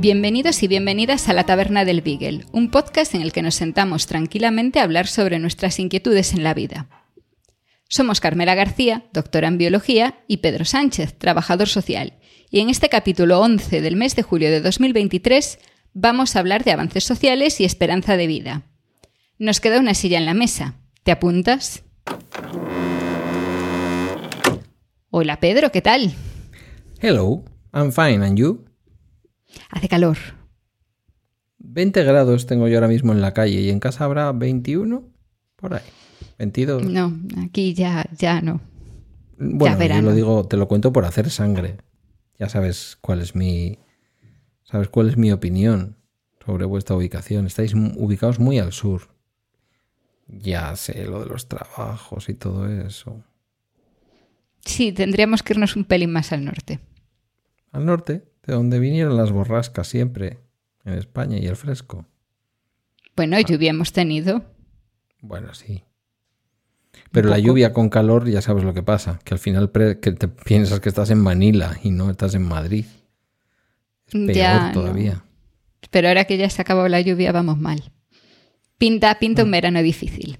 Bienvenidos y bienvenidas a la Taberna del Beagle, un podcast en el que nos sentamos tranquilamente a hablar sobre nuestras inquietudes en la vida. Somos Carmela García, doctora en biología, y Pedro Sánchez, trabajador social, y en este capítulo 11 del mes de julio de 2023 vamos a hablar de avances sociales y esperanza de vida. Nos queda una silla en la mesa. ¿Te apuntas? Hola Pedro, ¿qué tal? Hello, I'm fine, and you? Hace calor. 20 grados tengo yo ahora mismo en la calle y en casa habrá 21 por ahí. 22. No, aquí ya, ya no. Bueno, yo verano. lo digo, te lo cuento por hacer sangre. Ya sabes cuál es mi sabes cuál es mi opinión sobre vuestra ubicación. Estáis ubicados muy al sur. Ya sé lo de los trabajos y todo eso. Sí, tendríamos que irnos un pelín más al norte. Al norte, de donde vinieron las borrascas siempre, en España y el fresco. Bueno, lluvia hemos tenido. Bueno, sí. Pero la lluvia con calor ya sabes lo que pasa, que al final que te piensas que estás en Manila y no estás en Madrid. Es peor Ya, no. todavía. Pero ahora que ya se acabó la lluvia, vamos mal. Pinta, pinta un verano difícil.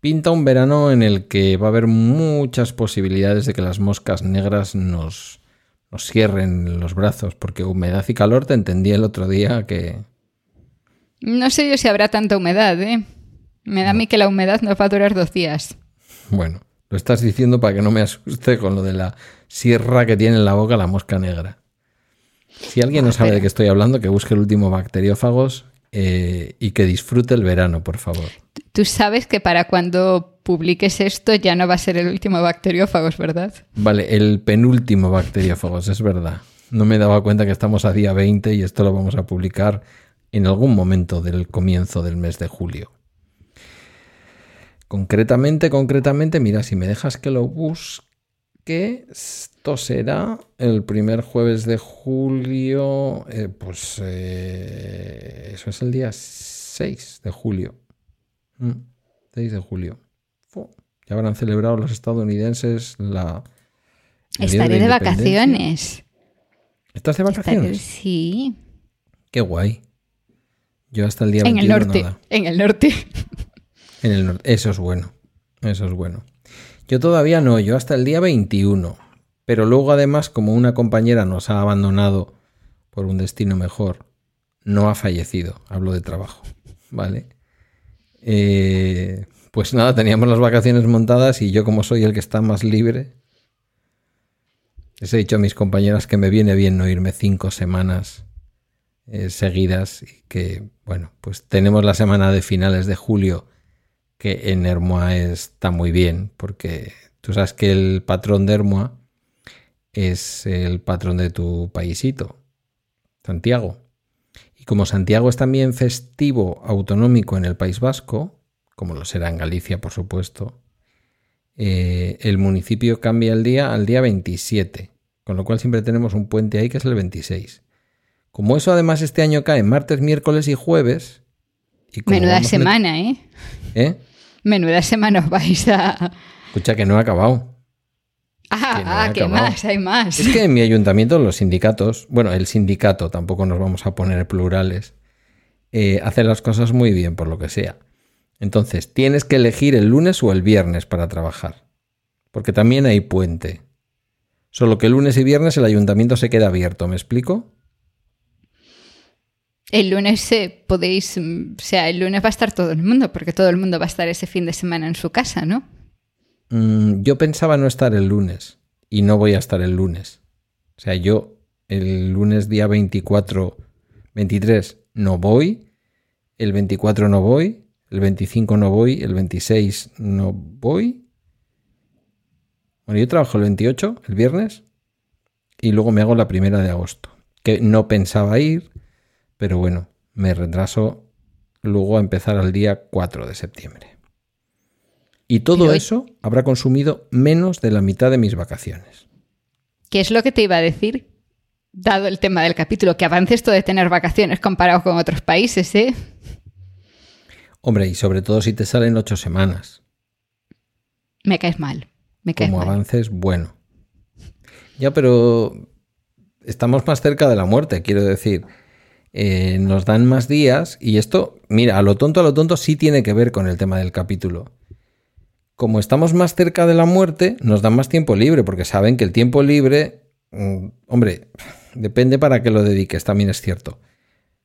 Pinta un verano en el que va a haber muchas posibilidades de que las moscas negras nos, nos cierren los brazos, porque humedad y calor te entendí el otro día que... No sé yo si habrá tanta humedad, ¿eh? Me da a mí que la humedad nos va a durar dos días. Bueno, lo estás diciendo para que no me asuste con lo de la sierra que tiene en la boca la mosca negra. Si alguien no sabe de qué estoy hablando, que busque el último bacteriófagos eh, y que disfrute el verano, por favor. Tú sabes que para cuando publiques esto ya no va a ser el último bacteriófagos, ¿verdad? Vale, el penúltimo bacteriófagos, es verdad. No me daba cuenta que estamos a día 20 y esto lo vamos a publicar en algún momento del comienzo del mes de julio. Concretamente, concretamente, mira, si me dejas que lo busque, esto será el primer jueves de julio, eh, pues eh, eso es el día 6 de julio. Mm, 6 de julio. Ya habrán celebrado los estadounidenses la... el Estaré de vacaciones. ¿Estás de Estaré- vacaciones? sí. Qué guay. Yo hasta el día En el 21 norte. nada. En el norte. En el norte. Eso es bueno. Eso es bueno. Yo todavía no, yo hasta el día 21. Pero luego además, como una compañera nos ha abandonado por un destino mejor, no ha fallecido. Hablo de trabajo. ¿Vale? Eh, pues nada, teníamos las vacaciones montadas y yo como soy el que está más libre, les he dicho a mis compañeras que me viene bien no irme cinco semanas eh, seguidas y que, bueno, pues tenemos la semana de finales de julio que en Hermoa está muy bien, porque tú sabes que el patrón de Hermoa es el patrón de tu paisito, Santiago. Y como Santiago es también festivo autonómico en el País Vasco, como lo será en Galicia, por supuesto, eh, el municipio cambia el día al día 27, con lo cual siempre tenemos un puente ahí que es el 26. Como eso además este año cae martes, miércoles y jueves. Y Menuda semana, ¿eh? ¿Eh? Menuda semana os vais a... Escucha que no he acabado. Ah, Que no ah, he ¿qué acabado. más? Hay más. Es que en mi ayuntamiento los sindicatos, bueno, el sindicato, tampoco nos vamos a poner plurales, eh, hace las cosas muy bien por lo que sea. Entonces, tienes que elegir el lunes o el viernes para trabajar. Porque también hay puente. Solo que lunes y viernes el ayuntamiento se queda abierto, ¿me explico? El lunes eh, podéis, mm, o sea, el lunes va a estar todo el mundo, porque todo el mundo va a estar ese fin de semana en su casa, ¿no? Mm, yo pensaba no estar el lunes y no voy a estar el lunes. O sea, yo el lunes día 24, 23 no voy, el 24 no voy, el 25 no voy, el 26 no voy Bueno, yo trabajo el 28, el viernes, y luego me hago la primera de agosto, que no pensaba ir, pero bueno, me retraso luego a empezar al día 4 de septiembre. Y todo eso habrá consumido menos de la mitad de mis vacaciones. ¿Qué es lo que te iba a decir? Dado el tema del capítulo, que avances esto de tener vacaciones comparado con otros países, ¿eh? Hombre, y sobre todo si te salen ocho semanas. Me caes mal. Me caes Como mal. avances, bueno. Ya, pero estamos más cerca de la muerte, quiero decir. Eh, nos dan más días y esto, mira, a lo tonto, a lo tonto sí tiene que ver con el tema del capítulo como estamos más cerca de la muerte, nos dan más tiempo libre, porque saben que el tiempo libre, mm, hombre, depende para qué lo dediques, también es cierto.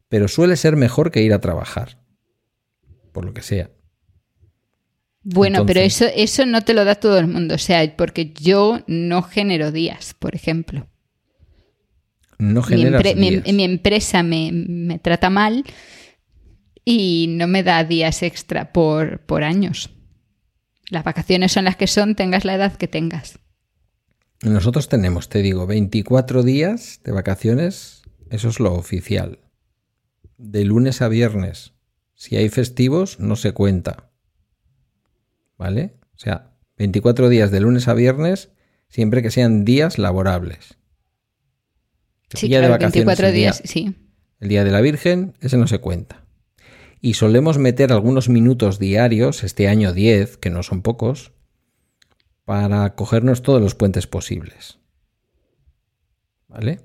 Pero suele ser mejor que ir a trabajar, por lo que sea. Bueno, pero eso, eso no te lo da todo el mundo, o sea, porque yo no genero días, por ejemplo. No generas mi, días. Mi, mi, empresa me, me, trata mal y no me da días extra por, por años. Las vacaciones son las que son, tengas la edad que tengas. Nosotros tenemos, te digo, 24 días de vacaciones, eso es lo oficial. De lunes a viernes. Si hay festivos, no se cuenta. ¿Vale? O sea, 24 días de lunes a viernes, siempre que sean días laborables. El sí, día claro, de vacaciones, 24 días, el día, sí. El día de la Virgen, ese no se cuenta y solemos meter algunos minutos diarios, este año 10, que no son pocos, para cogernos todos los puentes posibles. ¿Vale?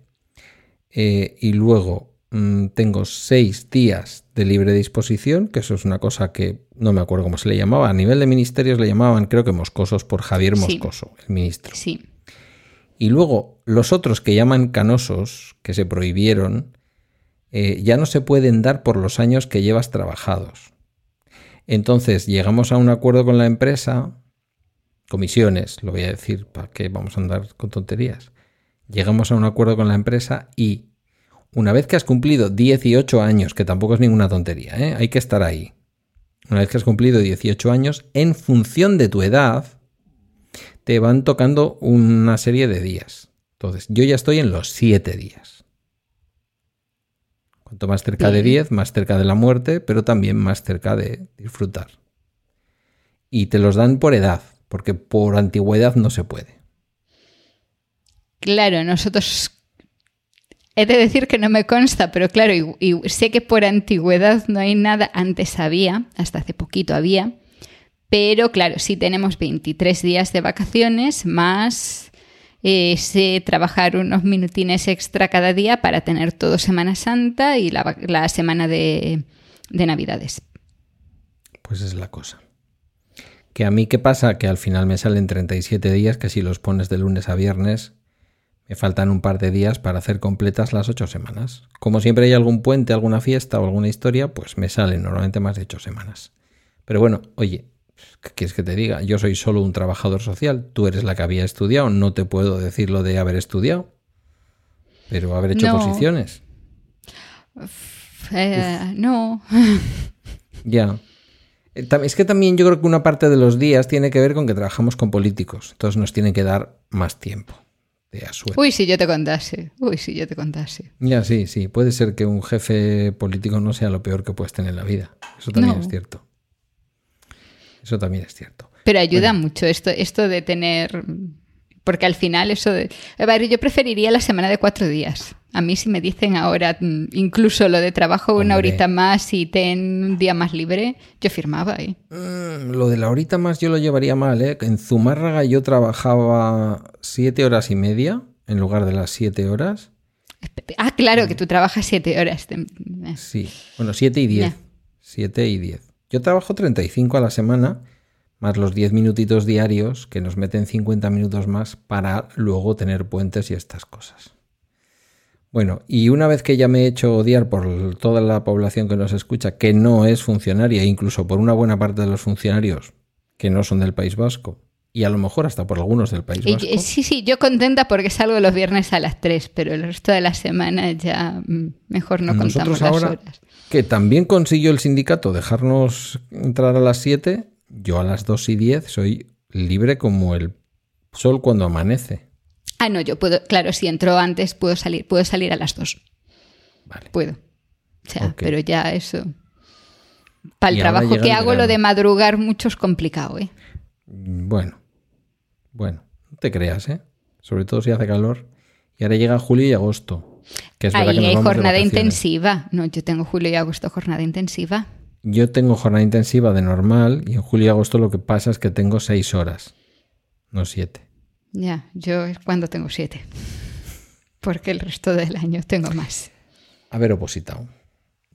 Eh, y luego mmm, tengo seis días de libre disposición, que eso es una cosa que no me acuerdo cómo se le llamaba. A nivel de ministerios le llamaban, creo que Moscosos, por Javier Moscoso, sí. el ministro. Sí. Y luego los otros que llaman canosos, que se prohibieron, eh, ya no se pueden dar por los años que llevas trabajados. Entonces llegamos a un acuerdo con la empresa, comisiones, lo voy a decir, ¿para qué vamos a andar con tonterías? Llegamos a un acuerdo con la empresa y una vez que has cumplido 18 años, que tampoco es ninguna tontería, ¿eh? hay que estar ahí. Una vez que has cumplido 18 años, en función de tu edad, te van tocando una serie de días. Entonces, yo ya estoy en los 7 días. Cuanto más cerca de 10, más cerca de la muerte, pero también más cerca de disfrutar. Y te los dan por edad, porque por antigüedad no se puede. Claro, nosotros... He de decir que no me consta, pero claro, y, sé que por antigüedad no hay nada. Antes había, hasta hace poquito había. Pero claro, sí tenemos 23 días de vacaciones más eh, sé trabajar unos minutines extra cada día para tener todo Semana Santa y la, la semana de, de, Navidades. Pues es la cosa. Que a mí qué pasa? Que al final me salen 37 días, que si los pones de lunes a viernes, me faltan un par de días para hacer completas las 8 semanas. Como siempre hay algún puente, alguna fiesta o alguna historia, pues me salen normalmente más de 8 semanas. Pero bueno, oye, ¿Qué quieres que te diga? Yo soy solo un trabajador social. Tú eres la que había estudiado. No te puedo decir lo de haber estudiado. Pero haber hecho no. posiciones. Eh, no. Ya. Eh, Es que también yo creo que una parte de los días tiene que ver con que trabajamos con políticos. Entonces nos tienen que dar más tiempo. De. Uy, si yo te contase. Uy, si yo te contase. Ya, sí, sí. Puede ser que un jefe político no sea lo peor que puedes tener en la vida. Eso también No. es cierto. Eso también es cierto. Pero ayuda Bueno. mucho esto, esto de tener. Porque al final, eso de. Yo preferiría la semana de cuatro días. A mí, si me dicen ahora, mm, incluso lo de trabajo una horita más y ten un día más libre, yo firmaba ahí. Mm, Lo de la horita más yo lo llevaría mal, ¿eh? En Zumárraga yo trabajaba siete horas y media en lugar de las siete horas. Ah, claro, que tú trabajas siete horas. Eh. Sí, bueno, siete y diez. Ya. Siete y diez. Yo trabajo 35 a la semana, más los 10 minutitos diarios, que nos meten 50 minutos más para luego tener puentes y estas cosas. Bueno, y una vez que ya me he hecho odiar por toda la población que nos escucha, que no es funcionaria, incluso por una buena parte de los funcionarios que no son del País Vasco, y a lo mejor hasta por algunos del País Vasco. eh, sí, sí, yo contenta porque salgo los viernes a las 3, pero el resto de la semana ya mm, mejor no Nosotros contamos las ahora, horas. que también consiguió el sindicato dejarnos entrar a las 7, yo a las 2 y 10 soy libre como el sol cuando amanece. Ah, no, yo puedo, claro, si entro antes puedo salir, puedo salir a las dos. Vale. Puedo. O sea, pero ya eso. Para el trabajo que hago, lo de madrugar mucho es complicado, ¿eh? Bueno, bueno, no te creas, ¿eh? Sobre todo si hace calor. Y ahora llega julio y agosto. Que es Ahí que hay jornada intensiva. No, yo tengo julio y agosto jornada intensiva. Yo tengo jornada intensiva de normal y en julio y agosto lo que pasa es que tengo seis horas, no siete. Ya, yo es cuando tengo siete. Porque el resto del año tengo más. Haber opositado.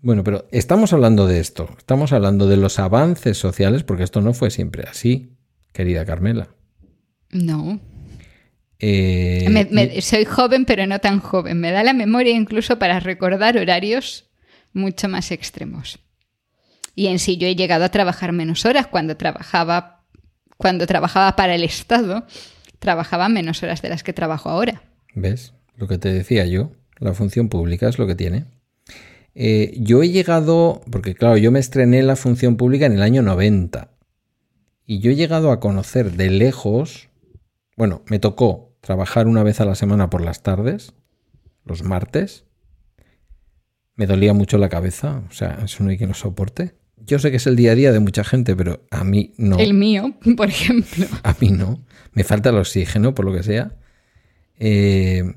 Bueno, pero estamos hablando de esto. Estamos hablando de los avances sociales, porque esto no fue siempre así, querida Carmela. No. Eh, Me- me- soy joven, pero no tan joven. Me da la memoria incluso para recordar horarios mucho más extremos. Y en sí yo he llegado a trabajar menos horas cuando trabajaba, cuando trabajaba para el Estado. Trabajaba menos horas de las que trabajo ahora. ¿Ves? Lo que te decía yo, la función pública es lo que tiene. Eh, yo he llegado, porque claro, yo me estrené en la función pública en el año 90. Y yo he llegado a conocer de lejos, bueno, me tocó trabajar una vez a la semana por las tardes, los martes. Me dolía mucho la cabeza, o sea, eso no hay quien lo soporte. Yo sé que es el día a día de mucha gente, pero a mí no. El mío, por ejemplo. A mí no. Me falta el oxígeno, por lo que sea. Eh,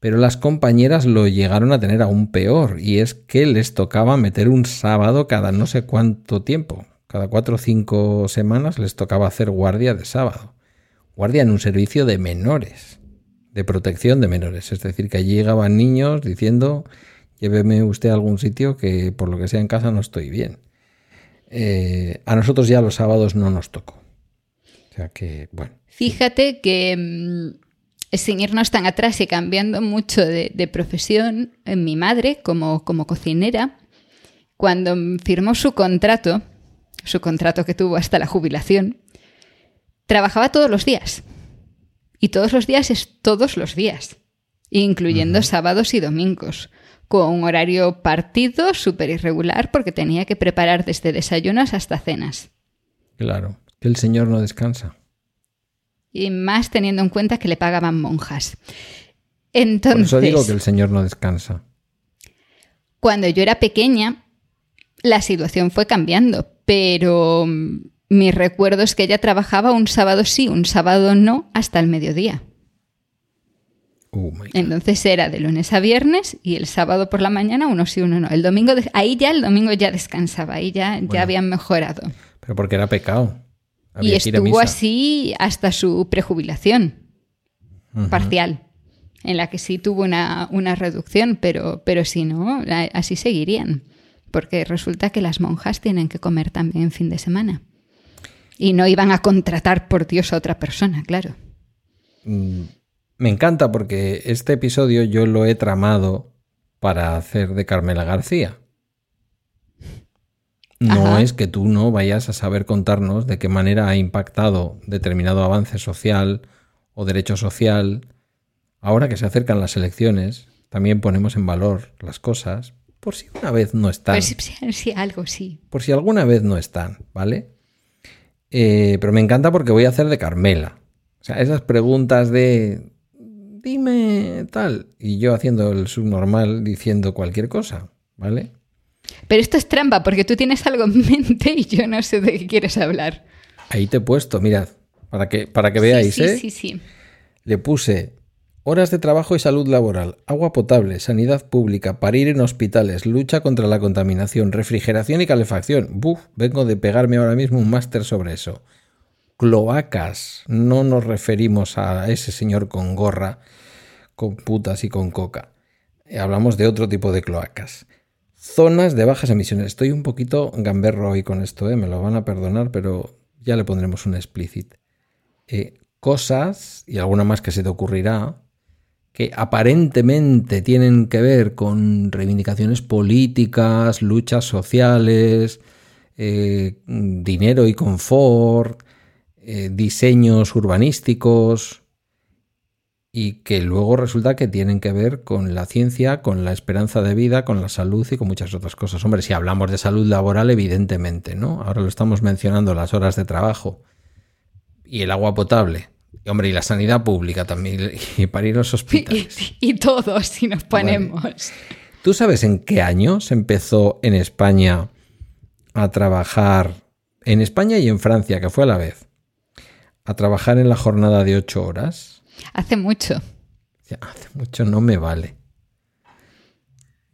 pero las compañeras lo llegaron a tener aún peor. Y es que les tocaba meter un sábado cada no sé cuánto tiempo. Cada cuatro o cinco semanas les tocaba hacer guardia de sábado. Guardia en un servicio de menores. De protección de menores. Es decir, que allí llegaban niños diciendo, lléveme usted a algún sitio que por lo que sea en casa no estoy bien. Eh, a nosotros ya los sábados no nos tocó. O sea que, bueno. Fíjate que mm, sin irnos tan atrás y cambiando mucho de, de profesión, eh, mi madre, como, como cocinera, cuando firmó su contrato, su contrato que tuvo hasta la jubilación, trabajaba todos los días. Y todos los días es todos los días, incluyendo sábados y domingos, con un horario partido súper irregular porque tenía que preparar desde desayunos hasta cenas. Claro, que el Señor no descansa. Y más teniendo en cuenta que le pagaban monjas. Por Entonces, eso digo que el Señor no descansa. cuando yo era pequeña, la situación fue cambiando, pero mm, mi recuerdo es que ella trabajaba un sábado sí, un sábado no, hasta el mediodía. Oh. Entonces era de lunes a viernes y el sábado por la mañana uno sí, uno no. El domingo, de- ahí ya el domingo ya descansaba, ahí ya, ya habían mejorado. Pero porque era pecado. y Había estuvo misa. así hasta su prejubilación Ujú. parcial, en la que sí tuvo una, una reducción, pero, pero si no, así seguirían. Porque resulta que las monjas tienen que comer también en fin de semana. Y no iban a contratar por Dios a otra persona, claro. Mm, Me encanta porque este episodio yo lo he tramado para hacer de Carmela García. No Ajá. es que tú no vayas a saber contarnos de qué manera ha impactado determinado avance social o derecho social. Ahora que se acercan las elecciones, también ponemos en valor las cosas, por si una vez no están. Sí, sí, algo sí. por si alguna vez no están, ¿vale? Eh, pero me encanta porque voy a hacer de Carmela. O sea, esas preguntas de dime tal, y yo haciendo el subnormal diciendo cualquier cosa, ¿vale? Pero esto es trampa, porque tú tienes algo en mente y yo no sé de qué quieres hablar. Ahí te he puesto, mirad, para que, para que Sí, veáis, sí, ¿eh? sí, sí. Le puse horas de trabajo y salud laboral, agua potable, sanidad pública, parir en hospitales, lucha contra la contaminación, refrigeración y calefacción. Buf, vengo de pegarme ahora mismo un máster sobre eso. Cloacas, no nos referimos a ese señor con gorra, con putas y con coca. Hablamos de otro tipo de cloacas. Zonas de bajas emisiones. Estoy un poquito gamberro hoy con esto, ¿eh? me lo van a perdonar, pero ya le pondremos un explicit. Eh, cosas, y alguna más que se te ocurrirá, que aparentemente tienen que ver con reivindicaciones políticas, luchas sociales, eh, dinero y confort, eh, diseños urbanísticos, y que luego resulta que tienen que ver con la ciencia, con la esperanza de vida, con la salud y con muchas otras cosas. Hombre, si hablamos de salud laboral, evidentemente, ¿no? Ahora lo estamos mencionando, las horas de trabajo y el agua potable. Y, hombre, y la sanidad pública también, y para ir a los hospitales. Y, y todos, si nos ponemos. ¿Tú sabes en qué año se empezó en España a trabajar, en España y en Francia, que fue a la vez, a trabajar en la jornada de ocho horas? Hace mucho. Hace mucho no me vale.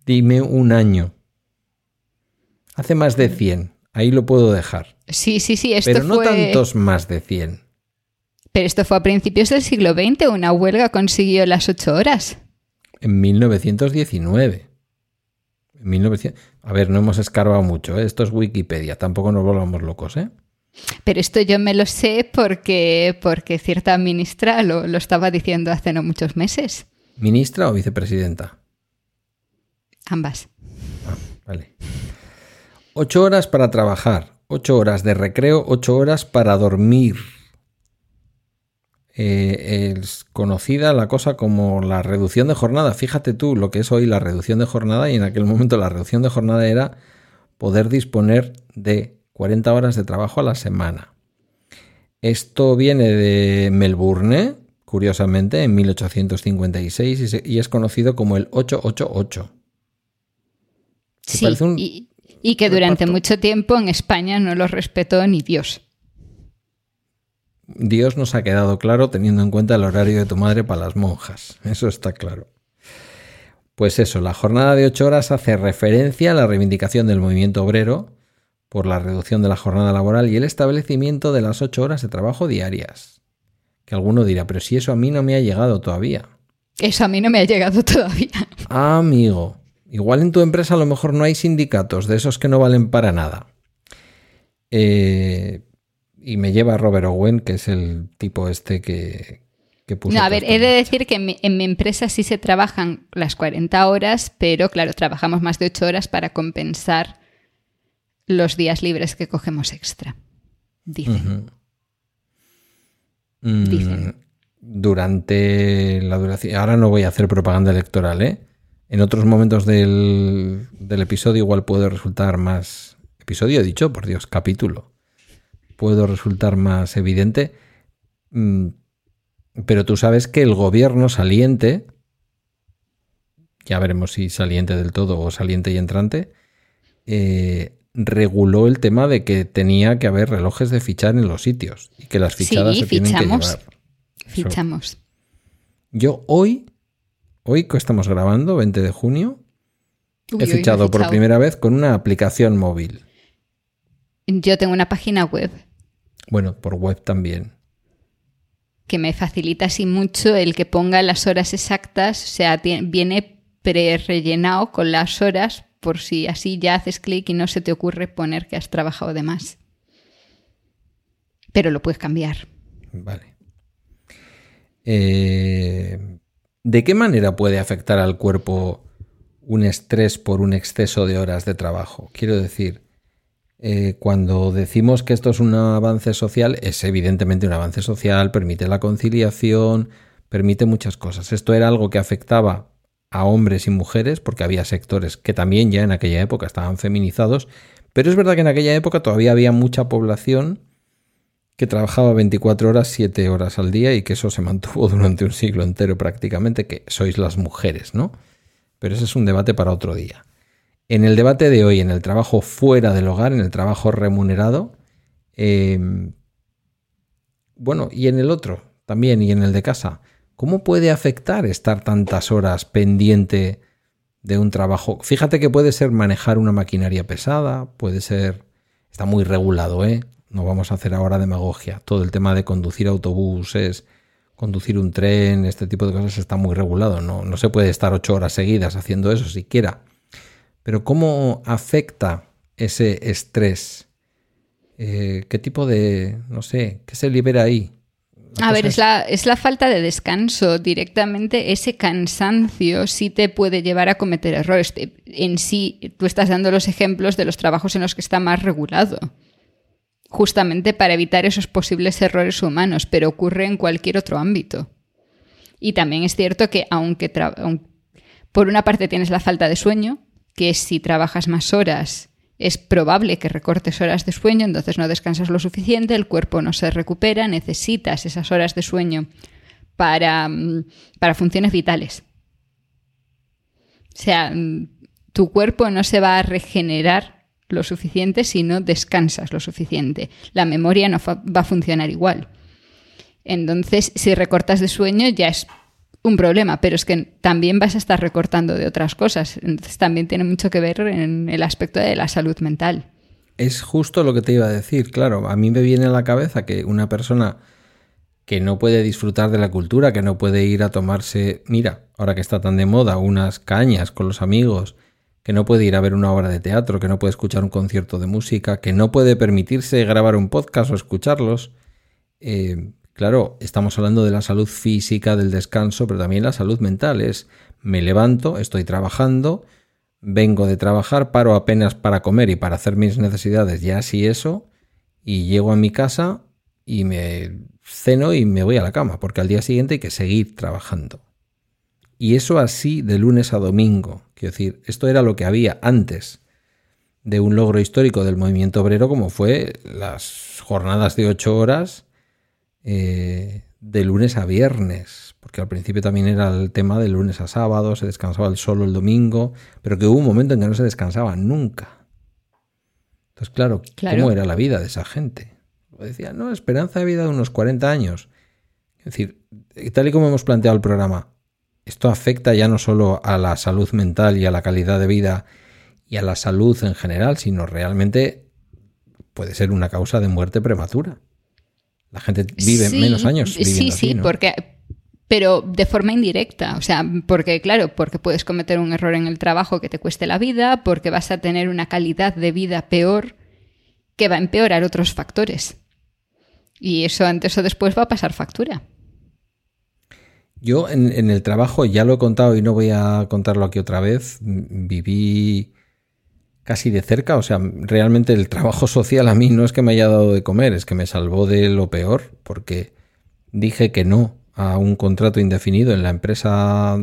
Dime un año. Hace más de 100. Ahí lo puedo dejar. Sí, sí, sí. Esto Pero no fue... tantos más de 100. Pero esto fue a principios del siglo XX. Una huelga consiguió las ocho horas. En 1919. En 1900... A ver, no hemos escarbado mucho. ¿eh? Esto es Wikipedia. Tampoco nos volvamos locos, ¿eh? Pero esto yo me lo sé porque, porque cierta ministra lo, lo estaba diciendo hace no muchos meses. ¿Ministra o vicepresidenta? Ambas. Ah, vale. Ocho horas para trabajar, ocho horas de recreo, ocho horas para dormir. Eh, es conocida la cosa como la reducción de jornada. Fíjate tú lo que es hoy la reducción de jornada y en aquel momento la reducción de jornada era poder disponer de 40 horas de trabajo a la semana. Esto viene de Melbourne, curiosamente, en 1856 y, es conocido como el 888. ¿Te Sí, un y, y que durante mucho tiempo en España no lo respetó ni Dios. Dios nos ha quedado claro teniendo en cuenta el horario de tu madre para las monjas. Eso está claro. Pues eso, la jornada de ocho horas hace referencia a la reivindicación del movimiento obrero por la reducción de la jornada laboral y el establecimiento de las ocho horas de trabajo diarias. Que alguno dirá, pero si eso a mí no me ha llegado todavía. Eso a mí no me ha llegado todavía. Ah, amigo, igual en tu empresa a lo mejor no hay sindicatos de esos que no valen para nada. Eh, y me lleva Robert Owen, que es el tipo este que, que puso. No, a ver, he de decir que en mi, en mi empresa sí se trabajan las 40 horas, pero claro, trabajamos más de 8 horas para compensar los días libres que cogemos extra. Dicen. Mm, Dicen. Durante la duración. Ahora no voy a hacer propaganda electoral, ¿eh? En otros momentos del, del episodio igual puedo resultar más. Episodio he dicho, por Dios, capítulo. Puedo resultar más evidente. Mm, Pero tú sabes que el gobierno saliente. Ya veremos si saliente del todo o saliente y entrante. eh, reguló el tema de que tenía que haber relojes de fichar en los sitios y que las Sí, fichadas se tienen que llevar. Fichamos. Yo hoy, hoy que estamos grabando, 20 de junio, Uy, he fichado por primera vez con una aplicación móvil. Yo tengo una página web Bueno, por web también. que me facilita así mucho el que ponga las horas exactas, o sea, viene pre-rellenado con las horas por si así ya haces clic y no se te ocurre poner que has trabajado de más. Pero lo puedes cambiar. Vale. Eh, ¿De qué manera puede afectar al cuerpo un estrés por un exceso de horas de trabajo? Quiero decir, eh, cuando decimos que esto es un avance social, es evidentemente un avance social, permite la conciliación, permite muchas cosas. Esto era algo que afectaba a hombres y mujeres, porque había sectores que también ya en aquella época estaban feminizados, pero es verdad que en aquella época todavía había mucha población que trabajaba 24 horas, 7 horas al día y que eso se mantuvo durante un siglo entero prácticamente, que sois las mujeres, ¿no? Pero ese es un debate para otro día. En el debate de hoy, en el trabajo fuera del hogar, en el trabajo remunerado, eh, bueno, y en el otro también, y en el de casa, ¿cómo puede afectar estar tantas horas pendiente de un trabajo? Fíjate que puede ser manejar una maquinaria pesada, puede ser, está muy regulado, ¿eh? No vamos a hacer ahora demagogia. Todo el tema de conducir autobuses, conducir un tren, este tipo de cosas está muy regulado. No, no se puede estar ocho horas seguidas haciendo eso siquiera. Pero ¿cómo afecta ese estrés? Eh, ¿Qué tipo de, no sé, qué se libera ahí? A ver, es la, es la falta de descanso. Directamente ese cansancio sí te puede llevar a cometer errores. En sí, tú estás dando los ejemplos de los trabajos en los que está más regulado. Justamente para evitar esos posibles errores humanos, pero ocurre en cualquier otro ámbito. Y también es cierto que aunque aun- por una parte tienes la falta de sueño, que si trabajas más horas es probable que recortes horas de sueño, entonces no descansas lo suficiente, el cuerpo no se recupera, necesitas esas horas de sueño para, mm, para funciones vitales. O sea, mm, tu cuerpo no se va a regenerar lo suficiente si no descansas lo suficiente. La memoria no va a funcionar igual. Entonces, si recortas de sueño ya es un problema, pero es que también vas a estar recortando de otras cosas. Entonces también tiene mucho que ver en el aspecto de la salud mental. Es justo lo que te iba a decir, claro. A mí me viene a la cabeza que una persona que no puede disfrutar de la cultura, que no puede ir a tomarse, mira, ahora que está tan de moda, unas cañas con los amigos, que no puede ir a ver una obra de teatro, que no puede escuchar un concierto de música, que no puede permitirse grabar un podcast o escucharlos, eh, Claro, estamos hablando de la salud física, del descanso, pero también la salud mental. Es, me levanto, estoy trabajando, vengo de trabajar, paro apenas para comer y para hacer mis necesidades, ya así eso, y llego a mi casa y me ceno y me voy a la cama, porque al día siguiente hay que seguir trabajando. Y eso así de lunes a domingo. Quiero decir, esto era lo que había antes de un logro histórico del movimiento obrero como fue las jornadas de ocho horas eh, de lunes a viernes, porque al principio también era el tema de lunes a sábado, se descansaba el solo el domingo, pero que hubo un momento en que no se descansaba nunca. Entonces, claro, ¿cómo era la vida de esa gente? Decía, no, esperanza de vida de unos 40 años. Es decir, tal y como hemos planteado el programa, esto afecta ya no solo a la salud mental y a la calidad de vida y a la salud en general, sino realmente puede ser una causa de muerte prematura. La gente vive menos años. Sí, sí, porque pero de forma indirecta, o sea, porque claro, porque puedes cometer un error en el trabajo que te cueste la vida, porque vas a tener una calidad de vida peor que va a empeorar otros factores. Y eso antes o después va a pasar factura. Yo en, en, el trabajo, ya lo he contado y no voy a contarlo aquí otra vez, viví casi de cerca. O sea, realmente el trabajo social a mí no es que me haya dado de comer, es que me salvó de lo peor, porque dije que no a un contrato indefinido en la empresa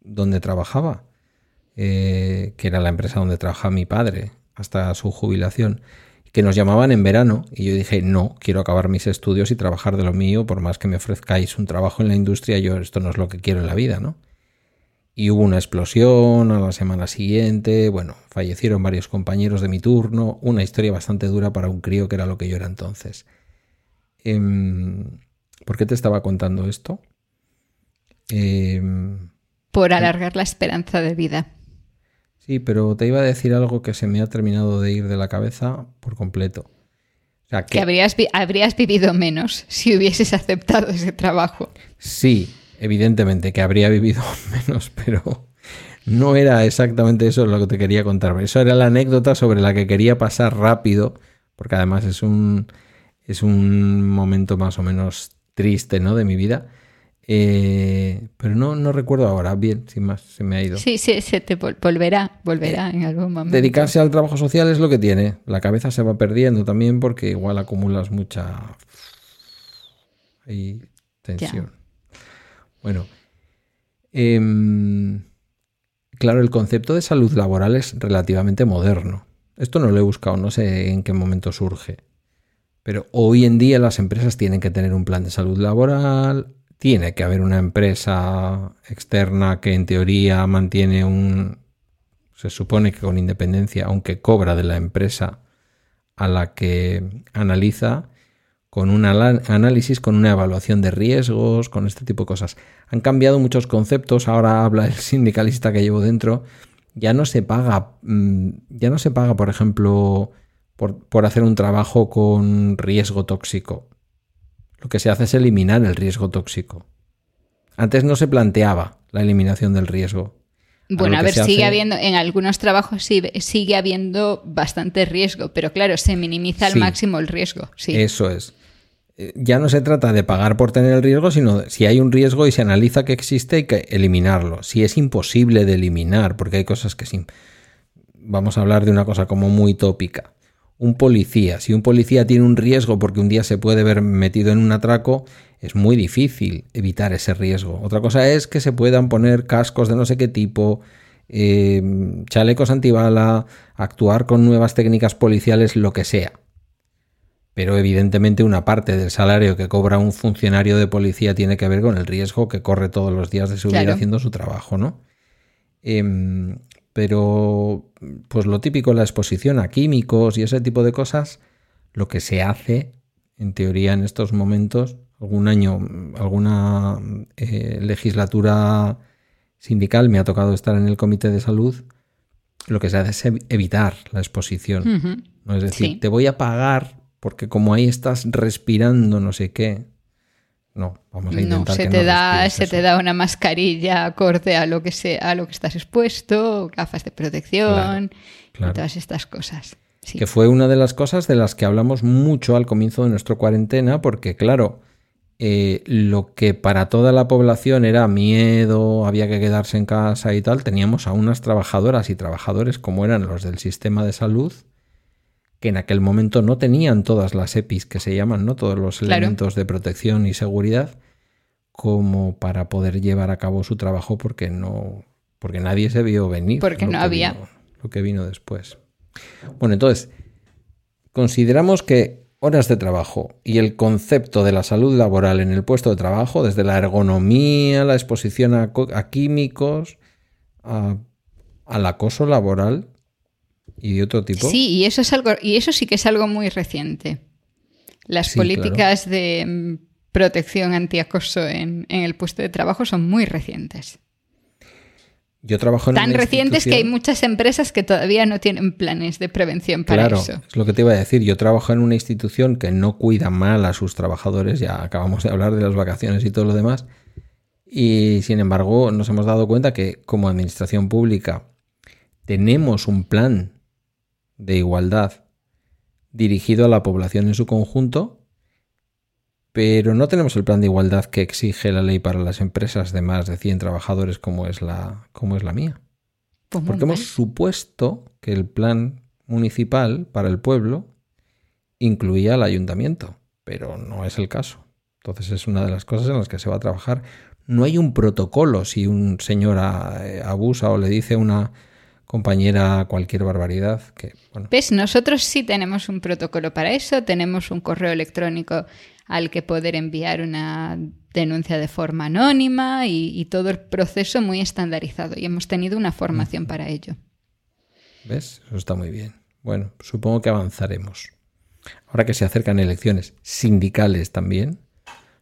donde trabajaba, eh, que era la empresa donde trabajaba mi padre hasta su jubilación, que nos llamaban en verano y yo dije, no, quiero acabar mis estudios y trabajar de lo mío, por más que me ofrezcáis un trabajo en la industria, yo esto no es lo que quiero en la vida, ¿no? Y hubo una explosión a la semana siguiente, bueno, fallecieron varios compañeros de mi turno, una historia bastante dura para un crío que era lo que yo era entonces. Em, ¿Por qué te estaba contando esto? Em, Por alargar la esperanza de vida. Sí, pero te iba a decir algo que se me ha terminado de ir de la cabeza por completo. que, que habrías, habrías vivido menos si hubieses aceptado ese trabajo. Sí, evidentemente que habría vivido menos, pero no era exactamente eso lo que te quería contar. Eso era la anécdota sobre la que quería pasar rápido, porque además es un, es un momento más o menos triste ¿no? de mi vida. Eh, pero no, no recuerdo ahora, bien, sin más, se me ha ido. Sí, sí, se te volverá, volverá en algún momento. Dedicarse al trabajo social es lo que tiene. La cabeza se va perdiendo también porque igual acumulas mucha tensión. Bueno, em, claro, el concepto de salud laboral es relativamente moderno. Esto no lo he buscado, no sé en qué momento surge. Pero hoy en día las empresas tienen que tener un plan de salud laboral, tiene que haber una empresa externa que en teoría mantiene un... se supone que con independencia, aunque cobra de la empresa a la que analiza, con un análisis, con una evaluación de riesgos, con este tipo de cosas. Han cambiado muchos conceptos, ahora habla el sindicalista que llevo dentro, ya no se paga, mm, ya no se paga, por ejemplo, por, hacer un trabajo con riesgo tóxico. Lo que se hace es eliminar el riesgo tóxico. Antes no se planteaba la eliminación del riesgo. Bueno, a, ver, sigue habiendo, en algunos trabajos sigue habiendo bastante riesgo, pero claro, se minimiza al máximo el riesgo. Sí. Eso es ya no se trata de pagar por tener el riesgo, sino si hay un riesgo y se analiza que existe, hay que eliminarlo. Si es imposible de eliminar, porque hay cosas que. Vamos a hablar de una cosa como muy tópica. Un policía, si un policía tiene un riesgo porque un día se puede ver metido en un atraco, es muy difícil evitar ese riesgo. Otra cosa es que se puedan poner cascos de no sé qué tipo, eh, chalecos antibala, actuar con nuevas técnicas policiales, lo que sea. Pero evidentemente una parte del salario que cobra un funcionario de policía tiene que ver con el riesgo que corre todos los días de su vida haciendo su trabajo, ¿no? Em, pero, pues lo típico, la exposición a químicos y ese tipo de cosas, lo que se hace, en teoría, en estos momentos, algún año, alguna eh, legislatura sindical me ha tocado estar en el comité de salud, lo que se hace es evitar la exposición. ¿no? Es decir, te voy a pagar porque como ahí estás respirando no sé qué. No, vamos a intentar se que te no da se eso. te da una mascarilla acorde a lo que sea, a lo que estás expuesto, gafas de protección, Claro, claro. y todas estas cosas. Sí. Que fue una de las cosas de las que hablamos mucho al comienzo de nuestra cuarentena, porque claro, eh, lo que para toda la población era miedo, había que quedarse en casa y tal, teníamos a unas trabajadoras y trabajadores como eran los del sistema de salud, que en aquel momento no tenían todas las EPIs que se llaman, ¿no? Todos los Claro. elementos de protección y seguridad, como para poder llevar a cabo su trabajo porque no. porque nadie se vio venir. Porque no había. vino- lo que vino después. Bueno, entonces, consideramos que horas de trabajo y el concepto de la salud laboral en el puesto de trabajo, desde la ergonomía, la exposición a, co- a químicos, a- al acoso laboral y de otro tipo. Sí, y eso es algo, y eso sí que es algo muy reciente. Las Sí, políticas de mm, protección antiacoso en, en el puesto de trabajo son muy recientes. Yo trabajo en Tan una recientes que hay muchas empresas que todavía no tienen planes de prevención para Claro, eso. es lo que te iba a decir. Yo trabajo en una institución que no cuida mal a sus trabajadores, ya acabamos de hablar de las vacaciones y todo lo demás. Y sin embargo, nos hemos dado cuenta que como administración pública tenemos un plan de igualdad dirigido a la población en su conjunto, pero no tenemos el plan de igualdad que exige la ley para las empresas de más de 100 trabajadores como es la, como es la mía. Pues Porque hemos supuesto que el plan municipal para el pueblo incluía al ayuntamiento, pero no es el caso. Entonces es una de las cosas en las que se va a trabajar. No hay un protocolo si un señor eh, abusa o le dice a una compañera cualquier barbaridad que, bueno, ¿Ves? Nosotros sí tenemos un protocolo para eso, tenemos un correo electrónico al que poder enviar una denuncia de forma anónima y, y todo el proceso muy estandarizado y hemos tenido una formación para ello. ¿ves? Eso está muy bien. Bueno, supongo que avanzaremos. Ahora que se acercan elecciones sindicales también,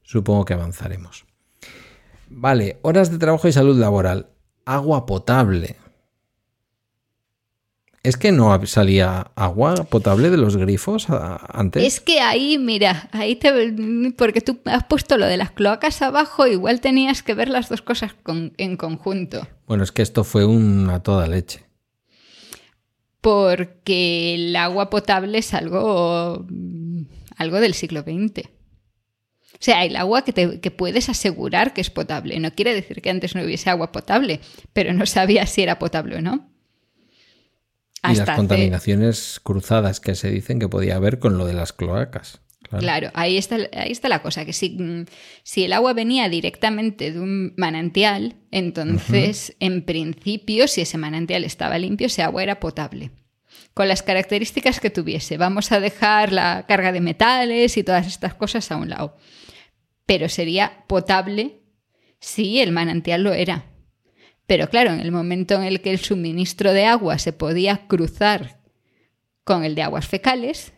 supongo que avanzaremos. Vale, horas de trabajo y salud laboral. Agua potable. ¿Es que no salía agua potable de los grifos antes? Es que ahí, mira, ahí te... Porque tú has puesto lo de las cloacas abajo, igual tenías que ver las dos cosas con- en conjunto. Bueno, es que esto fue una toda leche. Porque el agua potable es algo, algo del siglo XX. O sea, el agua que, te, que puedes asegurar que es potable. No quiere decir que antes no hubiese agua potable, pero no sabías si era potable o no. Y las hace- contaminaciones cruzadas que se dicen que podía haber con lo de las cloacas. Claro. Claro, ahí está, ahí está la cosa, que si, mm, si el agua venía directamente de un manantial, entonces, en principio, si ese manantial estaba limpio, ese agua era potable. Con las características que tuviese. Vamos a dejar la carga de metales y todas estas cosas a un lado. Pero sería potable si el manantial lo era. Pero claro, en el momento en el que el suministro de agua se podía cruzar con el de aguas fecales,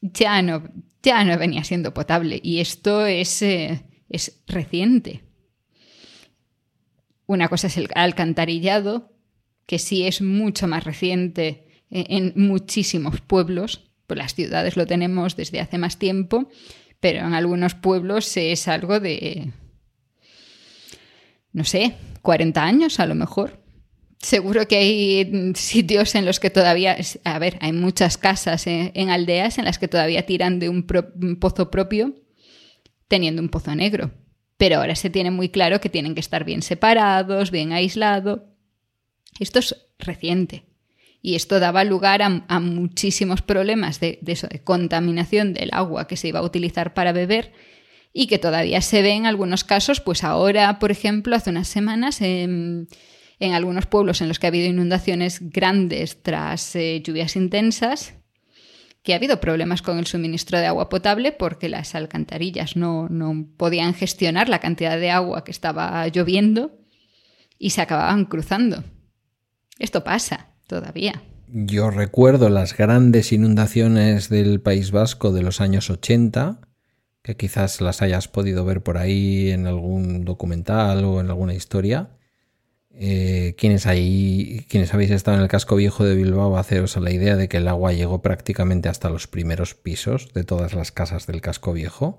ya no, ya no venía siendo potable. Y esto es, eh, es reciente. Una cosa es el alcantarillado, que sí es mucho más reciente en, en muchísimos pueblos. Pues las ciudades lo tenemos desde hace más tiempo, pero en algunos pueblos es algo de, no sé, 40 años a lo mejor. Seguro que hay sitios en los que todavía, a ver, hay muchas casas en, aldeas en las que todavía tiran de un, pozo propio teniendo un pozo negro. Pero ahora se tiene muy claro que tienen que estar bien separados, bien aislados. Esto es reciente. Y esto daba lugar a, muchísimos problemas de, eso, de contaminación del agua que se iba a utilizar para beber y que todavía se ve en algunos casos. Pues ahora, por ejemplo, hace unas semanas... Eh, en algunos pueblos en los que ha habido inundaciones grandes tras eh, lluvias intensas, que ha habido problemas con el suministro de agua potable porque las alcantarillas no, no podían gestionar la cantidad de agua que estaba lloviendo y se acababan cruzando. Esto pasa todavía. Yo recuerdo las grandes inundaciones del País Vasco de los años 80, que quizás las hayas podido ver por ahí en algún documental o en alguna historia. Eh, quienes, ahí, quienes habéis estado en el casco viejo de Bilbao, haceros a la idea de que el agua llegó prácticamente hasta los primeros pisos de todas las casas del casco viejo,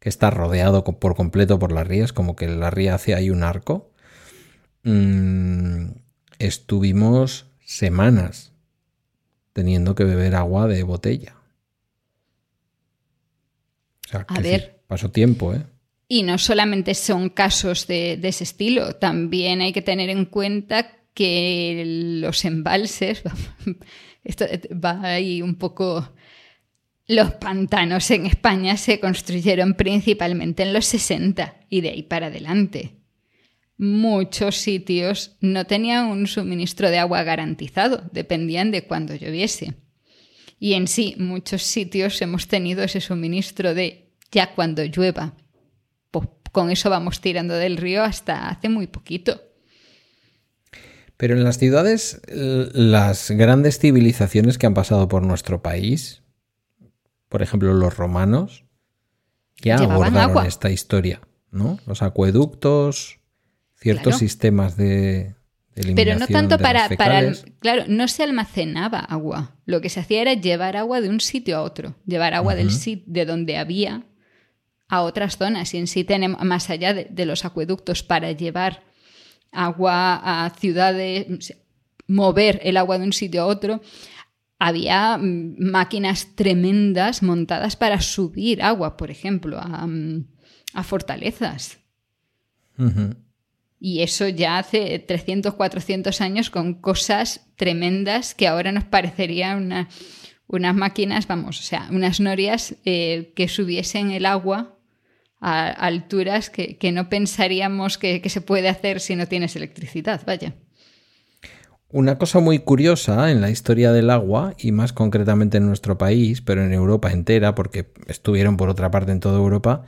que está rodeado por completo por las rías, como que la ría hace ahí un arco. Mm, estuvimos semanas teniendo que beber agua de botella. A ver. pasó tiempo, ¿eh? Y no solamente son casos de, ese estilo, también hay que tener en cuenta que los embalses, esto va ahí un poco... Los pantanos en España se construyeron principalmente en los 60 y de ahí para adelante. Muchos sitios no tenían un suministro de agua garantizado, dependían de cuándo lloviese. Y en sí, muchos sitios hemos tenido ese suministro de ya cuando llueva con eso vamos tirando del río hasta hace muy poquito. Pero en las ciudades, las grandes civilizaciones que han pasado por nuestro país, por ejemplo los romanos, ya abordaron esta historia, ¿no? Los acueductos, ciertos sistemas de, Pero no tanto para, para, Claro, no se almacenaba agua. Lo que se hacía era llevar agua de un sitio a otro, llevar agua del sitio de donde había a otras zonas y en sí tenemos, más allá de, los acueductos para llevar agua a ciudades, mover el agua de un sitio a otro, había mm, máquinas tremendas montadas para subir agua, por ejemplo, a, mm, fortalezas. Y eso ya hace 300, 400 años con cosas tremendas que ahora nos parecerían unas máquinas, vamos, o sea, unas norias eh, que subiesen el agua a alturas que, no pensaríamos que, se puede hacer si no tienes electricidad, vaya. Una cosa muy curiosa en la historia del agua, y más concretamente en nuestro país, pero en Europa entera, porque estuvieron por otra parte en toda Europa,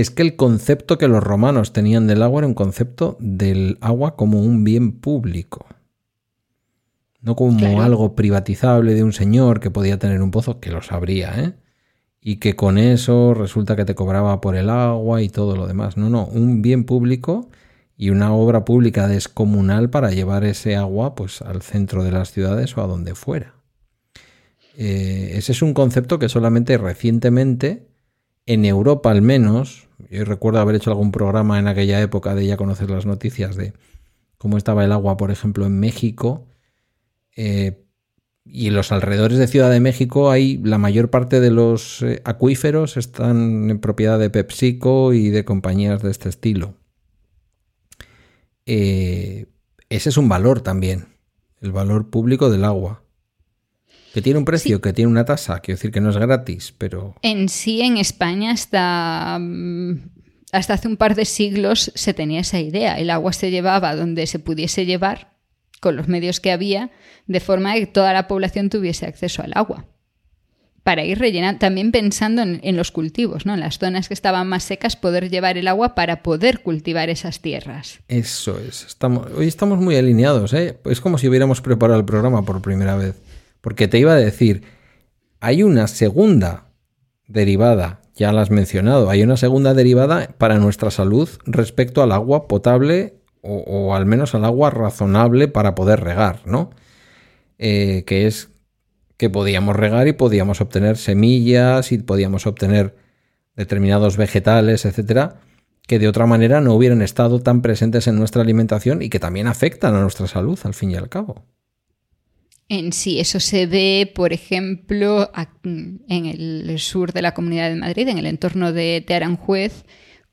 es que el concepto que los romanos tenían del agua era un concepto del agua como un bien público. No como algo privatizable de un señor que podía tener un pozo, que lo sabría, ¿eh? y que con eso resulta que te cobraba por el agua y todo lo demás. No, no, un bien público y una obra pública descomunal para llevar ese agua pues al centro de las ciudades o a donde fuera. Eh, ese es un concepto que solamente recientemente, en Europa al menos, yo recuerdo haber hecho algún programa en aquella época de ya conocer las noticias de cómo estaba el agua, por ejemplo, en México, eh, y en los alrededores de Ciudad de México hay la mayor parte de los eh, acuíferos están en propiedad de PepsiCo y de compañías de este estilo. Eh, ese es un valor también, el valor público del agua. Que tiene un precio, que tiene una tasa, quiero decir que no es gratis, pero... En sí, en España hasta, mm, hasta hace un par de siglos se tenía esa idea. El agua se llevaba donde se pudiese llevar con los medios que había, de forma que toda la población tuviese acceso al agua. Para ir rellenando, también pensando en, los cultivos, ¿no? En las zonas que estaban más secas, poder llevar el agua para poder cultivar esas tierras. Eso es. Estamos, hoy estamos muy alineados, ¿eh? Es como si hubiéramos preparado el programa por primera vez. Porque te iba a decir, hay una segunda derivada, ya la has mencionado, hay una segunda derivada para nuestra salud respecto al agua potable o, al menos al agua razonable para poder regar, ¿no? Eh, que es que podíamos regar y podíamos obtener semillas y podíamos obtener determinados vegetales, etcétera, que de otra manera no hubieran estado tan presentes en nuestra alimentación y que también afectan a nuestra salud al fin y al cabo. En sí, eso se ve, por ejemplo, en el sur de la Comunidad de Madrid, en el entorno de, de Aranjuez,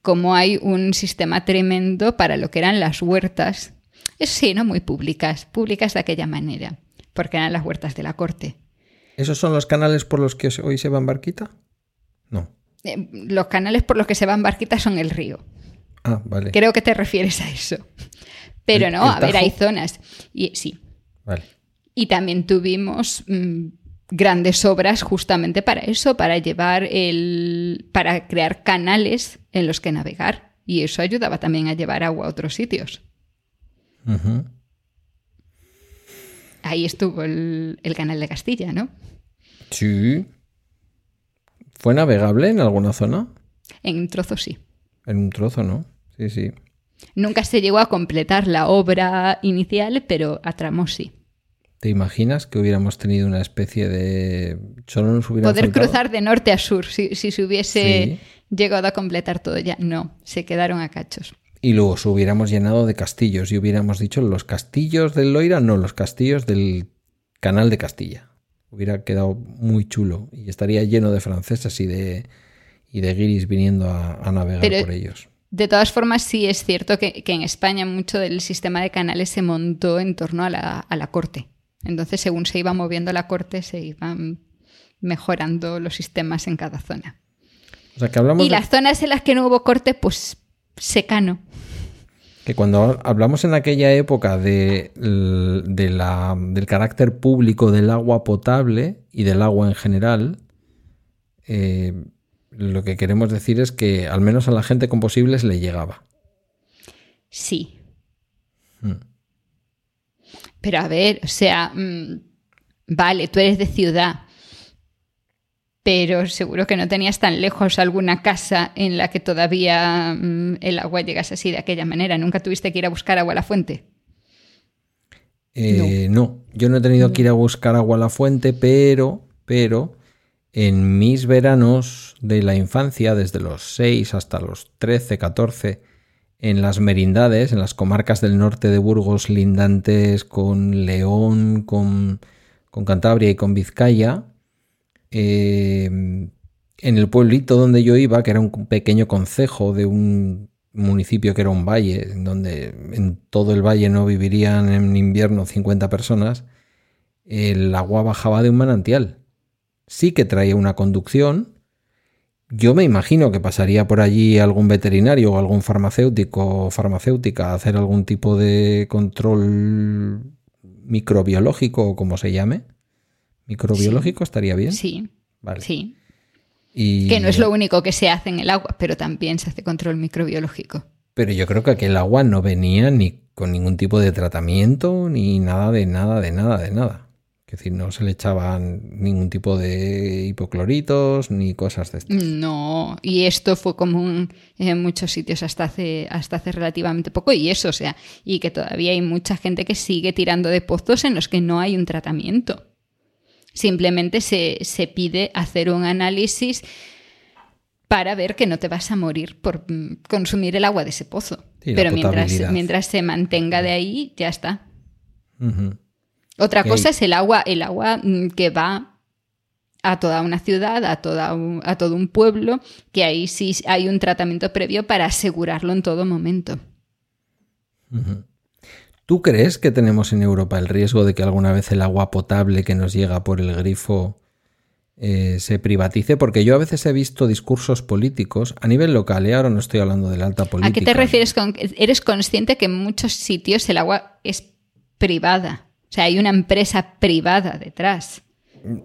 como hay un sistema tremendo para lo que eran las huertas. Eso sí, no muy públicas, públicas de aquella manera, porque eran las huertas de la corte. ¿Esos son los canales por los que hoy se va en barquita? No. Eh, los canales por los que se va en barquita son el río. Ah, vale. Creo que te refieres a eso. Pero ¿El- no, el a ver, hay zonas. Y, sí. Vale. Y también tuvimos mm, grandes obras justamente para eso, para llevar el. para crear canales en los que navegar. Y eso ayudaba también a llevar agua a otros sitios. Ahí estuvo el, el canal de Castilla, ¿no? Sí. ¿Fue navegable en alguna zona? En un trozo sí. En un trozo, ¿no? Sí, sí. Nunca se llegó a completar la obra inicial, pero a tramos sí. ¿Te imaginas que hubiéramos tenido una especie de... Solo nos Poder faltado- cruzar de norte a sur, si, si se hubiese Sí. llegado a completar todo ya. No, se quedaron a cachos. Y luego os hubiéramos llenado de castillos y hubiéramos dicho los castillos del Loira, no, los castillos del canal de Castilla. Hubiera quedado muy chulo y estaría lleno de franceses y de, y de guiris viniendo a, a navegar Pero- por ellos. De todas formas, sí es cierto que, que en España mucho del sistema de canales se montó en torno a la, a la corte. Entonces, según se iba moviendo la corte, se iban mejorando los sistemas en cada zona. O sea que hablamos Y de- las zonas en las que no hubo corte, pues secano. que cuando hablamos en aquella época de, de la, del carácter público del agua potable y del agua en general, eh, lo que queremos decir es que al menos a la gente con posibles le llegaba. Sí. Pero a ver, o sea, mm, vale, tú eres de ciudad, pero seguro que no tenías tan lejos alguna casa en la que todavía mm, el agua llegase así de aquella manera. Nunca tuviste que ir a buscar agua a la fuente. Eh, no. yo no he tenido que ir a buscar agua a la fuente, pero, pero en mis veranos de la infancia, desde los 6 hasta los 13, 14, en las merindades, en las comarcas del norte de Burgos, lindantes con León, con, con Cantabria y con Vizcaya, eh, en el pueblito donde yo iba, que era un pequeño concejo de un municipio que era un valle, donde en todo el valle no vivirían en invierno 50 personas, el agua bajaba de un manantial. Sí que traía una conducción. Yo me imagino que pasaría por allí algún veterinario o algún farmacéutico o farmacéutica a hacer algún tipo de control microbiológico o como se llame. ¿Microbiológico estaría bien? Sí, Vale. sí. Y- Que no es lo único que se hace en el agua, pero también se hace control microbiológico. Pero yo creo que aquel agua no venía ni con ningún tipo de tratamiento, ni nada de nada, de nada, de nada. Es decir, no se le echaban ningún tipo de hipocloritos ni cosas de estas. No, y esto fue común en muchos sitios hasta hace, hasta hace relativamente poco, y eso, o sea, y que todavía hay mucha gente que sigue tirando de pozos en los que no hay un tratamiento. Simplemente se, se pide hacer un análisis para ver que no te vas a morir por mm, consumir el agua de ese pozo. Pero mientras, mientras se mantenga de ahí, ya está. Otra cosa es el agua, el agua mm, que va a toda una ciudad, a, toda un- a todo un pueblo, que ahí sí hay un tratamiento previo para asegurarlo en todo momento. ¿Tú crees que tenemos en Europa el riesgo de que alguna vez el agua potable que nos llega por el grifo eh, se privatice? Porque yo a veces he visto discursos políticos a nivel local, y ahora no estoy hablando de la alta política. ¿A qué te refieres con eres consciente que en muchos sitios el agua es privada? Sea, hay una empresa privada detrás.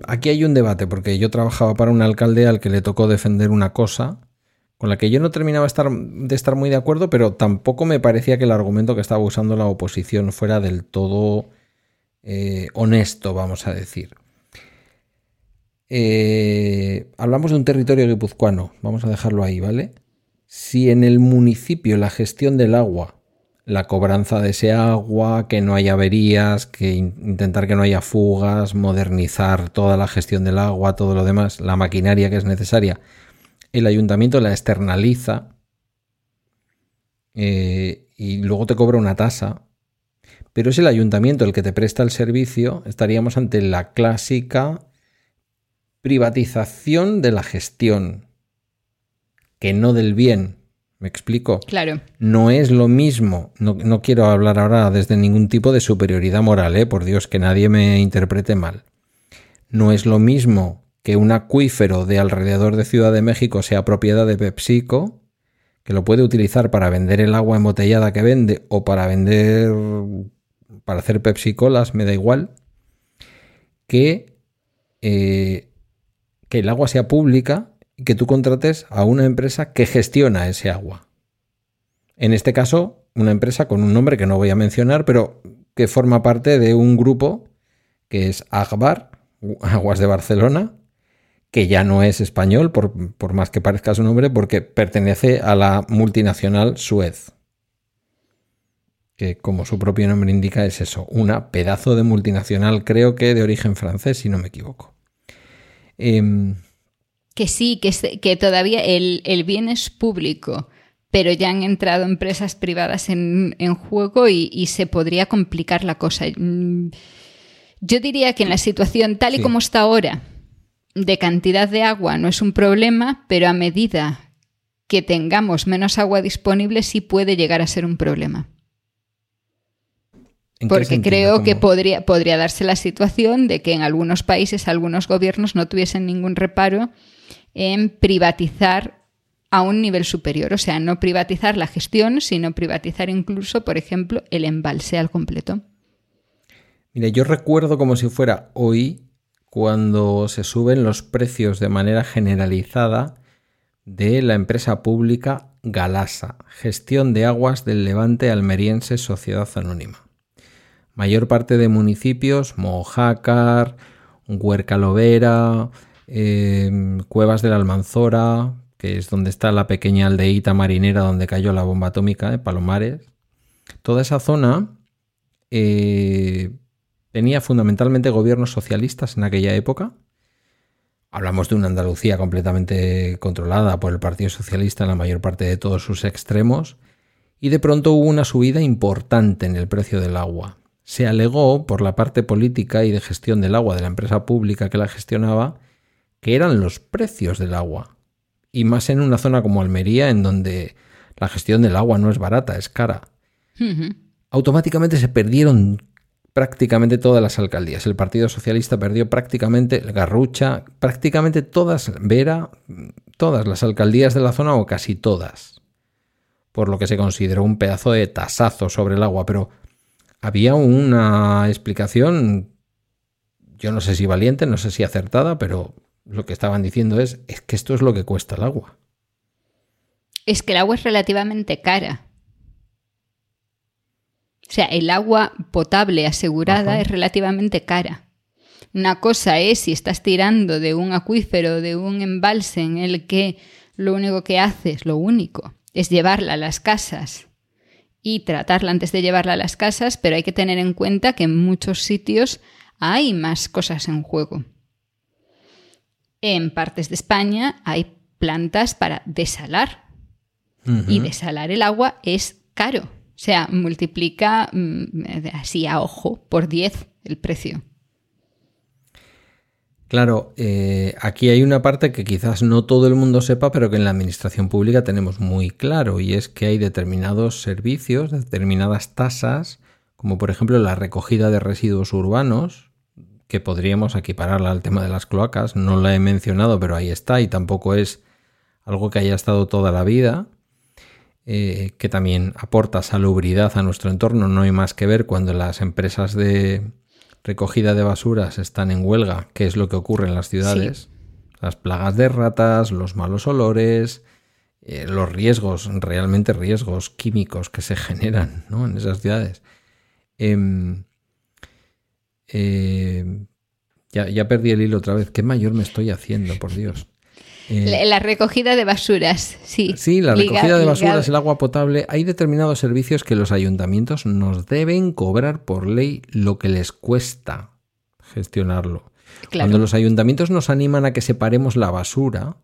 Aquí hay un debate, porque yo trabajaba para un alcalde al que le tocó defender una cosa con la que yo no terminaba de estar muy de acuerdo, pero tampoco me parecía que el argumento que estaba usando la oposición fuera del todo eh, honesto, vamos a decir. Eh, hablamos de un territorio guipuzcoano, vamos a dejarlo ahí, ¿vale? Si en el municipio la gestión del agua, la cobranza de ese agua, que no haya averías, que in- intentar que no haya fugas, modernizar toda la gestión del agua, todo lo demás, la maquinaria que es necesaria, el ayuntamiento la externaliza eh, y luego te cobra una tasa, pero es el ayuntamiento el que te presta el servicio, estaríamos ante la clásica privatización de la gestión, que no del bien. ¿Me explico? Claro. No es lo mismo, no, no quiero hablar ahora desde ningún tipo de superioridad moral, ¿eh? por Dios, que nadie me interprete mal. No es lo mismo que un acuífero de alrededor de Ciudad de México sea propiedad de PepsiCo que lo puede utilizar para vender el agua embotellada que vende o para vender, para hacer Pepsi Colas, me da igual, que, eh, que el agua sea pública que tú contrates a una empresa que gestiona ese agua. En este caso, una empresa con un nombre que no voy a mencionar, pero que forma parte de un grupo que es Agbar, Aguas de Barcelona, que ya no es español, por, más que parezca su nombre, porque pertenece a la multinacional Suez. Que como su propio nombre indica es eso, una pedazo de multinacional, creo que de origen francés, si no me equivoco. Em, que sí, que, que todavía el, bien es público, pero ya han entrado empresas privadas en, juego y, se podría complicar la cosa. Mm, yo diría que en la situación tal y como está ahora, de cantidad de agua no es un problema, pero a medida que tengamos menos agua disponible sí puede llegar a ser un problema. Porque creo que podría, podría darse la situación de que en algunos países algunos gobiernos no tuviesen ningún reparo en privatizar a un nivel superior, o sea, no privatizar la gestión, sino privatizar incluso, por ejemplo, el embalse al completo. Mire, yo recuerdo como si fuera hoy cuando se suben los precios de manera generalizada de la empresa pública Galasa, Gestión de Aguas del Levante Almeriense Sociedad Anónima. Mayor parte de municipios, Mojácar, Huercalovera, em, Cuevas de la Almanzora, que es donde está la pequeña aldeíta marinera donde cayó la bomba atómica de Palomares. Toda esa zona eh, tenía fundamentalmente gobiernos socialistas en aquella época. Hablamos de una Andalucía completamente controlada por el Partido Socialista en la mayor parte de todos sus extremos, y de pronto hubo una subida importante en el precio del agua. Se alegó por la parte política y de gestión del agua de la empresa pública que la gestionaba que eran los precios del agua. Y más en una zona como Almería, en donde la gestión del agua no es barata, es cara. Automáticamente se perdieron prácticamente todas las alcaldías. El Partido Socialista perdió prácticamente Garrucha, prácticamente todas, Vera, todas las alcaldías de la zona o casi todas. Por lo que se consideró un pedazo de tasazo sobre el agua, pero había una explicación, yo no sé si valiente, no sé si acertada, pero lo que estaban diciendo es, es que esto es lo que cuesta el agua. Es que el agua es relativamente cara. O sea, el agua potable asegurada es relativamente cara. Una cosa es si estás tirando de un acuífero, de un embalse en el que lo único que haces, lo único, es llevarla a las casas y tratarla antes de llevarla a las casas, pero hay que tener en cuenta que en muchos sitios hay más cosas en juego. En partes de España hay plantas para desalar y desalar el agua es caro. O sea, multiplica mm, así a ojo por 10 el precio. Claro, eh, aquí hay una parte que quizás no todo el mundo sepa, pero que en la administración pública tenemos muy claro, y es que hay determinados servicios, determinadas tasas, como por ejemplo la recogida de residuos urbanos, que podríamos equipararla al tema de las cloacas, no la he mencionado, pero ahí está, y tampoco es algo que haya estado toda la vida. Eh, que también aporta salubridad a nuestro entorno. No hay más que ver cuando las empresas de recogida de basuras están en huelga, qué es lo que ocurre en las ciudades. Las plagas de ratas, los malos olores, eh, los riesgos, realmente riesgos químicos que se generan en esas ciudades. Em, eh, ya, ya, perdí el hilo otra vez. ¿Qué mayor me estoy haciendo, por Dios? Eh, la recogida de basuras, sí. Sí, la recogida de basuras, el agua potable. Hay determinados servicios que los ayuntamientos nos deben cobrar por ley lo que les cuesta gestionarlo. Cuando los ayuntamientos nos animan a que separemos la basura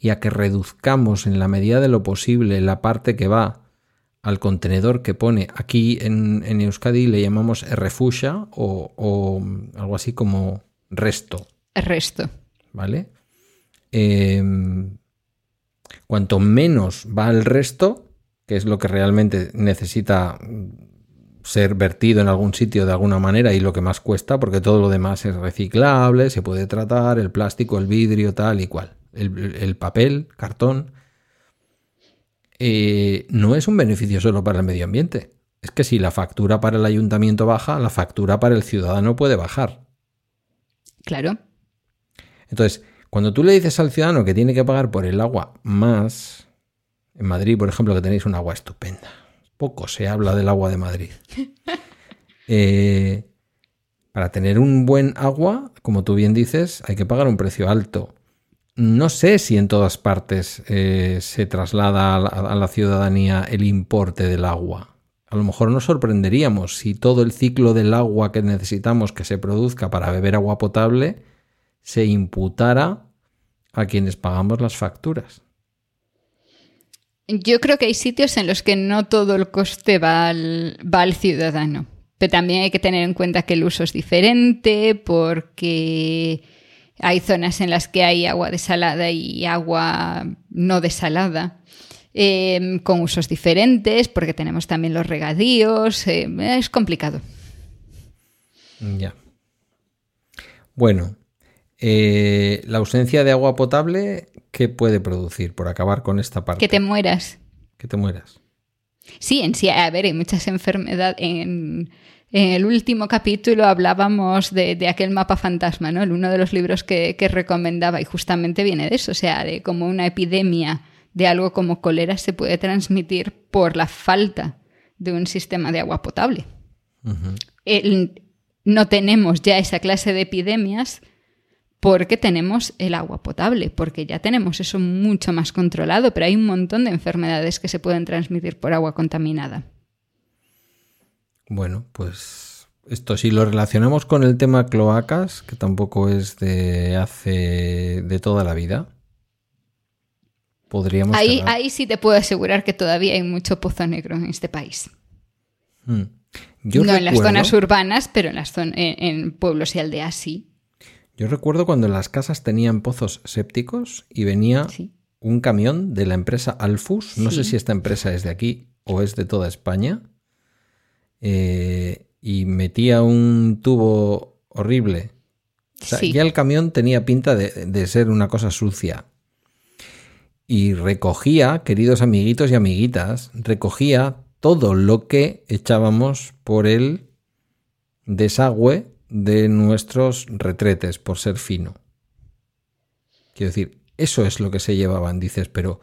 y a que reduzcamos en la medida de lo posible la parte que va al contenedor que pone aquí en, Euskadi le llamamos refugia o, o algo así como resto. Resto. ¿Vale? Em, cuanto menos va al resto, que es lo que realmente necesita ser vertido en algún sitio de alguna manera y lo que más cuesta, porque todo lo demás es reciclable, se puede tratar, el plástico, el vidrio, tal y cual, el, papel, cartón. Eh, no es un beneficio solo para el medio ambiente. Es que si la factura para el ayuntamiento baja, la factura para el ciudadano puede bajar. Claro. Entonces, cuando tú le dices al ciudadano que tiene que pagar por el agua más, en Madrid, por ejemplo, que tenéis un agua estupenda, poco se habla del agua de Madrid. Eh, para tener un buen agua, como tú bien dices, hay que pagar un precio alto. No sé si en todas partes eh, se traslada a la ciudadanía el importe del agua. A lo mejor nos sorprenderíamos si todo el ciclo del agua que necesitamos que se produzca para beber agua potable se imputara a quienes pagamos las facturas. Yo creo que hay sitios en los que no todo el coste va al, ciudadano. Pero también hay que tener en cuenta que el uso es diferente porque hay zonas en las que hay agua desalada y agua no desalada. Em, con usos diferentes, porque tenemos también los regadíos. Em, es complicado. Ya. Bueno, eh, la ausencia de agua potable, ¿qué puede producir por acabar con esta parte? Que te mueras. Que te mueras. Sí, en sí, a ver, hay muchas enfermedades. En, el último capítulo hablábamos de, aquel mapa fantasma, ¿no? Uno de los libros que, que, recomendaba y justamente viene de eso, o sea, de cómo una epidemia de algo como cólera se puede transmitir por la falta de un sistema de agua potable. no tenemos ya esa clase de epidemias porque tenemos el agua potable, porque ya tenemos eso mucho más controlado, pero hay un montón de enfermedades que se pueden transmitir por agua contaminada. Bueno, pues esto si lo relacionamos con el tema cloacas, que tampoco es de hace de toda la vida, podríamos... Ahí, ahí sí te puedo asegurar que todavía hay mucho pozo negro en este país. Hmm. no en las zonas urbanas, pero en, las en pueblos y aldeas sí. Yo recuerdo cuando las casas tenían pozos sépticos y venía un camión de la empresa Alfus, no sé si esta empresa es de aquí o es de toda España, eh, y metía un tubo horrible. Ya el camión tenía pinta de, ser una cosa sucia. Y recogía, queridos amiguitos y amiguitas, recogía todo lo que echábamos por el desagüe de nuestros retretes, por ser fino. Quiero decir, eso es lo que se llevaban, dices, pero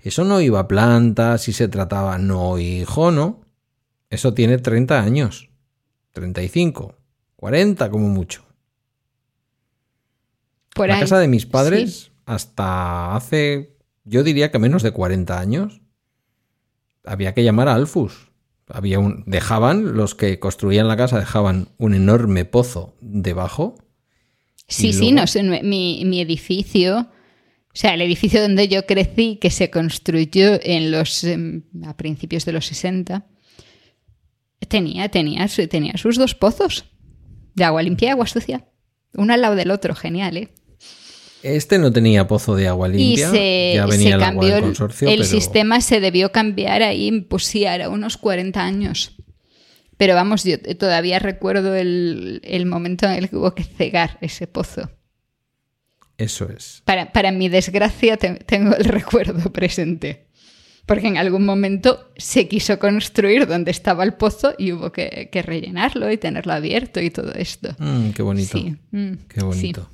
eso no iba a plantas y se trataba, no, hijo, no. Eso tiene 30 años, 35, 40 como mucho. Por la casa de mis padres, hasta hace, yo diría que menos de 40 años, había que llamar a Alfus había un, dejaban, los que construían la casa dejaban un enorme pozo debajo. Sí, sí, no sé, mi, mi, edificio, o sea, el edificio donde yo crecí, que se construyó en los, em, a principios de los 60, tenía, tenía, tenía sus dos pozos de agua limpia y agua sucia, uno al lado del otro, genial, ¿eh? Este no tenía pozo de agua limpia, ya venía el agua del consorcio. El sistema se debió cambiar ahí, pues sí, ahora unos 40 años. Pero vamos, yo todavía recuerdo el, momento en el que hubo que cegar ese pozo. Eso es. Para, para mi desgracia tengo el recuerdo presente. Porque en algún momento se quiso construir donde estaba el pozo y hubo que, rellenarlo y tenerlo abierto y todo esto. Mm, qué bonito. Sí. Mm, qué bonito.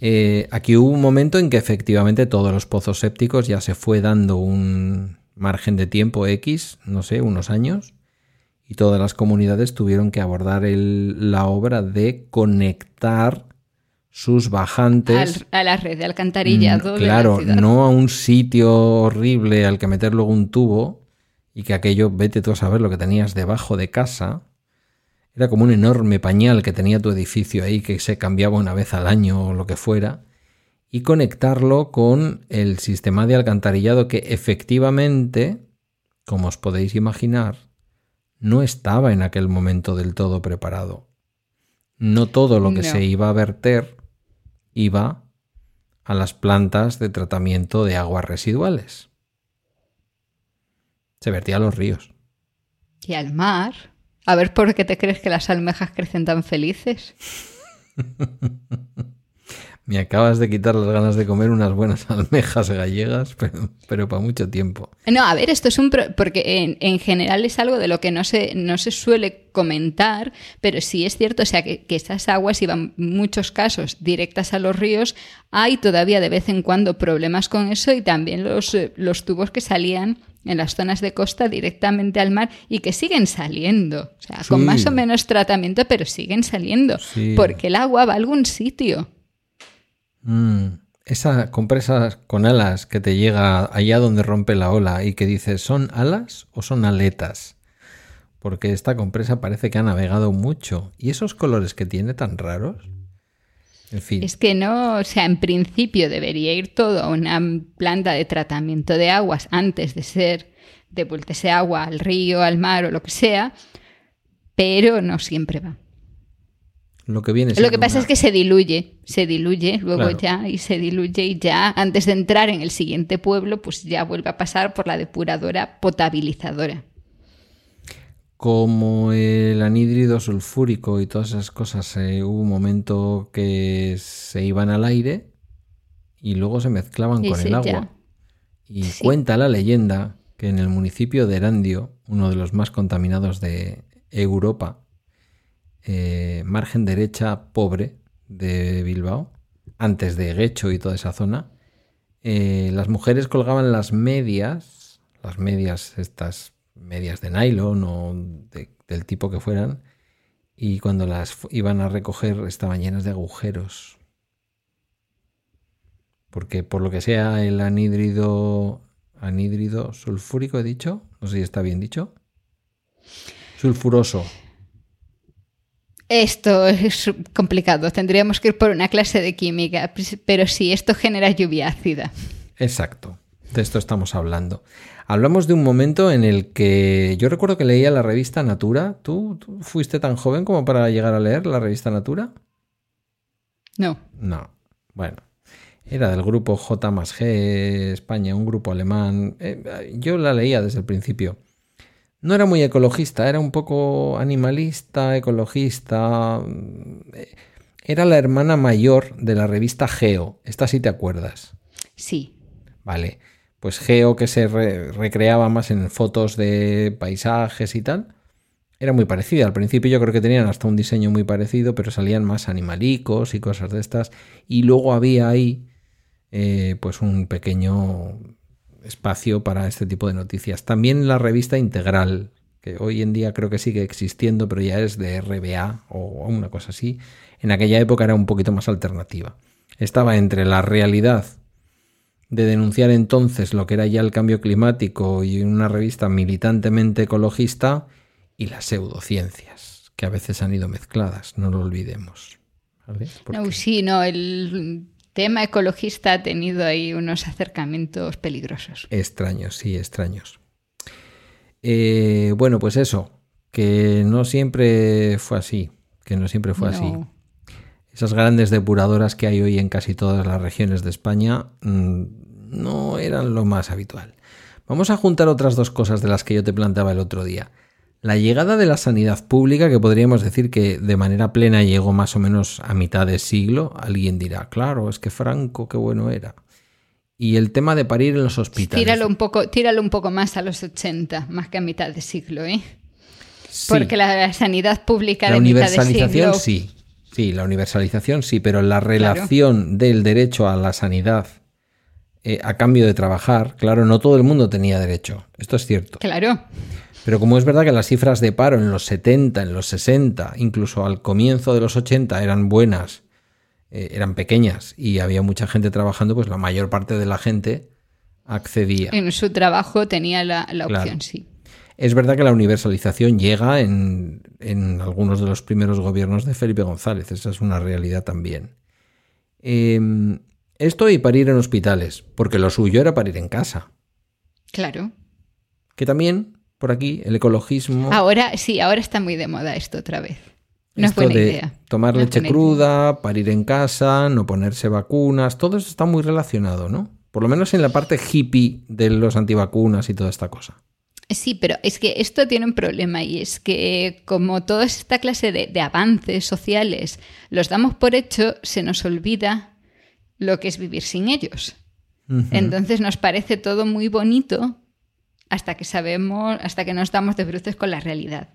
Eh, aquí hubo un momento en que efectivamente todos los pozos sépticos ya se fue dando un margen de tiempo X, no sé, unos años, y todas las comunidades tuvieron que abordar la obra de conectar sus bajantes a la red de alcantarillado. Claro, no a un sitio horrible al que meter luego un tubo y que aquello, vete tú a saber lo que tenías debajo de casa, era como un enorme pañal que tenía tu edificio ahí que se cambiaba una vez al año o lo que fuera. Y conectarlo con el sistema de alcantarillado que efectivamente, como os podéis imaginar, no estaba en aquel momento del todo preparado. No todo lo que se iba a verter iba a las plantas de tratamiento de aguas residuales. Se vertía a los ríos. Y al mar. A ver por qué te crees que las almejas crecen tan felices. Me acabas de quitar las ganas de comer unas buenas almejas gallegas, pero, pero para mucho tiempo. No, a ver, esto es un... porque en, en, general es algo de lo que no se, no se suele comentar, pero sí es cierto, o sea, que, que esas aguas iban en muchos casos directas a los ríos, hay todavía de vez en cuando problemas con eso y también los, eh, los tubos que salían en las zonas de costa directamente al mar y que siguen saliendo, o sea, Sí. con más o menos tratamiento, pero siguen saliendo, Sí. porque el agua va a algún sitio. Mm, esa compresa con alas que te llega allá donde rompe la ola y que dices, ¿son alas o son aletas? Porque esta compresa parece que ha navegado mucho. ¿Y esos colores que tiene tan raros? En fin. Es que no, o sea, en principio debería ir todo a una planta de tratamiento de aguas antes de ser devuelta ese agua al río, al mar o lo que sea, pero no siempre va. Lo que viene Lo siendo que pasa una- es que se diluye, se diluye luego Claro. ya y se diluye y ya antes de entrar en el siguiente pueblo, pues ya vuelve a pasar por la depuradora potabilizadora. Como el anhídrido sulfúrico y todas esas cosas, eh, hubo un momento que se iban al aire y luego se mezclaban con el agua. ya. Y Sí. cuenta la leyenda que en el municipio de Erandio, uno de los más contaminados de Europa, eh, margen derecha pobre de Bilbao, antes de Guecho y toda esa zona, eh, las mujeres colgaban las medias, las medias estas medias de nylon o de- del tipo que fueran, y cuando las iban a recoger estaban llenas de agujeros. Porque por lo que sea el anhídrido, anhídrido sulfúrico, he dicho, no sé si está bien dicho, sulfuroso. Esto es complicado, tendríamos que ir por una clase de química, pero sí, esto genera lluvia ácida. Exacto, de esto estamos hablando. Hablamos de un momento en el que yo recuerdo que leía la revista Natura. ¿Tú, tú fuiste tan joven como para llegar a leer la revista Natura? No, No. Bueno, era del grupo J más G España, un grupo alemán. Eh, yo la leía desde el principio. No era muy ecologista, era un poco animalista, ecologista. Eh, Era la hermana mayor de la revista Geo. Esta sí te acuerdas. sí, Vale. Pues Geo, que se re- recreaba más en fotos de paisajes y tal, era muy parecida. Al principio yo creo que tenían hasta un diseño muy parecido, pero salían más animalicos y cosas de estas. Y luego había ahí eh, pues un pequeño espacio para este tipo de noticias. También la revista Integral, que hoy en día creo que sigue existiendo, pero ya es de RBA o una cosa así. En aquella época era un poquito más alternativa. Estaba entre la realidad de denunciar entonces lo que era ya el cambio climático y una revista militantemente ecologista y las pseudociencias, que a veces han ido mezcladas, no lo olvidemos. No, sí, no, el tema ecologista ha tenido ahí unos acercamientos peligrosos. Extraños, sí, extraños. Eh, bueno, pues eso, que no siempre fue así, que no siempre fue así. Esas grandes depuradoras que hay hoy en casi todas las regiones de España mm, no eran lo más habitual. Vamos a juntar otras dos cosas de las que yo te planteaba el otro día. La llegada de la sanidad pública, que podríamos decir que de manera plena llegó más o menos a mitad de siglo, alguien dirá, claro, es que Franco, qué bueno era. Y el tema de parir en los hospitales. Tíralo un, poco, tíralo un poco más a los 80, más que a mitad de siglo, ¿eh? Sí. Porque la sanidad pública La de mitad de universalización siglo... sí. Sí, la universalización sí, pero la relación del derecho a la sanidad eh, a cambio de trabajar, claro, no todo el mundo tenía derecho. Esto es cierto. Claro, Pero como es verdad que las cifras de paro en los 70, en los 60, incluso al comienzo de los 80 eran buenas, eh, eran pequeñas y había mucha gente trabajando, pues la mayor parte de la gente accedía. en su trabajo tenía la, la Claro. opción, sí. Es verdad que la universalización llega en, en algunos de los primeros gobiernos de Felipe González, esa es una realidad también. Eh, esto y parir en hospitales, porque lo suyo era parir en casa. Claro. Que también, por aquí, el ecologismo... Ahora, sí, ahora está muy de moda esto otra vez. No esto es buena de idea. tomar No leche idea. cruda, parir en casa, no ponerse vacunas, todo eso está muy relacionado, ¿no? Por lo menos en la parte hippie de los antivacunas y toda esta cosa. Sí, pero es que esto tiene un problema y es que como toda esta clase de, de avances sociales los damos por hecho, se nos olvida lo que es vivir sin ellos. Entonces nos parece todo muy bonito hasta que sabemos, hasta que nos damos de bruces con la realidad.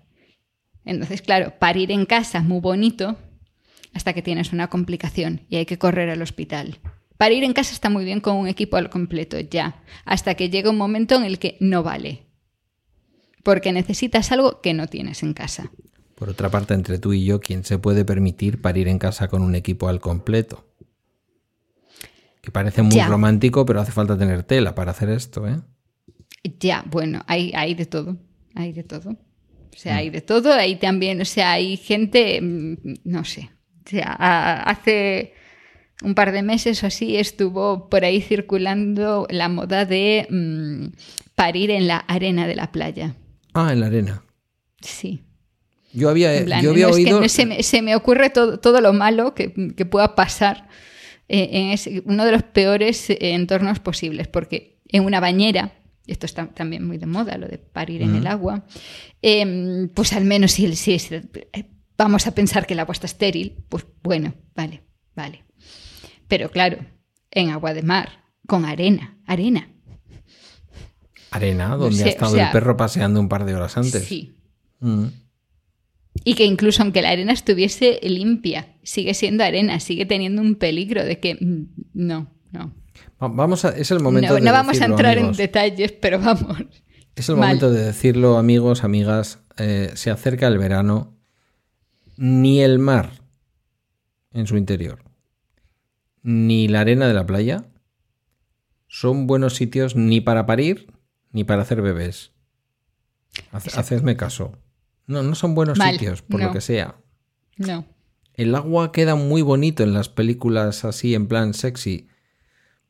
Entonces, claro, parir en casa es muy bonito hasta que tienes una complicación y hay que correr al hospital. Parir en casa está muy bien con un equipo al completo, ya, hasta que llega un momento en el que no vale. Porque necesitas algo que no tienes en casa. Por otra parte, entre tú y yo, ¿quién se puede permitir parir en casa con un equipo al completo? Que parece muy romántico, pero hace falta tener tela para hacer esto, ¿eh? Ya, bueno, hay, hay de todo, hay de todo. O sea, hay de todo, hay también, o sea, hay gente, mm, no sé, o sea, hace un par de meses o así estuvo por ahí circulando la moda de mm, parir en la arena de la playa. Ah, en la arena. Sí. Yo había, yo había oído... se, me, ocurre todo, todo lo malo que, pueda pasar en uno de los peores entornos posibles, porque en una bañera esto está también muy de moda, lo de parir en el agua, em, pues al menos si, si, eh, vamos a pensar que el agua está estéril, pues bueno, vale, vale. Pero claro, en agua de mar, con arena, arena. Arena, donde ha estado el perro paseando un par de horas antes. Sí. Mm. Y que incluso aunque la arena estuviese limpia, sigue siendo arena, sigue teniendo un peligro de que mm, no, no. Vamos a, es el momento no, no vamos a entrar en detalles, pero vamos. Es el momento de decirlo, amigos, amigas. Eh, se acerca el verano. Ni el mar en su interior, ni la arena de la playa son buenos sitios ni para parir ni para hacer bebés. Hacedme caso. No, no son buenos sitios, por lo que sea. No. El agua queda muy bonito en las películas así, en plan sexy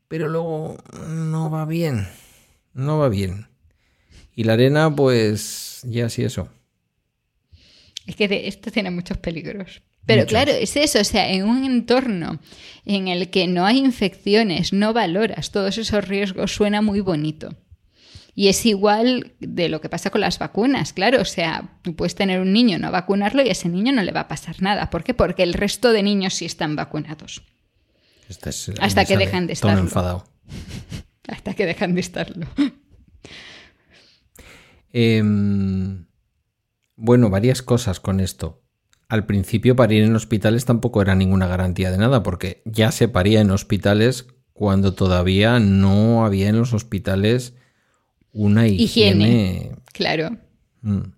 pero luego no va bien, no va bien. Y la arena, pues ya sí eso. Es que esto tiene muchos peligros. Pero claro, es eso, o sea, en un entorno en el que no hay infecciones, no valoras todos esos riesgos, suena muy bonito. Y es igual de lo que pasa con las vacunas, claro, o sea, tú puedes tener un niño, no vacunarlo y a ese niño no le va a pasar nada. ¿Por qué? Porque el resto de niños sí están vacunados. Hasta que dejan de estarlo. enfadado. Hasta que dejan de estarlo. Bueno, varias cosas con esto. Al principio parir en hospitales tampoco era ninguna garantía de nada, porque ya se paría en hospitales cuando todavía no había en los hospitales una higiene. Claro. Mm.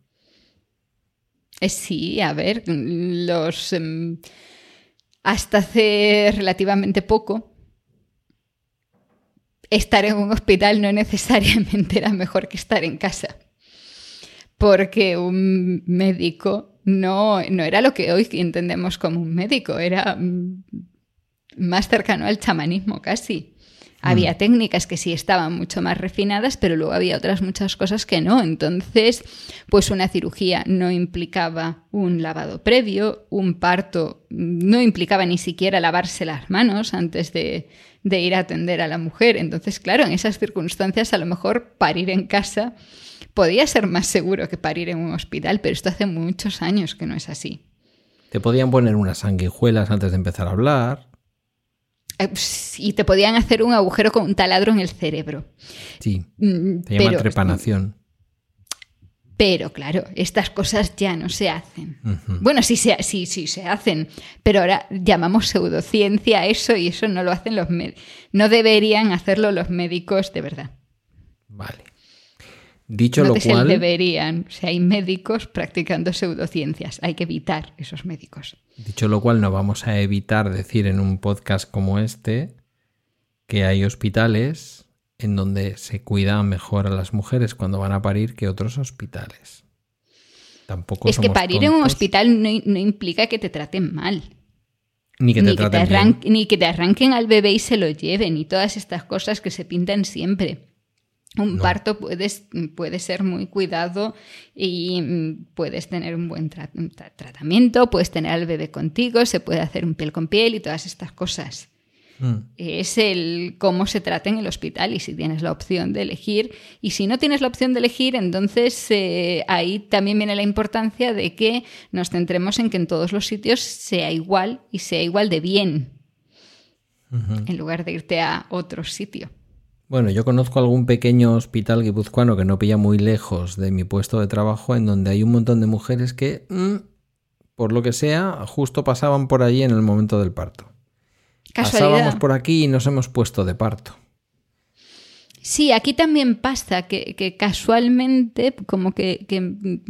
Eh, sí, a ver, los... Em, hasta hace relativamente poco, estar en un hospital no necesariamente era mejor que estar en casa. Porque un médico no, no era lo que hoy entendemos como un médico, era más cercano al chamanismo casi. Había mm. técnicas que sí estaban mucho más refinadas, pero luego había otras muchas cosas que no. Entonces, pues una cirugía no implicaba un lavado previo, un parto no implicaba ni siquiera lavarse las manos antes de, ir a atender a la mujer. Entonces, claro, en esas circunstancias a lo mejor parir en casa podía ser más seguro que parir en un hospital, pero esto hace muchos años que no es así. Te podían poner unas sanguijuelas antes de empezar a hablar. Eh, y te podían hacer un agujero con un taladro en el cerebro. Sí, mm, se llama trepanación. Pero claro, estas cosas ya no se hacen. Bueno, sí, sí, sí, sí se hacen, pero ahora llamamos pseudociencia a eso y eso no lo hacen los médicos. No deberían hacerlo los médicos de verdad. Vale. Dicho lo cual. deberían. O sea, hay médicos practicando pseudociencias. Hay que evitar esos médicos. Dicho lo cual, no vamos a evitar decir en un podcast como este que hay hospitales en donde se cuida mejor a las mujeres cuando van a parir que otros hospitales. Tampoco es que parir en un hospital no, implica que te traten mal. Ni que te, ni que te arranquen al bebé y se lo lleven, y todas estas cosas que se pintan siempre. Un parto puedes, puede ser muy cuidado y mm, puedes tener un buen tratamiento, puedes tener al bebé contigo, se puede hacer un piel con piel y todas estas cosas. Mm. Es el cómo se trata en el hospital y si tienes la opción de elegir. Y si no tienes la opción de elegir, entonces eh, ahí también viene la importancia de que nos centremos en que en todos los sitios sea igual y sea igual de bien. en lugar de irte a otro sitio. Bueno, yo conozco algún pequeño hospital guipuzcoano que no pilla muy lejos de mi puesto de trabajo, en donde hay un montón de mujeres que, mm, por lo que sea, justo pasaban por allí en el momento del parto. Casualidad. Pasábamos por aquí y nos hemos puesto de parto. Sí, aquí también pasa que, que casualmente como que, que, mm,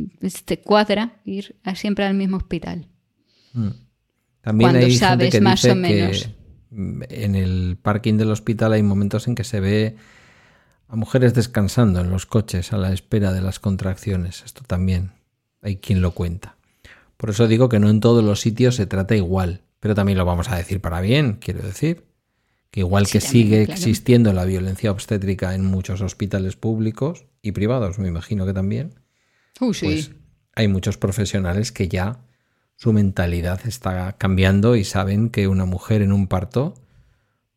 te cuadra ir a- siempre al mismo hospital. Mm. También Cuando hay sabes gente que más dice o menos. que en el parking del hospital hay momentos en que se ve a mujeres descansando en los coches a la espera de las contracciones. Esto también hay quien lo cuenta. Por eso digo que no en todos los sitios se trata igual, pero también lo vamos a decir para bien, quiero decir. Que igual Sí, que también, sigue claro. existiendo la violencia obstétrica en muchos hospitales públicos y privados, me imagino que también, Uh, sí. pues hay muchos profesionales que ya su mentalidad está cambiando y saben que una mujer en un parto,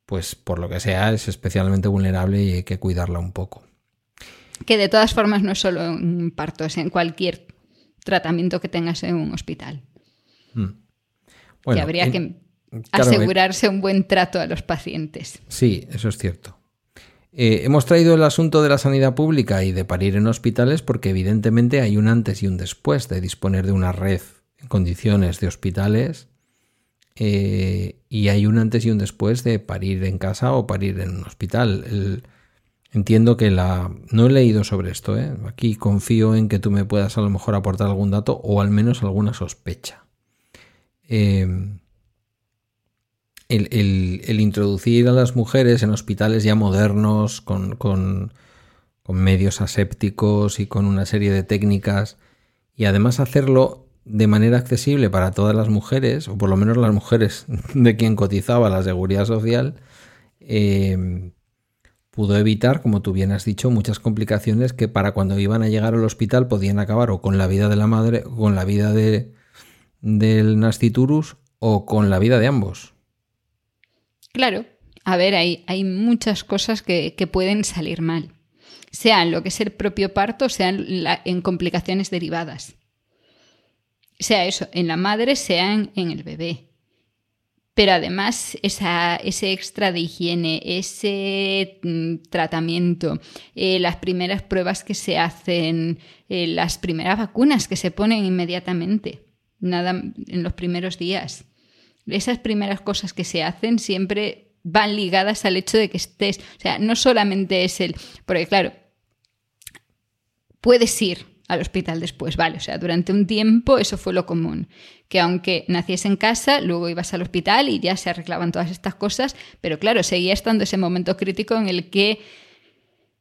pues por lo que sea, es especialmente vulnerable y hay que cuidarla un poco. Que de todas formas no es solo en partos, en cualquier tratamiento que tengas en un hospital. Bueno, que habría en- que claro, asegurarse un buen trato a los pacientes. Sí, eso es cierto. Eh, hemos traído el asunto de la sanidad pública y de parir en hospitales porque evidentemente hay un antes y un después de disponer de una red condiciones de hospitales eh, y hay un antes y un después de parir en casa o parir en un hospital. Entiendo que la... No he leído sobre esto, ¿eh? aquí confío en que tú me puedas a lo mejor aportar algún dato o al menos alguna sospecha. Eh, el, el- introducir a las mujeres en hospitales ya modernos, con- con medios asépticos y con una serie de técnicas, y además hacerlo de manera accesible para todas las mujeres, o por lo menos las mujeres de quien cotizaba la seguridad social, eh, pudo evitar, como tú bien has dicho, muchas complicaciones que para cuando iban a llegar al hospital podían acabar o con la vida de la madre, o con la vida de, del nasciturus, o con la vida de ambos. Claro, a ver, hay, hay muchas cosas que, que pueden salir mal, sean lo que es el propio parto, sean en complicaciones derivadas. Sea eso, en la madre, sea en, el bebé. Pero además, esa, ese extra de higiene, ese mm, tratamiento, eh, las primeras pruebas que se hacen, eh, las primeras vacunas que se ponen inmediatamente, nada en los primeros días esas primeras cosas que se hacen siempre van ligadas al hecho de que estés, o sea, no solamente es el, porque claro, puedes ir al hospital después, vale, o sea, durante un tiempo eso fue lo común, que aunque naciese en casa, luego ibas al hospital y ya se arreglaban todas estas cosas, pero claro, seguía estando ese momento crítico en el que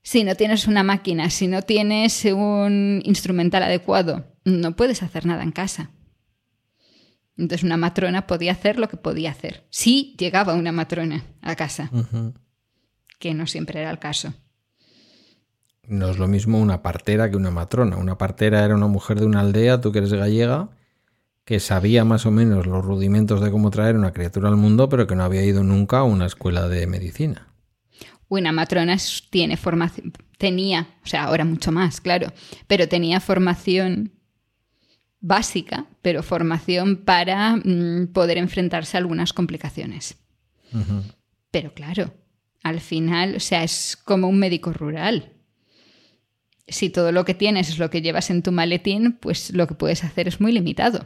si no tienes una máquina, si no tienes un instrumental adecuado, no puedes hacer nada en casa. Entonces una matrona podía hacer lo que podía hacer. Sí llegaba una matrona a casa, que no siempre era el caso. No es lo mismo una partera que una matrona. Una partera era una mujer de una aldea, tú que eres gallega, que sabía más o menos los rudimentos de cómo traer una criatura al mundo, pero que no había ido nunca a una escuela de medicina. Una matrona tiene formación, tenía, o sea, ahora mucho más, claro, pero tenía formación básica, pero formación para mm, poder enfrentarse a algunas complicaciones. Pero claro, al final, o sea, es como un médico rural. Si todo lo que tienes es lo que llevas en tu maletín, pues lo que puedes hacer es muy limitado.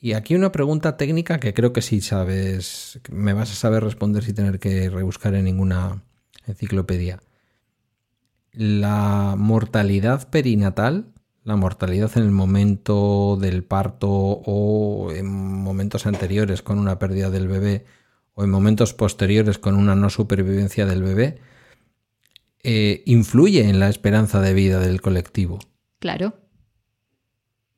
Y aquí una pregunta técnica que creo que sí sabes, me vas a saber responder sin tener que rebuscar en ninguna enciclopedia. La mortalidad perinatal, la mortalidad en el momento del parto o en momentos anteriores con una pérdida del bebé o en momentos posteriores con una no supervivencia del bebé, eh, influye en la esperanza de vida del colectivo. Claro,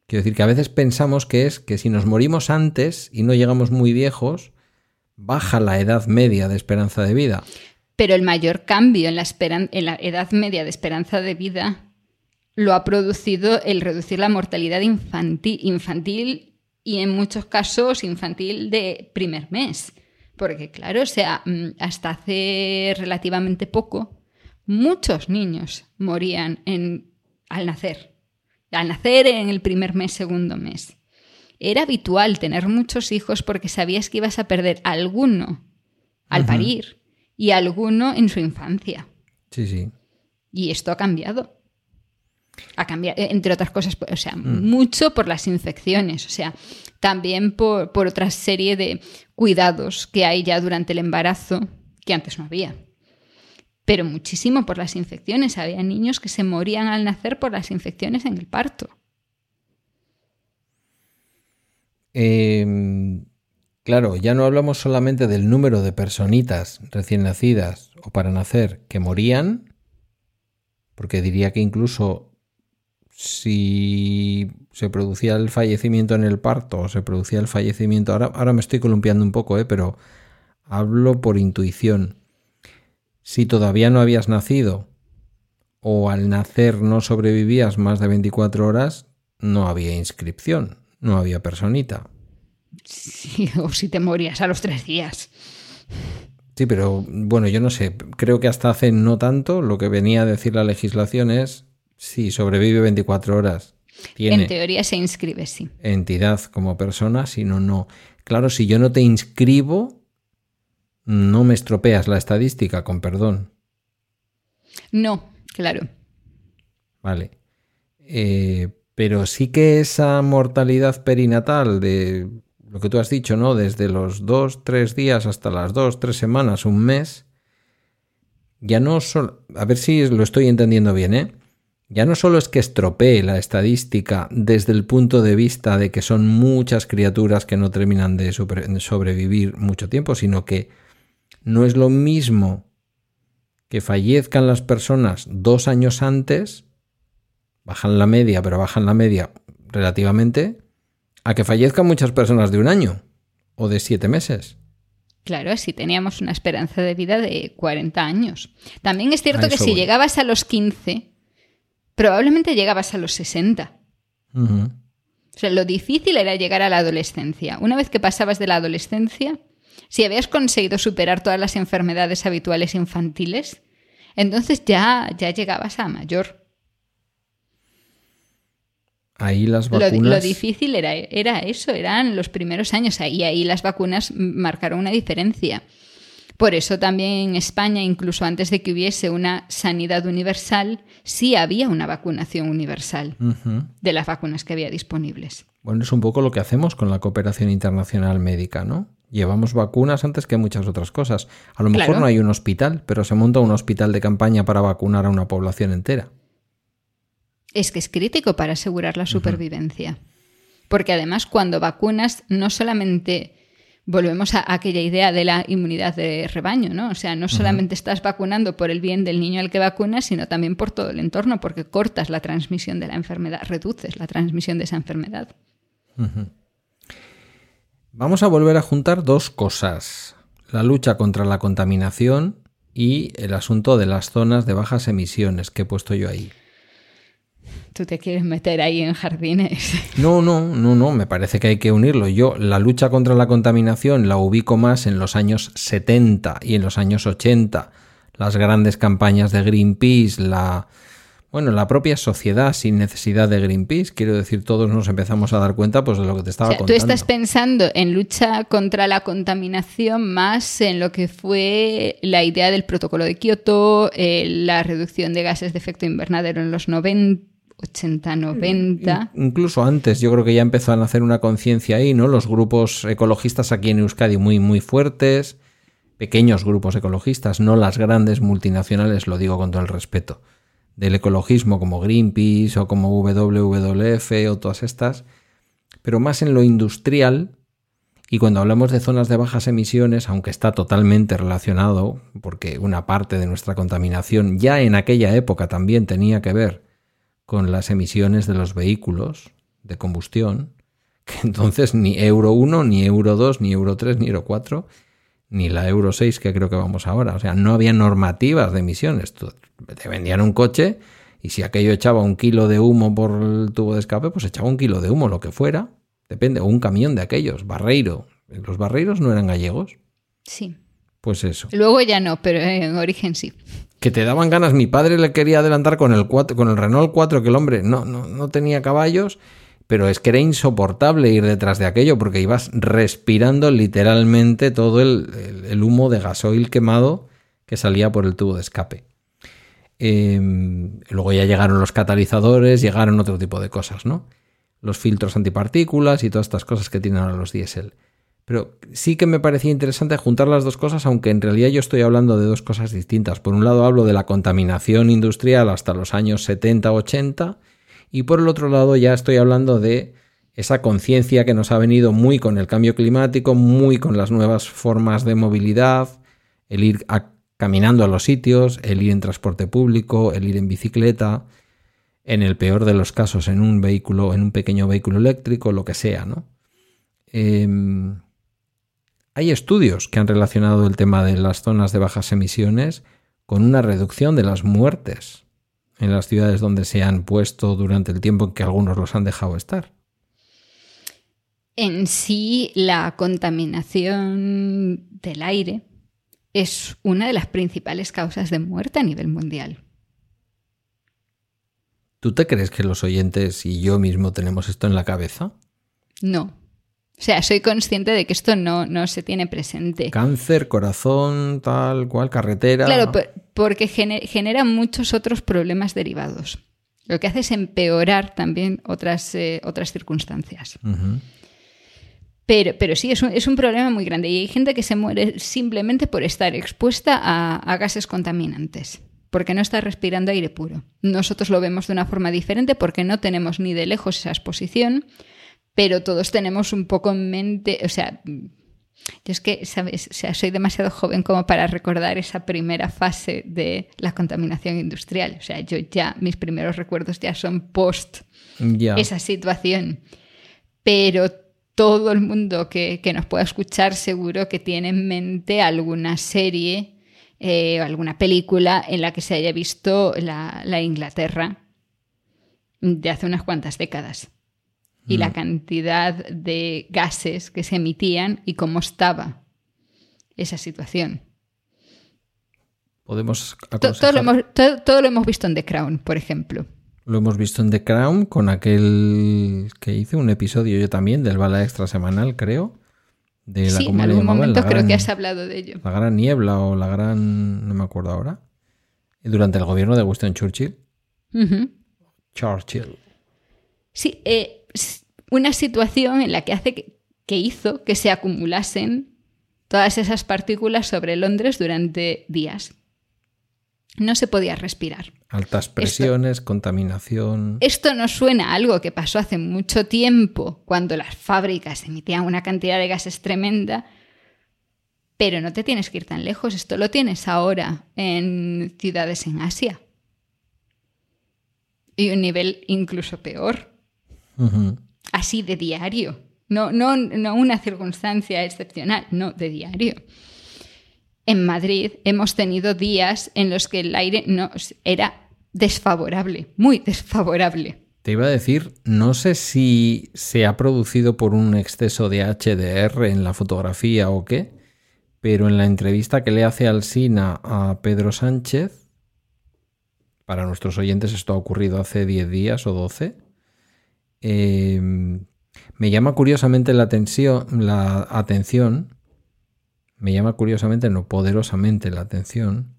Quiero decir que a veces pensamos que es que si nos morimos antes y no llegamos muy viejos, baja la edad media de esperanza de vida. pero el mayor cambio en la, esperan- en la edad media de esperanza de vida lo ha producido el reducir la mortalidad infantil, infantil y en muchos casos infantil de primer mes. Porque claro, o sea, mm, hasta hace relativamente poco, muchos niños morían en, al nacer. Al nacer en el primer mes, segundo mes. Era habitual tener muchos hijos porque sabías que ibas a perder alguno al parir y alguno en su infancia. Sí, sí. Y esto ha cambiado. Ha cambiado, eh, entre otras cosas, o sea, mucho por las infecciones, o sea, también por, por otra serie de cuidados que hay ya durante el embarazo que antes no había. Pero muchísimo por las infecciones. Había niños que se morían al nacer por las infecciones en el parto. Em, claro, ya no hablamos solamente del número de personitas recién nacidas o para nacer que morían, porque diría que incluso si se producía el fallecimiento en el parto o se producía el fallecimiento, ahora, ahora me estoy columpiando un poco, ¿eh? pero hablo por intuición. Si todavía no habías nacido o al nacer no sobrevivías más de 24 horas, no había inscripción, no había personita. Sí, o si te morías a los tres días. Sí, pero bueno, yo no sé, creo que hasta hace no tanto lo que venía a decir la legislación es si sobrevive 24 horas. en teoría se inscribe, sí. Entidad como persona, si no, no. Claro, si yo no te inscribo, no me estropeas la estadística, con perdón. No, claro. Vale. Eh, pero sí que esa mortalidad perinatal de lo que tú has dicho, ¿no? Desde los dos, tres días hasta las dos, tres semanas, un mes, ya no solo... A ver si lo estoy entendiendo bien, ¿eh? Ya no solo es que estropee la estadística desde el punto de vista de que son muchas criaturas que no terminan de sobrevivir mucho tiempo, sino que no es lo mismo que fallezcan las personas dos años antes, bajan la media, pero bajan la media relativamente, a que fallezcan muchas personas de un año o de siete meses. Claro, si teníamos una esperanza de vida de 40 años. También es cierto que si llegabas a los 15, probablemente llegabas a los 60. O sea, lo difícil era llegar a la adolescencia. Una vez que pasabas de la adolescencia, si habías conseguido superar todas las enfermedades habituales infantiles, entonces ya, ya llegabas a mayor. Ahí las vacunas. Lo, difícil era, era, eso, eran los primeros años. Y ahí las vacunas marcaron una diferencia. Por eso también en España, incluso antes de que hubiese una sanidad universal, sí había una vacunación universal de las vacunas que había disponibles. Bueno, es un poco lo que hacemos con la cooperación internacional médica, ¿no? Llevamos vacunas antes que muchas otras cosas. A lo mejor no hay un hospital, pero se monta un hospital de campaña para vacunar a una población entera es que es crítico para asegurar la supervivencia. Porque además cuando vacunas no solamente volvemos a aquella idea de la inmunidad de rebaño, ¿no? O sea, no solamente estás vacunando por el bien del niño al que vacunas, sino también por todo el entorno, porque cortas la transmisión de la enfermedad, reduces la transmisión de esa enfermedad. Vamos a volver a juntar dos cosas. La lucha contra la contaminación y el asunto de las zonas de bajas emisiones que he puesto yo ahí. Tú te quieres meter ahí en jardines. No, no, no, no, me parece que hay que unirlo. Yo la lucha contra la contaminación la ubico más en los años 70 y en los años 80. Las grandes campañas de Greenpeace, la bueno, la propia sociedad sin necesidad de Greenpeace, quiero decir, todos nos empezamos a dar cuenta pues de lo que te estaba contando. Tú estás pensando en lucha contra la contaminación más en lo que fue la idea del protocolo de Kioto, eh, la reducción de gases de efecto invernadero en los 90 80, 90. Incluso antes, yo creo que ya empezó a nacer una conciencia ahí, ¿no? Los grupos ecologistas aquí en Euskadi muy, muy fuertes, pequeños grupos ecologistas, no las grandes multinacionales, lo digo con todo el respeto, del ecologismo como Greenpeace o como WWF o todas estas, pero más en lo industrial. Y cuando hablamos de zonas de bajas emisiones, aunque está totalmente relacionado, porque una parte de nuestra contaminación ya en aquella época también tenía que ver con las emisiones de los vehículos de combustión, que entonces ni Euro 1, ni Euro 2, ni Euro 3, ni Euro 4, ni la Euro 6 que creo que vamos ahora. O sea, no había normativas de emisiones. Te vendían un coche y si aquello echaba un kilo de humo por el tubo de escape, pues echaba un kilo de humo, lo que fuera. Depende, o un camión de aquellos, barreiro. Los barreiros no eran gallegos. Sí. Pues eso. Luego ya no, pero en origen sí que te daban ganas. Mi padre le quería adelantar con el, con el Renault 4, que el hombre no, no, no tenía caballos, pero es que era insoportable ir detrás de aquello porque ibas respirando literalmente todo el, humo de gasoil quemado que salía por el tubo de escape. Em, luego ya llegaron los catalizadores, llegaron otro tipo de cosas, ¿no? Los filtros antipartículas y todas estas cosas que tienen ahora los diésel. Pero sí que me parecía interesante juntar las dos cosas, aunque en realidad yo estoy hablando de dos cosas distintas. Por un lado hablo de la contaminación industrial hasta los años 70-80 y por el otro lado ya estoy hablando de esa conciencia que nos ha venido muy con el cambio climático, muy con las nuevas formas de movilidad, el ir caminando a los sitios, el ir en transporte público, el ir en bicicleta, en el peor de los casos en un vehículo, en un pequeño vehículo eléctrico, lo que sea. Em, hay estudios que han relacionado el tema de las zonas de bajas emisiones con una reducción de las muertes en las ciudades donde se han puesto durante el tiempo en que algunos los han dejado estar. En sí, la contaminación del aire es una de las principales causas de muerte a nivel mundial. ¿Tú te crees que los oyentes y yo mismo tenemos esto en la cabeza? No. O sea, soy consciente de que esto no, no se tiene presente. Cáncer, corazón, tal cual, carretera. Claro, porque genera muchos otros problemas derivados. Lo que hace es empeorar también otras, eh, otras circunstancias. pero, pero sí, es un, es un, problema muy grande. Y hay gente que se muere simplemente por estar expuesta a, a gases contaminantes porque no está respirando aire puro. Nosotros lo vemos de una forma diferente porque no tenemos ni de lejos esa exposición, pero todos tenemos un poco en mente, o sea, yo es que, ¿sabes? O sea, soy demasiado joven como para recordar esa primera fase de la contaminación industrial. O sea, yo ya, mis primeros recuerdos ya son post esa situación. Pero todo el mundo que, nos pueda escuchar seguro que tiene en mente alguna serie eh, o alguna película en la que se haya visto la Inglaterra de hace unas cuantas décadas y la mm. cantidad de gases que se emitían y cómo estaba esa situación. Podemos todo, lo hemos, todo, lo hemos, visto en The Crown, por ejemplo. Lo hemos visto en The Crown con aquel que hice un episodio yo también del bala extra semanal, creo. De la, sí, en algún momento creo que has hablado de ello. La gran niebla o la gran... no me acuerdo ahora. Durante el gobierno de Winston Churchill. Churchill. Sí, eh, una situación en la que hace que, hizo que se acumulasen todas esas partículas sobre Londres durante días. No se podía respirar. Altas presiones, contaminación. Esto no suena a algo que pasó hace mucho tiempo, cuando las fábricas emitían una cantidad de gases tremenda, pero no te tienes que ir tan lejos. Esto lo tienes ahora en ciudades en Asia. Y un nivel incluso peor así de diario. No, no, no una circunstancia excepcional, no, de diario. En Madrid hemos tenido días en los que el aire no, era desfavorable, muy desfavorable. Te iba a decir, no sé si se ha producido por un exceso de HDR en la fotografía o qué, pero en la entrevista que le hace Alsina a Pedro Sánchez, para nuestros oyentes esto ha ocurrido hace 10 días o 12, Em, me llama curiosamente la, atención, me llama curiosamente, no poderosamente la atención,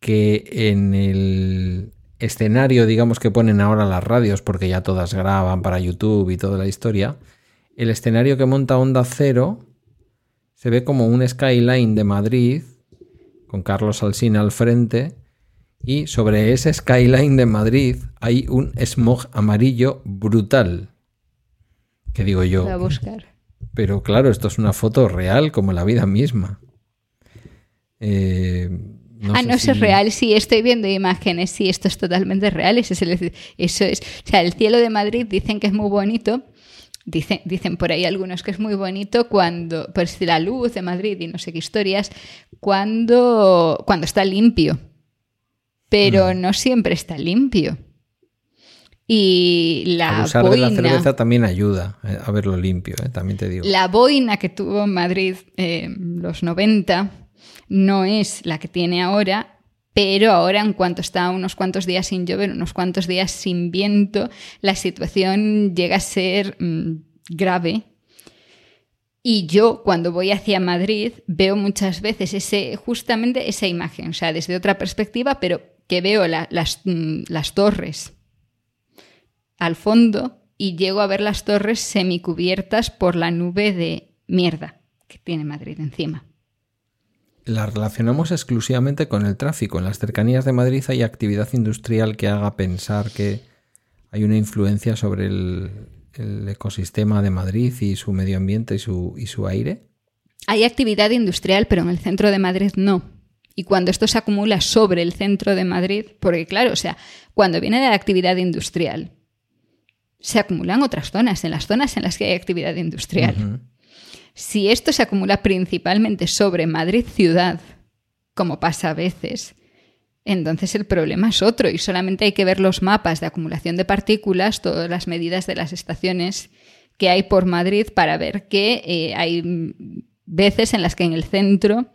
que en el escenario, digamos, que ponen ahora las radios, porque ya todas graban para YouTube y toda la historia, el escenario que monta Onda Cero se ve como un skyline de Madrid, con Carlos Alsina al frente, y sobre ese skyline de Madrid hay un smog amarillo brutal. ¿Qué digo yo? a buscar. Pero claro, esto es una foto real como la vida misma. Eh, no ah, no, es real, sí, estoy viendo imágenes, sí, esto es totalmente real. Eso es, eso es, o sea, el cielo de Madrid dicen que es muy bonito. Dicen, dicen por ahí algunos que es muy bonito cuando, pues la luz de Madrid y no sé qué historias, cuando, cuando está limpio pero mm. no siempre está limpio. Y la Abusar de la cerveza también ayuda eh, a verlo limpio, eh, también te digo. La boina que tuvo Madrid en eh, los 90 no es la que tiene ahora, pero ahora en cuanto está unos cuantos días sin llover, unos cuantos días sin viento, la situación llega a ser mm, grave. Y yo cuando voy hacia Madrid veo muchas veces ese, justamente esa imagen, o sea, desde otra perspectiva, pero que veo las, mm, las torres al fondo y llego a ver las torres semicubiertas por la nube de mierda que tiene Madrid encima. La relacionamos exclusivamente con el tráfico. En las cercanías de Madrid hay actividad industrial que haga pensar que hay una influencia sobre el, ecosistema de Madrid y su medio ambiente y su, y su aire. Hay actividad industrial, pero en el centro de Madrid no. Y cuando esto se acumula sobre el centro de Madrid, porque claro, o sea, cuando viene de la actividad industrial, se acumulan otras zonas, en las zonas en las que hay actividad industrial. Si esto se acumula principalmente sobre Madrid ciudad, como pasa a veces, entonces el problema es otro y solamente hay que ver los mapas de acumulación de partículas, todas las medidas de las estaciones que hay por Madrid para ver que eh, hay veces en las que en el centro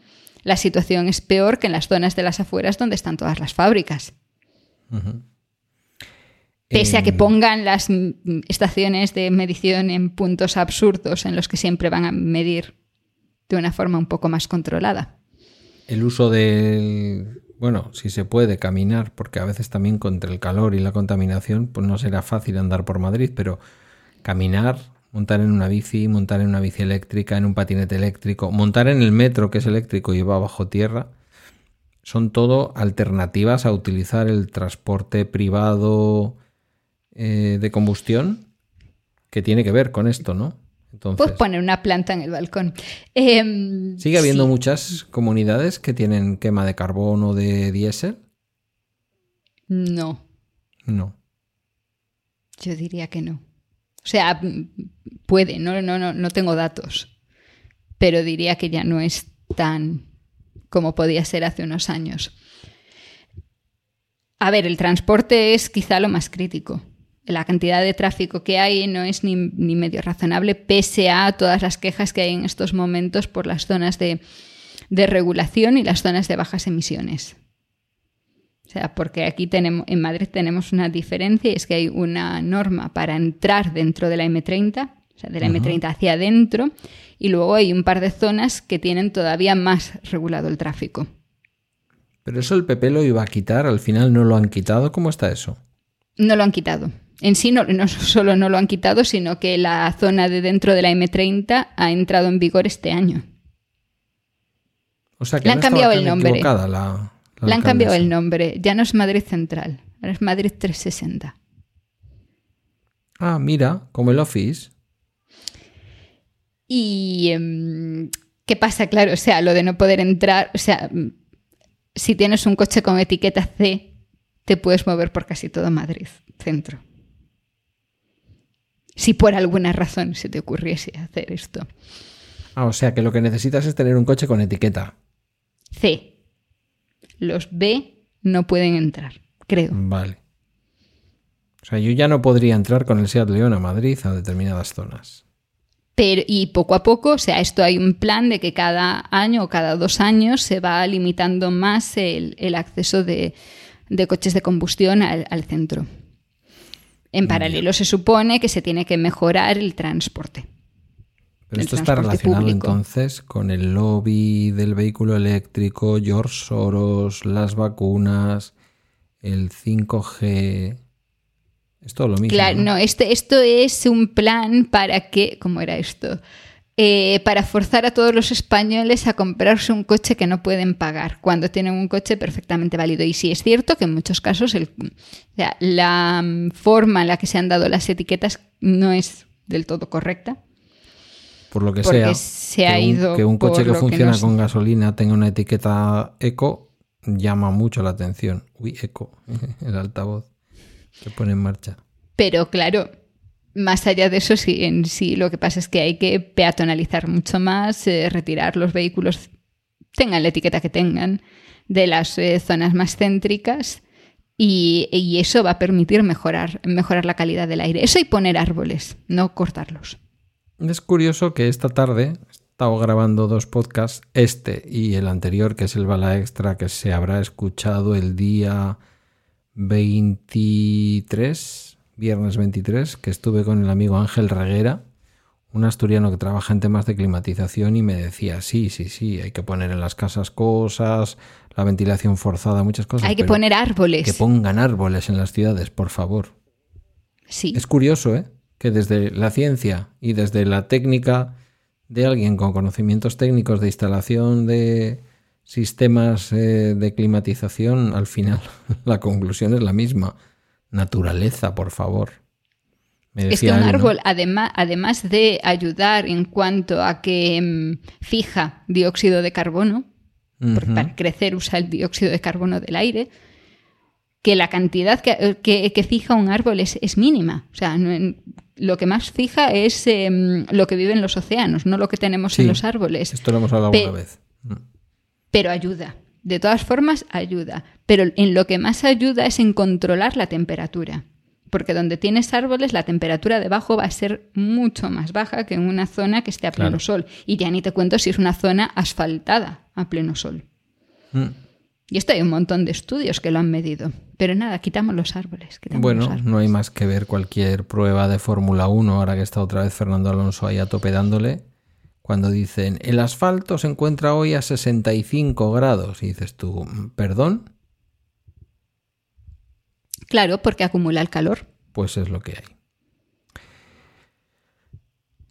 la situación es peor que en las zonas de las afueras donde están todas las fábricas. Pese a que pongan las estaciones de medición en puntos absurdos en los que siempre van a medir de una forma un poco más controlada. El uso del, bueno, si se puede caminar, porque a veces también contra el calor y la contaminación, pues no será fácil andar por Madrid, pero caminar, montar en una bici, montar en una bici eléctrica, en un patinete eléctrico, montar en el metro que es eléctrico y va bajo tierra, son todo alternativas a utilizar el transporte privado eh, de combustión que tiene que ver con esto, ¿no? Entonces, Puedes poner una planta en el balcón. Em, ¿Sigue habiendo muchas comunidades que tienen quema de carbón o de diésel? No. No. Yo diría que no. O sea, puede, no, no, no, no tengo datos. Pero diría que ya no es tan como podía ser hace unos años. A ver, el transporte es quizá lo más crítico la cantidad de tráfico que hay no es ni, medio razonable, pese a todas las quejas que hay en estos momentos por las zonas de, regulación y las zonas de bajas emisiones. Sea, porque aquí tenemos, en Madrid tenemos una diferencia y es que hay una norma para entrar dentro de la M30, o sea, de la M30 hacia adentro, y luego hay un par de zonas que tienen todavía más regulado el tráfico. Pero eso el PP lo iba a quitar, al final no lo han quitado, ¿cómo está eso? No lo han quitado en sí no, solo no lo han quitado, sino que la zona de dentro de la M30 ha entrado en vigor este año. O sea que Le han cambiado el nombre. Le han cambiado el nombre. Ya no es Madrid Central, ahora es Madrid 360. Ah, mira, como el Office. Y em, ¿qué pasa? Claro, o sea, lo de no poder entrar, o sea, si tienes un coche con etiqueta C, te puedes mover por casi todo Madrid, centro si por alguna razón se te ocurriese hacer esto. Ah, o sea que lo que necesitas es tener un coche con etiqueta. C. Los B no pueden entrar, creo. Vale. O sea, yo ya no podría entrar con el Seat León a Madrid a determinadas zonas. Pero, y poco a poco, o sea, esto hay un plan de que cada año o cada dos años se va limitando más el, acceso de, coches de combustión al centro. En paralelo se supone que se tiene que mejorar el transporte. Pero esto está relacionado entonces con el lobby del vehículo eléctrico, George Soros, las vacunas, el 5G. Es todo lo mismo. Claro, no, este, esto es un plan para que. ¿Cómo era esto? Eh, para forzar a todos los españoles a comprarse un coche que no pueden pagar cuando tienen un coche perfectamente válido. Y sí es cierto que en muchos casos la forma en la que se han dado las etiquetas no es del todo correcta. Por lo que sea, se ha ido que un coche que funciona con gasolina tenga una etiqueta eco llama mucho la atención. Uy, eco, el altavoz que pone en marcha. Pero claro, más allá de eso, sí, en sí lo que pasa es que hay que peatonalizar mucho más, eh, retirar los vehículos, tengan la etiqueta que tengan, de las eh, zonas más céntricas y, eso va a permitir mejorar, mejorar la calidad del aire. Eso y poner árboles, no cortarlos. Es curioso que esta tarde estado grabando dos podcasts, este y el anterior, que es el Bala Extra, que se habrá escuchado el día 23, viernes 23, que estuve con el amigo Ángel Reguera, un asturiano que trabaja en temas de climatización y me decía, sí, sí, sí, hay que poner en las casas cosas, la ventilación forzada, muchas cosas. Hay que poner árboles. Que pongan árboles en las ciudades, por favor. Sí. Es curioso, ¿eh? Que desde la ciencia y desde la técnica de alguien con conocimientos técnicos de instalación de sistemas eh, de climatización, al final la conclusión es la misma. Naturaleza, por favor. es que un árbol, además, además de ayudar en cuanto a que mm, fija dióxido de carbono, porque para crecer usa el dióxido de carbono del aire, que la cantidad que, fija un árbol es, mínima. O sea, lo que más fija es em, lo que vive en los océanos, no lo que tenemos en los árboles. Esto lo hemos hablado alguna vez. Mm. Pero ayuda. De todas formas, ayuda. Pero en lo que más ayuda es en controlar la temperatura. Porque donde tienes árboles, la temperatura debajo va a ser mucho más baja que en una zona que esté a pleno sol. Y ya ni te cuento si es una zona asfaltada a pleno sol. Mm. Y esto hay un montón de estudios que lo han medido. Pero nada, quitamos los árboles. bueno, no hay más que ver cualquier prueba de Fórmula 1, ahora que está otra vez Fernando Alonso ahí a tope dándole, cuando dicen, el asfalto se encuentra hoy a 65 grados. Y dices tú, ¿perdón? Claro, porque acumula el calor. Pues es lo que hay.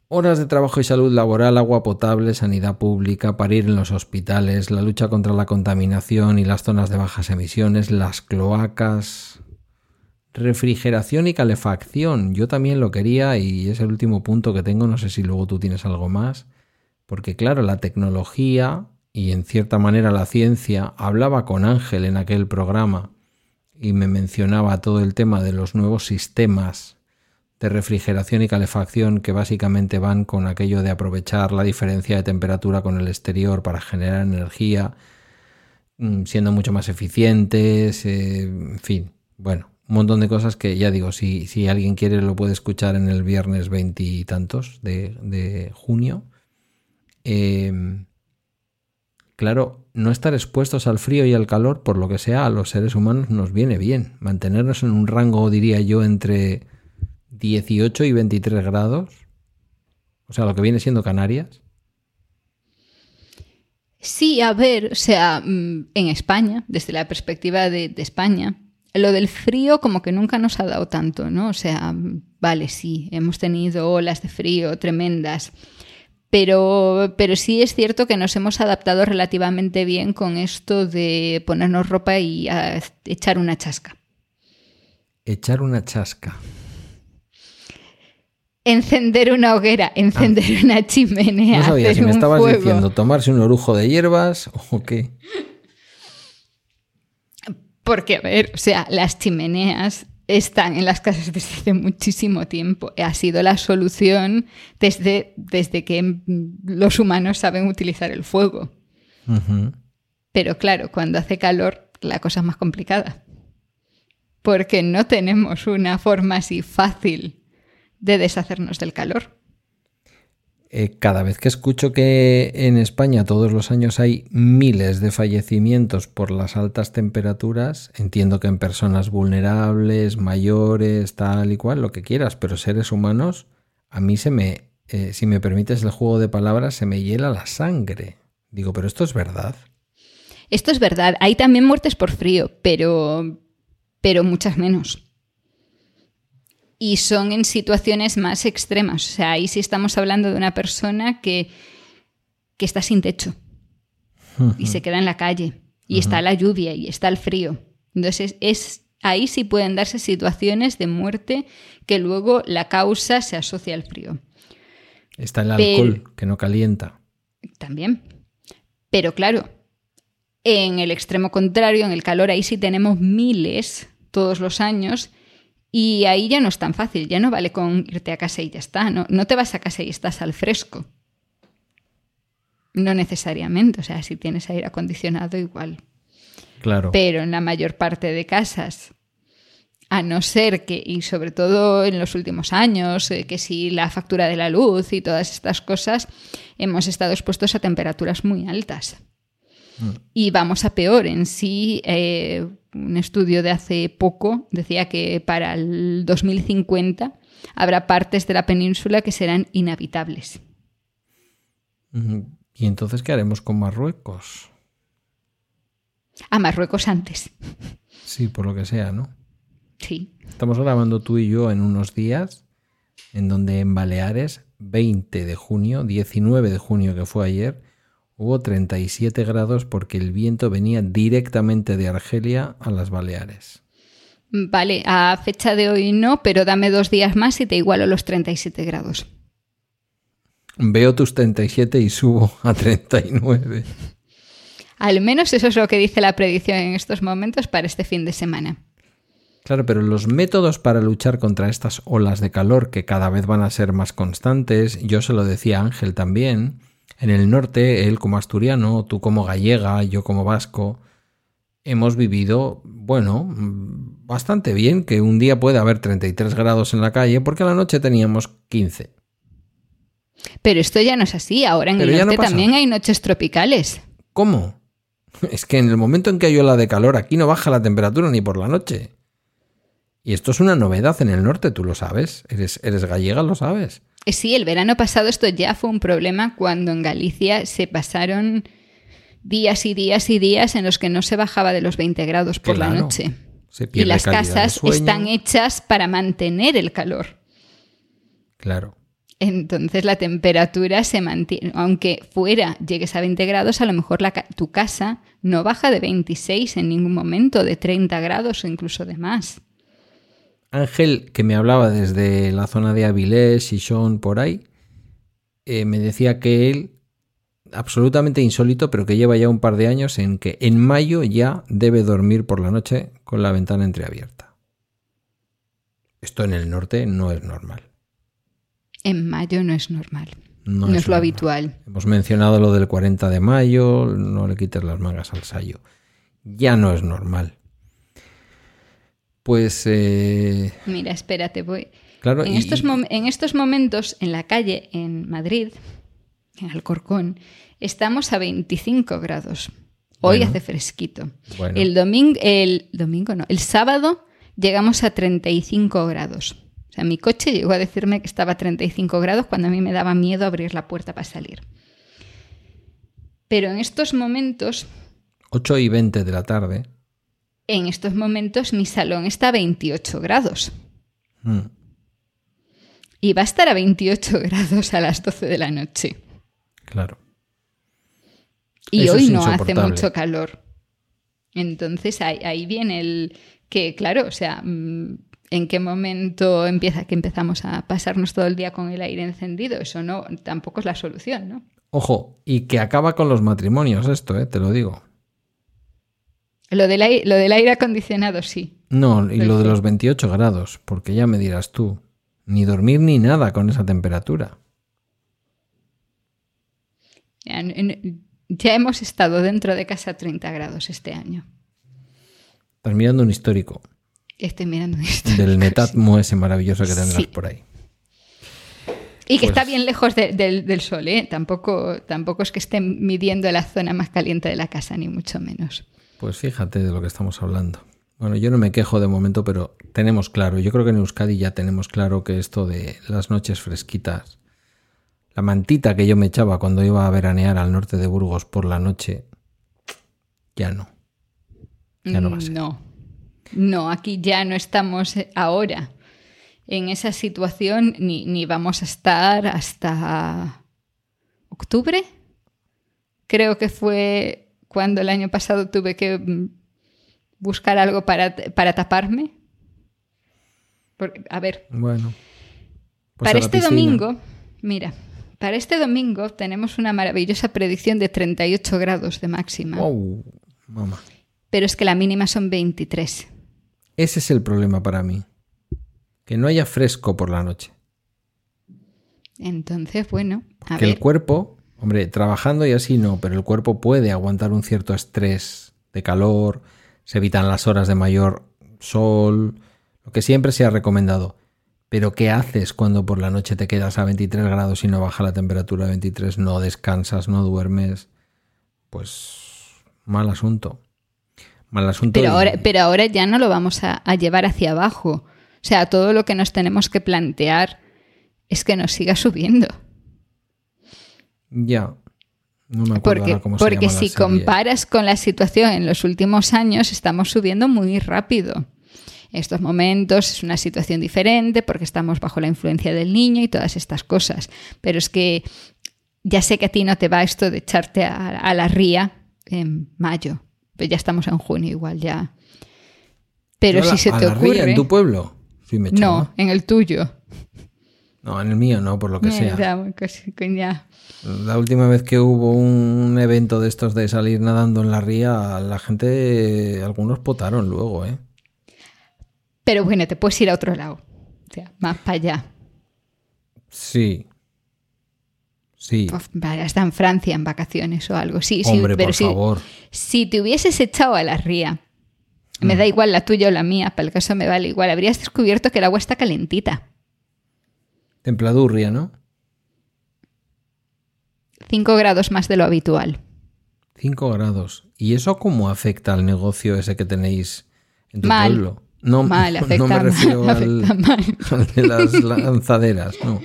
Horas de trabajo y salud laboral, agua potable, sanidad pública, parir en los hospitales, la lucha contra la contaminación y las zonas de bajas emisiones, las cloacas, refrigeración y calefacción. Yo también lo quería y es el último punto que tengo, no sé si luego tú tienes algo más, porque claro, la tecnología y en cierta manera la ciencia hablaba con Ángel en aquel programa y me mencionaba todo el tema de los nuevos sistemas de refrigeración y calefacción que básicamente van con aquello de aprovechar la diferencia de temperatura con el exterior para generar energía, mm, siendo mucho más eficientes, eh, en fin, bueno, un montón de cosas que ya digo, si, si alguien quiere lo puede escuchar en el viernes veintitantos de, de junio. Em, claro, no estar expuestos al frío y al calor, por lo que sea, a los seres humanos nos viene bien. Mantenernos en un rango, diría yo, entre 18 y 23 grados. O sea, lo que viene siendo Canarias. Sí, a ver, o sea, mm, en España, desde la perspectiva de, España, lo del frío como que nunca nos ha dado tanto, ¿no? O sea, vale, sí, hemos tenido olas de frío tremendas, pero, pero sí es cierto que nos hemos adaptado relativamente bien con esto de ponernos ropa y echar una chasca. Echar una chasca encender una hoguera, encender ah. una chimenea. No sabía si me estabas diciendo tomarse un orujo de hierbas o qué. Porque, a ver, o sea, las chimeneas están en las casas desde hace muchísimo tiempo. Ha sido la solución desde, desde que los humanos saben utilizar el fuego. Pero claro, cuando hace calor, la cosa es más complicada. Porque no tenemos una forma así fácil de deshacernos del calor. Eh, cada vez que escucho que en España todos los años hay miles de fallecimientos por las altas temperaturas, entiendo que en personas vulnerables, mayores, tal y cual, lo que quieras, pero seres humanos, a mí se me, eh, si me permites el juego de palabras, se me hiela la sangre. Digo, pero esto es verdad. Esto es verdad. Hay también muertes por frío, pero, pero muchas menos y son en situaciones más extremas. O sea, ahí sí estamos hablando de una persona que, que está sin techo y se queda en la calle y está la lluvia y está el frío. Entonces, es, ahí sí pueden darse situaciones de muerte que luego la causa se asocia al frío. Está el alcohol, que no calienta. También. Pero claro, en el extremo contrario, en el calor, ahí sí tenemos miles todos los años y ahí ya no es tan fácil, ya no vale con irte a casa y ya está, no, no te vas a casa y estás al fresco. No necesariamente, o sea, si tienes aire acondicionado igual. Claro. Pero en la mayor parte de casas A no ser que, y sobre todo en los últimos años, eh, que si la factura de la luz y todas estas cosas, hemos estado expuestos a temperaturas muy altas. Mm. Y vamos a peor. En sí, eh, un estudio de hace poco decía que para el 2050 habrá partes de la península que serán inhabitables. ¿Y entonces qué haremos con Marruecos? A Marruecos antes. Sí, por lo que sea, ¿no? Sí. Estamos grabando tú y yo en unos días en donde en Baleares, 20 de junio, 19 de junio que fue ayer, hubo 37 grados porque el viento venía directamente de Argelia a las Baleares. Vale, a fecha de hoy no, pero dame dos días más y te igualo los 37 grados. Veo tus 37 y subo a 39. Al menos eso es lo que dice la predicción en estos momentos para este fin de semana. Claro, pero los métodos para luchar contra estas olas de calor que cada vez van a ser más constantes, yo se lo decía a Ángel también, en el norte, él como asturiano, tú como gallega, yo como vasco, hemos vivido, bueno, bastante bien que un día puede haber 33 grados en la calle porque a la noche teníamos 15. Pero esto ya no es así, ahora en el norte también hay noches tropicales. ¿Cómo? Es que en el momento en que hay ola de calor aquí no baja la temperatura ni por la noche. Y esto es una novedad en el norte, tú lo sabes. Eres, eres gallega, lo sabes. Sí, el verano pasado esto ya fue un problema cuando en Galicia se pasaron días y días y días en los que no se bajaba de los 20 grados por la noche. y las casas están hechas para mantener el calor. Claro. Entonces la temperatura se mantiene, aunque fuera llegues a 20 grados, a lo mejor tu casa no baja de 26 en ningún momento, de 30 grados o incluso de más. Ángel, que me hablaba desde la zona de Avilés, Son por ahí, eh, me decía que él absolutamente insólito, pero que lleva ya un par de años en que en mayo ya debe dormir por la noche con la ventana entreabierta. Esto en el norte no es normal. En mayo no es normal. No, es, lo habitual. Hemos mencionado lo del 40 de mayo, no le quites las mangas al sayo. Ya no es normal. Pues... Eh... Mira, espérate, voy... Claro, en, estos en estos momentos, en la calle, en Madrid, en Alcorcón, estamos a 25 grados. Hoy hace fresquito. El domingo, el domingo no, el sábado llegamos a 35 grados. O sea, mi coche llegó a decirme que estaba a 35 grados cuando a mí me daba miedo abrir la puerta para salir. Pero en estos momentos... 8 y 20 de la tarde. En estos momentos mi salón está a 28 grados. Mm. Y va a estar a 28 grados a las 12 de la noche. Claro. Y hoy no hace mucho calor. Entonces ahí, viene el que, claro, o sea, mm, ¿en qué momento empieza que empezamos a pasarnos todo el día con el aire encendido? Eso no, tampoco es la solución, ¿no? Ojo, y que acaba con los matrimonios esto, ¿eh? te lo digo. Lo del, aire, lo del aire acondicionado, sí. No, y lo de los 28 grados, porque ya me dirás tú, ni dormir ni nada con esa temperatura. Ya hemos estado dentro de casa a 30 grados este año. Estás mirando un histórico. Estoy mirando un histórico. Del Netatmo ese maravilloso que tendrás por ahí. Y que está pues bien lejos del sol, ¿eh? Tampoco, tampoco es que estén midiendo la zona más caliente de la casa, ni mucho menos. Pues fíjate de lo que estamos hablando. Bueno, yo no me quejo de momento, pero tenemos claro, yo creo que en Euskadi ya tenemos claro que esto de las noches fresquitas la mantita que yo me echaba cuando iba a veranear al norte de Burgos por la noche, ya no. Ya no va a ser. No, no, aquí ya no estamos ahora en esa situación ni, ni vamos a estar hasta octubre. Creo que fue cuando el año pasado tuve que mm, buscar algo para, para taparme. a ver. Bueno. Pues para este domingo, mira, para este domingo tenemos una maravillosa predicción de 38 grados de máxima. ¡Wow! Mamá. Pero es que la mínima son 23. Ese es el problema para mí. Que no haya fresco por la noche. Entonces, bueno. A que el cuerpo, hombre, trabajando y así no, pero el cuerpo puede aguantar un cierto estrés de calor, se evitan las horas de mayor sol, Lo que siempre se ha recomendado. Pero ¿qué haces cuando por la noche te quedas a 23 grados y no baja la temperatura a 23? No descansas, no duermes. Pues mal asunto. Mal asunto. Pero y- ahora, pero ahora ya no lo vamos a, a llevar hacia abajo. O sea, todo lo que nos tenemos que plantear es que nos siga subiendo. Ya. No me acuerdo Porque, cómo se porque llama si comparas con la situación en los últimos años, estamos subiendo muy rápido. En estos momentos es una situación diferente porque estamos bajo la influencia del niño y todas estas cosas. Pero es que ya sé que a ti no te va esto de echarte a, a la ría en mayo. Pero ya estamos en junio igual ya. Pero Yo si la- se a te ría ocurre... ¿En tu pueblo? Me no, en el tuyo. No, en el mío no, por lo que sea. ya. La última vez que hubo un evento de estos de salir nadando en la ría, la gente, algunos potaron luego, ¿eh? Pero bueno, te puedes ir a otro lado. O sea, más para allá. Sí. Sí. Vaya, Hasta en Francia en vacaciones o algo. Sí, sí, Hombre, pero por si, favor. si te hubieses echado a la ría, me Mm. da igual la tuya o la mía, para el caso me vale igual, habrías descubierto que el agua está calentita. Templadurria, ¿no? 5 grados más de lo habitual. 5 grados. ¿Y eso cómo afecta al negocio ese que tenéis en tu Mal. pueblo? No, Mal, no afecta me refiero mal, al, de las lanzaderas, no.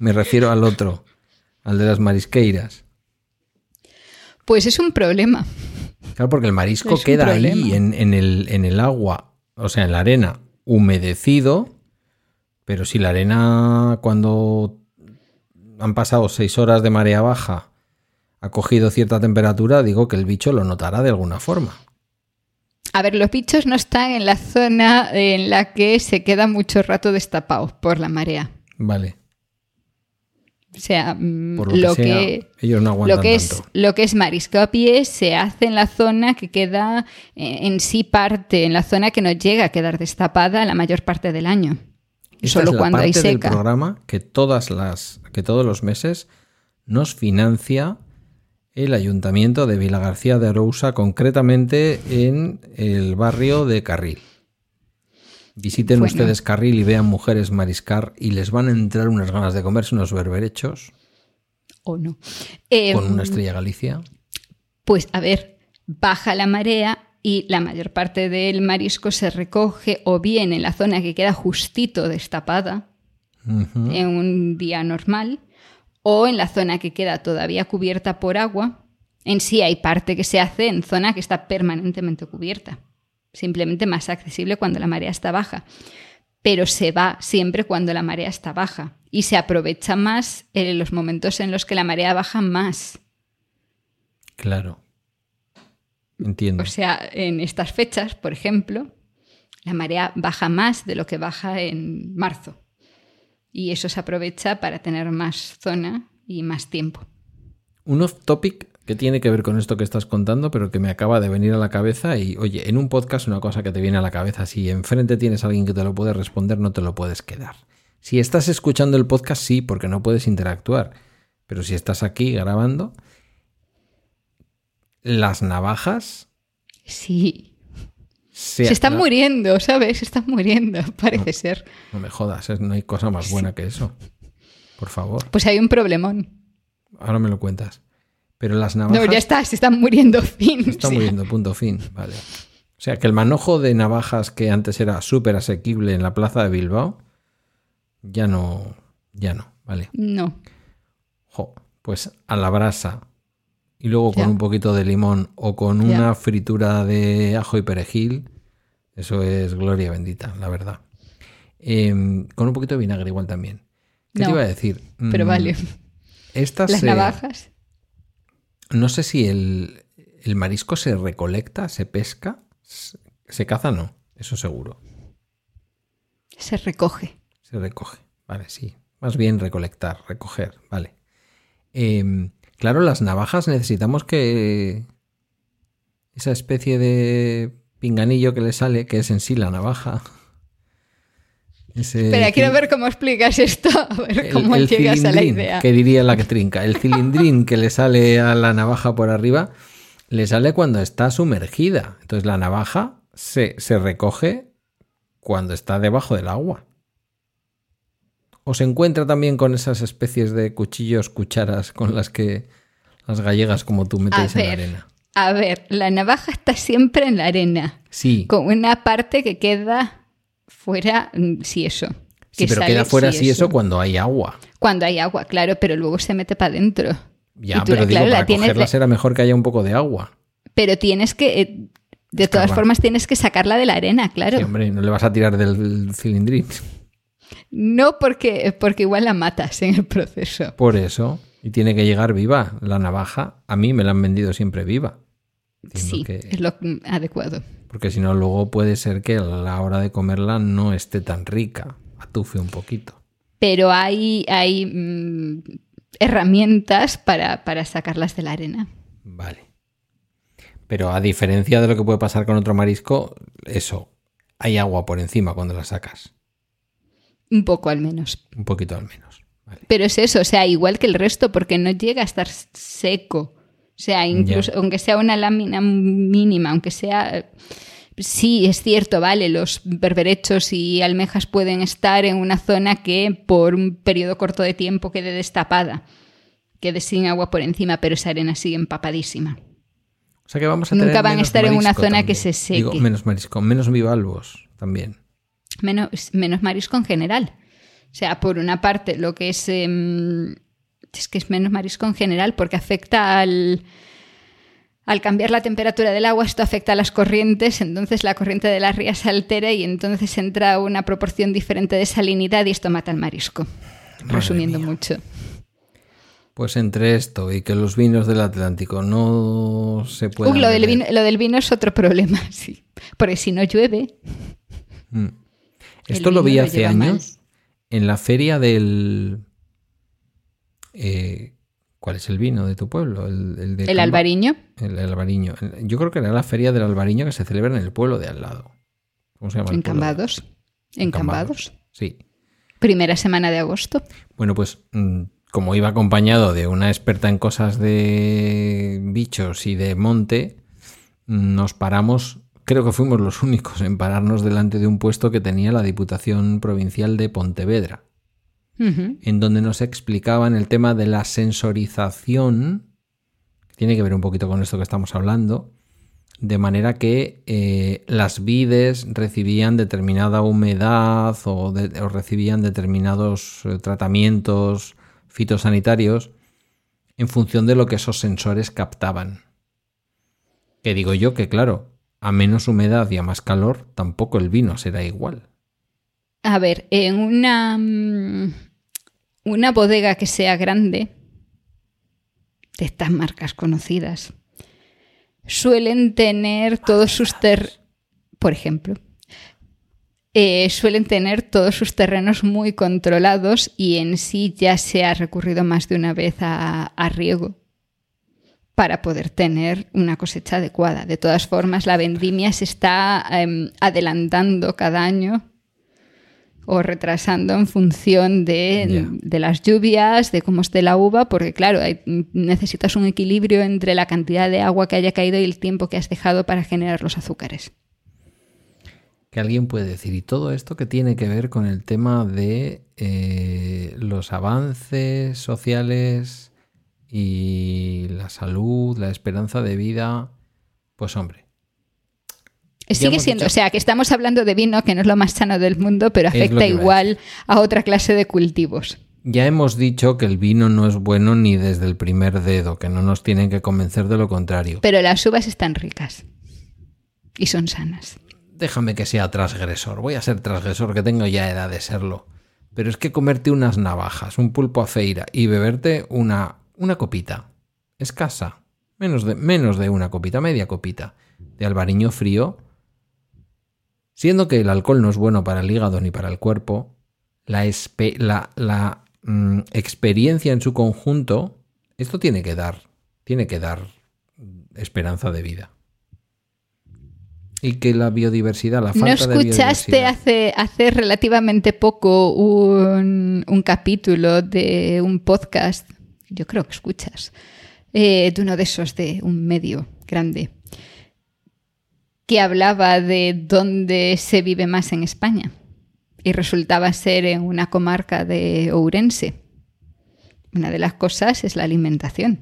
Me refiero al otro, al de las marisqueiras. Pues es un problema. Claro, porque el marisco Es queda ahí en el, en el agua, o sea, en la arena, humedecido, pero si la arena cuando han pasado seis horas de marea baja ha cogido cierta temperatura, digo que el bicho lo notará de alguna forma. A ver, los bichos no están en la zona en la que se queda mucho rato destapado por la marea. Vale, O sea, mm, por lo, que, sea, ellos no aguantan lo que es tanto. lo que es marisco a pie se hace en la zona que queda eh, en sí parte, en la zona que no llega a quedar destapada la mayor parte del año. Esta Solo es la cuando hay parte del seca. programa que todas las que todos los meses nos financia el ayuntamiento de Vilagarcía de Arousa, concretamente en el barrio de Carril. Visiten Bueno. ustedes Carril y vean mujeres mariscar y les van a entrar unas ganas de comerse unos berberechos ¿O no? Eh, con una estrella Galicia. Pues a ver, baja la marea y la mayor parte del marisco se recoge o bien en la zona que queda justito destapada en un día normal o en la zona que queda todavía cubierta por agua. En sí hay parte que se hace en zona que está permanentemente cubierta, simplemente más accesible cuando la marea está baja. Pero se va siempre cuando la marea está baja y se aprovecha más en los momentos en los que la marea baja más. Claro. Entiendo. O sea, en estas fechas, por ejemplo, la marea baja más de lo que baja en marzo. Y eso se aprovecha para tener más zona y más tiempo. Un off topic que tiene que ver con esto que estás contando, pero que me acaba de venir a la cabeza. Y oye, en un podcast, una cosa que te viene a la cabeza, si enfrente tienes a alguien que te lo puede responder, no te lo puedes quedar. Si estás escuchando el podcast, sí, porque no puedes interactuar. Pero si estás aquí grabando, las navajas Sí. se, Se están muriendo, ¿sabes? Se están muriendo, parece ser. No me jodas, no hay cosa más buena que eso. Por favor, Pues hay un problemón. ahora me lo cuentas. Pero las navajas. No, ya está, se están muriendo, fin. Se está O sea, muriendo, punto fin. Vale. O sea que el manojo de navajas que antes era súper asequible en la plaza de Bilbao, ya no. Ya no, vale. No. Jo, pues a la brasa. Y luego con un poquito de limón o con una fritura de ajo y perejil. Eso es gloria bendita, la verdad. Em, con un poquito de vinagre igual también. ¿Qué te iba a decir? Pero Mm, vale. Estas Las se- navajas. No sé si el, el marisco se recolecta, se pesca, se, se caza, no, eso seguro. Se recoge. Se recoge, vale, sí. Más bien recolectar, recoger, vale. Em, claro, las navajas necesitamos que esa especie de pinganillo que le sale, que es en sí la navaja. ese Espera, quiero ver cómo explicas esto, a ver cómo el llegas a la idea. Que diría la que trinca. El cilindrín que le sale a la navaja por arriba, le sale cuando está sumergida. Entonces la navaja se, se recoge cuando está debajo del agua. ¿O se encuentra también con esas especies de cuchillos, cucharas con las que las gallegas como tú metéis en la arena? A ver, la navaja está siempre en la arena. Sí. Con una parte que queda fuera, mm, si eso. Sí, que pero sale queda fuera si eso cuando hay agua. Cuando hay agua, claro, pero luego se mete para adentro. Ya, tú, pero digo, claro, la para cogerla será mejor que haya un poco de agua. Pero tienes que, eh, de todas Escarbar. formas, tienes que sacarla de la arena, claro. Sí, hombre, no le vas a tirar del cilindrín. No porque, porque igual la matas en el proceso. Por eso. Y tiene que llegar viva. La navaja, a mí me la han vendido siempre viva. Sí, que- es lo adecuado. Porque si no, luego puede ser que a la hora de comerla no esté tan rica. Atufe un poquito. Pero hay, hay mm, herramientas para, para sacarlas de la arena. Vale. Pero a diferencia de lo que puede pasar con otro marisco, eso, hay agua por encima cuando la sacas. Un poco al menos. Un poquito al menos. Vale. Pero es eso, o sea, igual que el resto, porque no llega a estar seco. O sea, incluso, aunque sea una lámina mínima, aunque sea. Sí, es cierto, vale, los berberechos y almejas pueden estar en una zona que por un periodo corto de tiempo quede destapada, quede sin agua por encima, pero esa arena sigue empapadísima. O sea que vamos a Nunca tener van a estar en una zona que se seque. Digo, menos marisco, menos bivalvos también. Menos, menos marisco en general. O sea, por una parte, lo que es. em, es que es menos marisco en general, porque afecta al. Al cambiar la temperatura del agua, esto afecta a las corrientes, entonces la corriente de las rías se altera y entonces entra una proporción diferente de salinidad y esto mata al marisco. Resumiendo mía. mucho. Pues entre esto y que los vinos del Atlántico no se pueden. Uy, lo, del vino, lo del vino es otro problema, sí. Porque si no llueve, Esto lo vi lo hace mal. años en la feria del. eh, ¿Cuál es el vino de tu pueblo? El, el de el albariño, El, el albariño. Yo creo que era la feria del albariño que se celebra en el pueblo de al lado. ¿Cómo se llama? el en pueblo de- Cambados. En Cambados. Sí. Primera semana de agosto. Bueno, pues mm, como iba acompañado de una experta en cosas de bichos y de monte, mm, nos paramos, creo que fuimos los únicos en pararnos delante de un puesto que tenía la Diputación Provincial de Pontevedra, en donde nos explicaban el tema de la sensorización, que tiene que ver un poquito con esto que estamos hablando, de manera que eh, las vides recibían determinada humedad o, de- o recibían determinados eh, tratamientos fitosanitarios en función de lo que esos sensores captaban. Que digo yo que claro, a menos humedad y a más calor, tampoco el vino será igual. A ver, en una, mm, una bodega que sea grande, de estas marcas conocidas, suelen tener todos sus ter por ejemplo, eh, suelen tener todos sus terrenos muy controlados y en sí ya se ha recurrido más de una vez a, a riego para poder tener una cosecha adecuada. De todas formas, la vendimia se está em, adelantando cada año o retrasando en función de, las lluvias, de cómo esté la uva, porque claro, hay- necesitas un equilibrio entre la cantidad de agua que haya caído y el tiempo que has dejado para generar los azúcares. Que alguien puede decir, ¿y todo esto que tiene que ver con el tema de eh, los avances sociales y la salud, la esperanza de vida? Pues hombre, Sigue siendo, dicho- o sea, que estamos hablando de vino, que no es lo más sano del mundo, pero afecta iba a igual a otra clase de cultivos. ya hemos dicho que el vino no es bueno ni desde el primer dedo, que no nos tienen que convencer de lo contrario. Pero las uvas están ricas y son sanas. Déjame que sea transgresor, voy a ser transgresor, que tengo ya edad de serlo. Pero es que comerte unas navajas, un pulpo a feira y beberte una, una copita, escasa, menos de, menos de una copita, media copita, de albariño frío, siendo que el alcohol no es bueno para el hígado ni para el cuerpo, la, espe- la, la, mm, experiencia en su conjunto, esto tiene que dar, tiene que dar esperanza de vida. Y que la biodiversidad, la falta ¿No de escuchaste biodiversidad- hace, hace relativamente poco un, un capítulo de un podcast? Yo creo que escuchas. eh, de uno de esos de un medio grande. que hablaba de dónde se vive más en España y resultaba ser en una comarca de Ourense. Una de las cosas es la alimentación.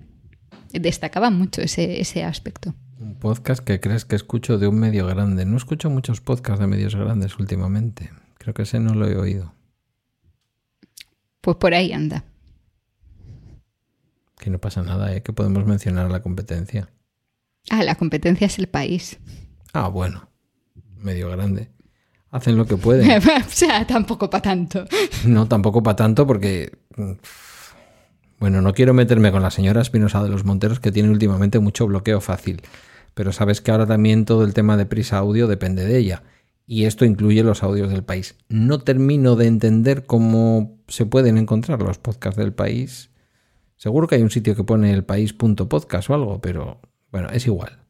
Destacaba mucho ese, ese aspecto. Un podcast que crees que escucho de un medio grande. No escucho muchos podcasts de medios grandes últimamente. Creo que ese no lo he oído. Pues por ahí anda. Que no pasa nada, ¿eh? Que podemos mencionar la competencia. Ah, la competencia es el país. Ah, bueno. Medio grande. Hacen lo que pueden. o sea, tampoco para tanto. No, tampoco para tanto porque... Bueno, no quiero meterme con la señora Espinosa de los Monteros que tiene últimamente mucho bloqueo fácil. Pero sabes que ahora también todo el tema de prisa audio depende de ella. Y esto incluye los audios del país. No termino de entender cómo se pueden encontrar los podcasts del país. Seguro que hay un sitio que pone el país.podcast o algo, pero bueno, es igual.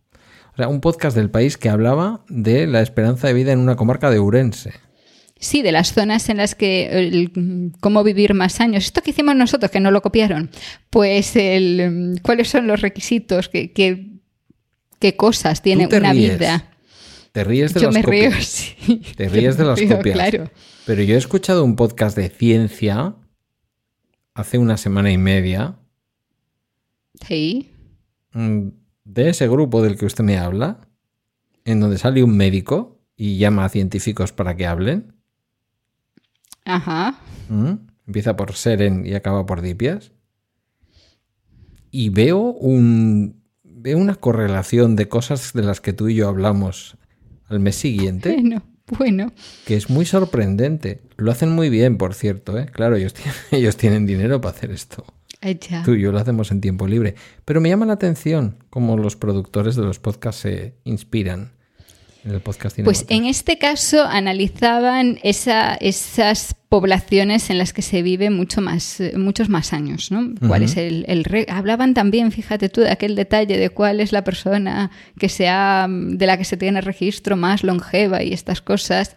O sea, un podcast del país que hablaba de la esperanza de vida en una comarca de Urense. Sí, de las zonas en las que cómo vivir más años. Esto que hicimos nosotros, que no lo copiaron, pues el, cuáles son los requisitos, qué, qué, cosas tiene una vida. Te ríes de yo las me copias. río, sí. Te ríes de Yo las río, copias. Claro. Pero yo he escuchado un podcast de ciencia hace una semana y media Sí. mm, de ese grupo del que usted me habla, en donde sale un médico y llama a científicos para que hablen. Ajá. Mm, Empieza por Seren y acaba por Dipias. Y veo un veo una correlación de cosas de las que tú y yo hablamos al mes siguiente. Bueno, bueno. que es muy sorprendente. Lo hacen muy bien, por cierto, ¿eh? Claro, ellos tienen, ellos tienen dinero para hacer esto. Tú y yo lo hacemos en tiempo libre. Pero me llama la atención cómo los productores de los podcasts se inspiran en el podcast. Pues en este caso analizaban esa- esas poblaciones en las que se vive mucho más, muchos más años, ¿no? ¿Cuál es el, el Hablaban también, fíjate tú, de aquel detalle de cuál es la persona que sea de la que se tiene registro más longeva y estas cosas.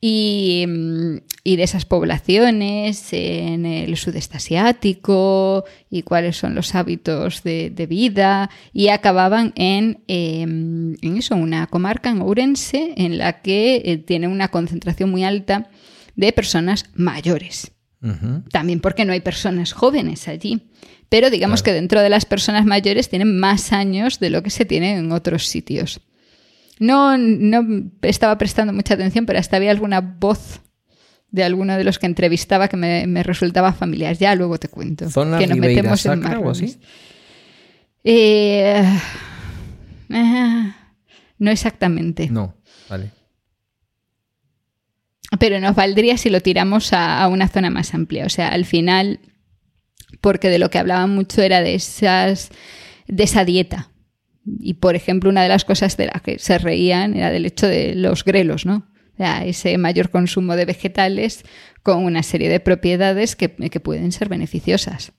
Y, mm, y de esas poblaciones en el sudeste asiático y cuáles son los hábitos de, de vida y acababan en, eh, en eso, una comarca en Ourense en la que eh, tiene una concentración muy alta de personas mayores. También porque no hay personas jóvenes allí. Pero digamos Claro. que dentro de las personas mayores tienen más años de lo que se tiene en otros sitios. No, no estaba prestando mucha atención, pero hasta había alguna voz de alguno de los que entrevistaba que me, me resultaba familiar. Ya luego te cuento. ¿Zona que nos metemos en o así? Eh, ah, no exactamente. No, vale. Pero nos valdría si lo tiramos a, a una zona más amplia. O sea, al final, porque de lo que hablaban mucho era de esas, de esa dieta. Y por ejemplo, una de las cosas de las que se reían era del hecho de los grelos, ¿no? O sea, ese mayor consumo de vegetales con una serie de propiedades que, que pueden ser beneficiosas.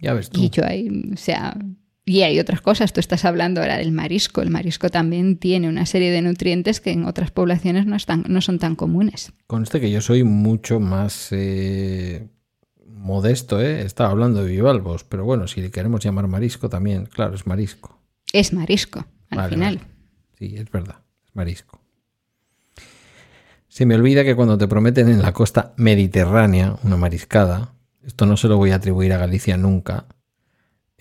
Ya ves tú. Y yo ahí, o sea, y hay otras cosas. Tú estás hablando ahora del marisco. El marisco también tiene una serie de nutrientes que en otras poblaciones no, están, no son tan comunes. Conste que yo soy mucho más eh, modesto, ¿eh? Estaba hablando de bivalvos, pero bueno, si le queremos llamar marisco también, claro, es marisco. Es marisco, al Vale, final. vale. Sí, es verdad, es marisco. Se me olvida que cuando te prometen en la costa mediterránea una mariscada, esto no se lo voy a atribuir a Galicia nunca.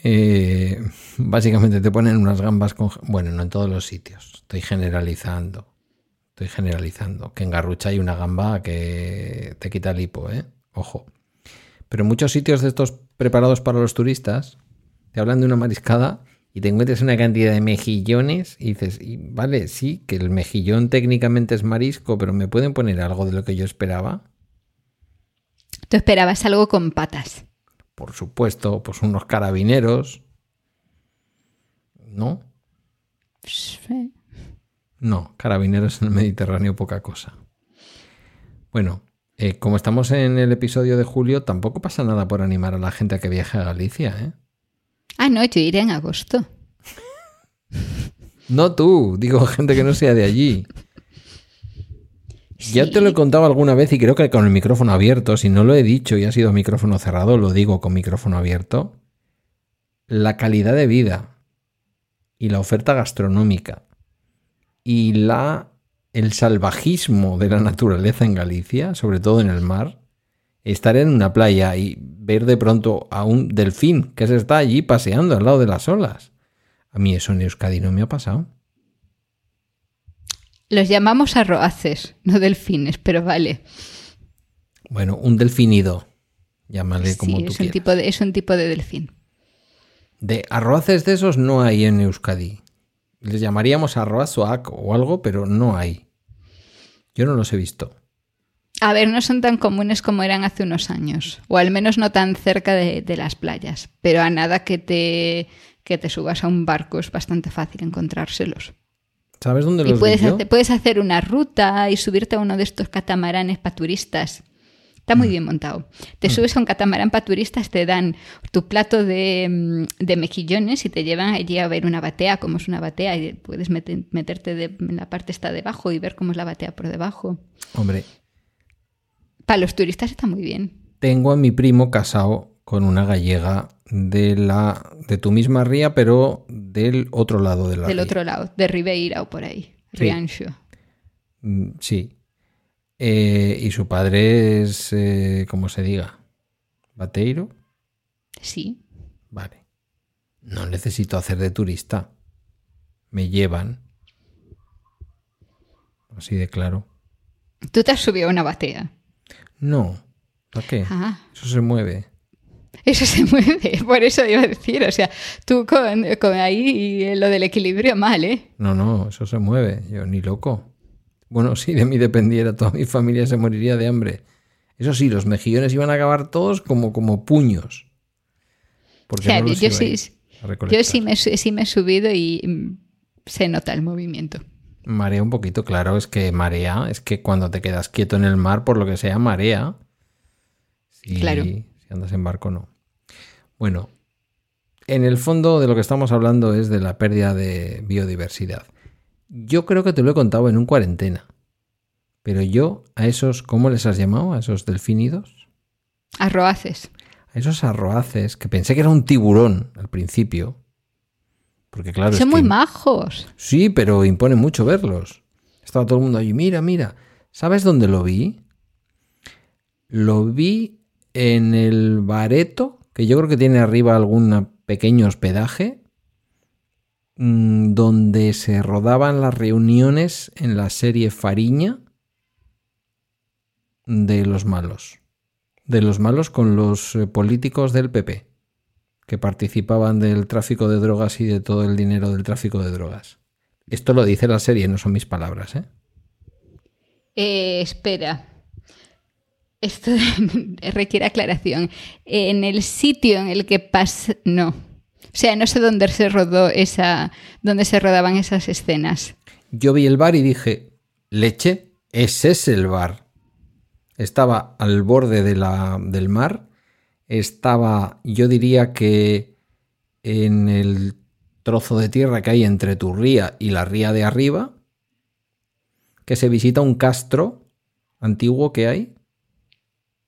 eh, básicamente te ponen unas gambas con... Bueno, no en todos los sitios, estoy generalizando. Estoy generalizando. Que en Garrucha hay una gamba que te quita el hipo, ¿eh? Ojo. Pero en muchos sitios de estos preparados para los turistas, te hablan de una mariscada y te encuentras una cantidad de mejillones y dices, y vale, sí, que el mejillón técnicamente es marisco, pero ¿me pueden poner algo de lo que yo esperaba? Tú esperabas algo con patas. Por supuesto, pues unos carabineros. ¿No? Sí. No, carabineros en el Mediterráneo, poca cosa. Bueno, eh, como estamos en el episodio de julio, tampoco pasa nada por animar a la gente a que viaje a Galicia, ¿eh? Ah, no, yo iré en agosto. No tú, digo gente que no sea de allí. Ya te lo he contado alguna vez y creo que con el micrófono abierto, si no lo he dicho y ha sido micrófono cerrado, lo digo con micrófono abierto. La calidad de vida y la oferta gastronómica y la el salvajismo de la naturaleza en Galicia, sobre todo en el mar, estar en una playa y ver de pronto a un delfín que se está allí paseando al lado de las olas. A mí eso en Euskadi no me ha pasado. Los llamamos arroaces, no delfines, pero vale. Bueno, un delfinido. Llámale como sí, tú es un, quieras. tipo de, es un tipo de delfín. De arroaces de esos no hay en Euskadi. Les llamaríamos arroazuac o algo, pero no hay. Yo no los he visto. A ver, no son tan comunes como eran hace unos años, o al menos no tan cerca de, de las playas, pero a nada que te, que te subas a un barco es bastante fácil encontrárselos. ¿Sabes dónde Y los puedes hacer, puedes hacer una ruta y subirte a uno de estos catamaranes para turistas. Está Mm. muy bien montado. Te subes a un catamarán para turistas, te dan tu plato de, mm, de mejillones y te llevan allí a ver una batea, cómo es una batea, y puedes mete- meterte de- en la parte está debajo y ver cómo es la batea por debajo. Hombre, Para los turistas está muy bien. tengo a mi primo casado con una gallega de la de tu misma ría, pero del otro lado de la Del ría. otro lado, de Ribeira o por ahí. Sí. Mm, Sí. Eh, y su padre es, eh, como se diga, bateiro. Sí. Vale. No necesito hacer de turista. Me llevan. Así de claro. Tú te has subido a una batea. No. ¿Para qué? Ah. Eso se mueve. Eso se mueve, por eso iba a decir, o sea, tú con, con ahí lo del equilibrio mal, ¿eh? No, no, eso se mueve. Yo ni loco. Bueno, si de mí dependiera, toda mi familia se moriría de hambre. Eso sí, los mejillones iban a acabar todos como, como puños. Porque O sea, no los yo, sí, yo sí, me, sí me he subido y mm, se nota el movimiento. Marea un poquito, claro, es que marea, es que cuando te quedas quieto en el mar, por lo que sea, marea. Si, Claro. si andas en barco, no. Bueno, en el fondo de lo que estamos hablando es de la pérdida de biodiversidad. Yo creo que te lo he contado en un cuarentena. Pero yo, a esos, ¿cómo les has llamado? A esos delfínidos. Arroaces. A esos arroaces, que pensé que era un tiburón al principio. Porque claro, Son es muy que- majos. Sí, pero impone mucho verlos. Estaba todo el mundo allí, mira, mira. ¿Sabes dónde lo vi? Lo vi en el Bareto, que yo creo que tiene arriba algún pequeño hospedaje, mm, donde se rodaban las reuniones en la serie Fariña de los malos. De los malos con los eh, políticos del PP, que participaban del tráfico de drogas y de todo el dinero del tráfico de drogas. Esto lo dice la serie, no son mis palabras, ¿eh? Eh, espera. Esto requiere aclaración. En el sitio en el que pasa. No. O sea, no sé dónde se rodó esa. dónde se rodaban esas escenas. Yo vi el bar y dije, leche, ese es el bar. Estaba al borde de la, del mar, estaba, yo diría que en el trozo de tierra que hay entre tu ría y la ría de arriba, que se visita un castro antiguo que hay.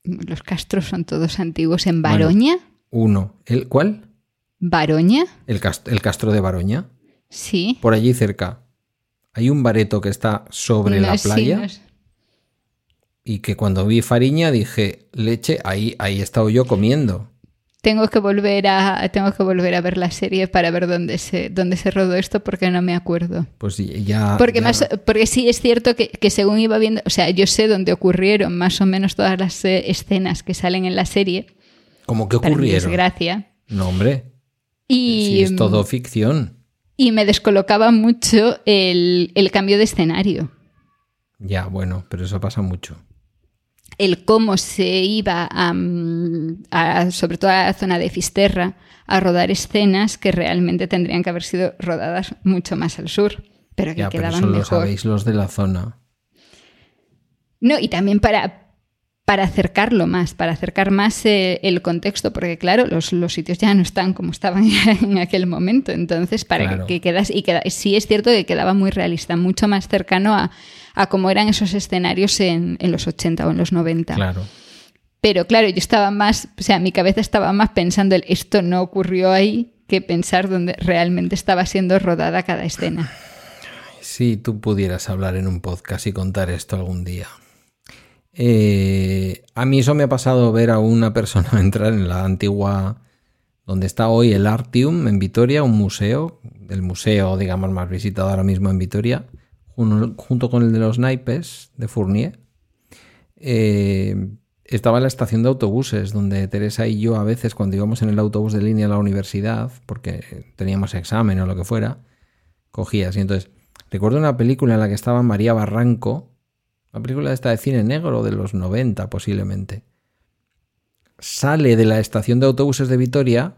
Los castros son todos antiguos. ¿En Bueno. Baroña? Uno. ¿El cuál? ¿Baroña? El, cast- el castro de Baroña. Sí. Por allí cerca. Hay un bareto que está sobre No, la sí, playa. no es- Y que cuando vi Fariña dije, leche, ahí, ahí he estado yo comiendo. Tengo que volver a tengo que volver a ver la serie para ver dónde se dónde se rodó esto porque no me acuerdo. Pues ya. Porque ya- más porque sí es cierto que, que según iba viendo, o sea, yo sé dónde ocurrieron más o menos todas las eh, escenas que salen en la serie, Como que ocurrieron. desgracia. No, hombre. Y, si es todo ficción. y me descolocaba mucho el, el cambio de escenario. Ya, bueno, pero eso pasa mucho. El cómo se iba a, mm, a- sobre todo a la zona de Fisterra a rodar escenas que realmente tendrían que haber sido rodadas mucho más al sur, pero que Ya, pero quedaban eso lo mejor. sabéis los de la zona. No, y también para, para acercarlo más, para acercar más eh, el contexto, porque claro, los, los sitios ya no están como estaban en aquel momento, entonces para Claro. que, que quedas, y queda, sí es cierto que quedaba muy realista, mucho más cercano a, a cómo eran esos escenarios en, en los 80 o en los 90. Claro. Pero claro, yo estaba más, o sea, mi cabeza estaba más pensando el esto no ocurrió ahí que pensar dónde realmente estaba siendo rodada cada escena. si tú pudieras hablar en un podcast y contar esto algún día. Eh, a mí eso me ha pasado ver a una persona entrar en la antigua, donde está hoy el Artium en Vitoria, un museo, el museo, digamos, más visitado ahora mismo en Vitoria, junto con el de los naipes de Fournier. Eh, estaba en la estación de autobuses, donde Teresa y yo a veces cuando íbamos en el autobús de línea a la universidad, porque teníamos examen o lo que fuera, cogías. Y entonces, recuerdo una película en la que estaba María Barranco, la película esta de cine negro de los 90 posiblemente. Sale de la estación de autobuses de Vitoria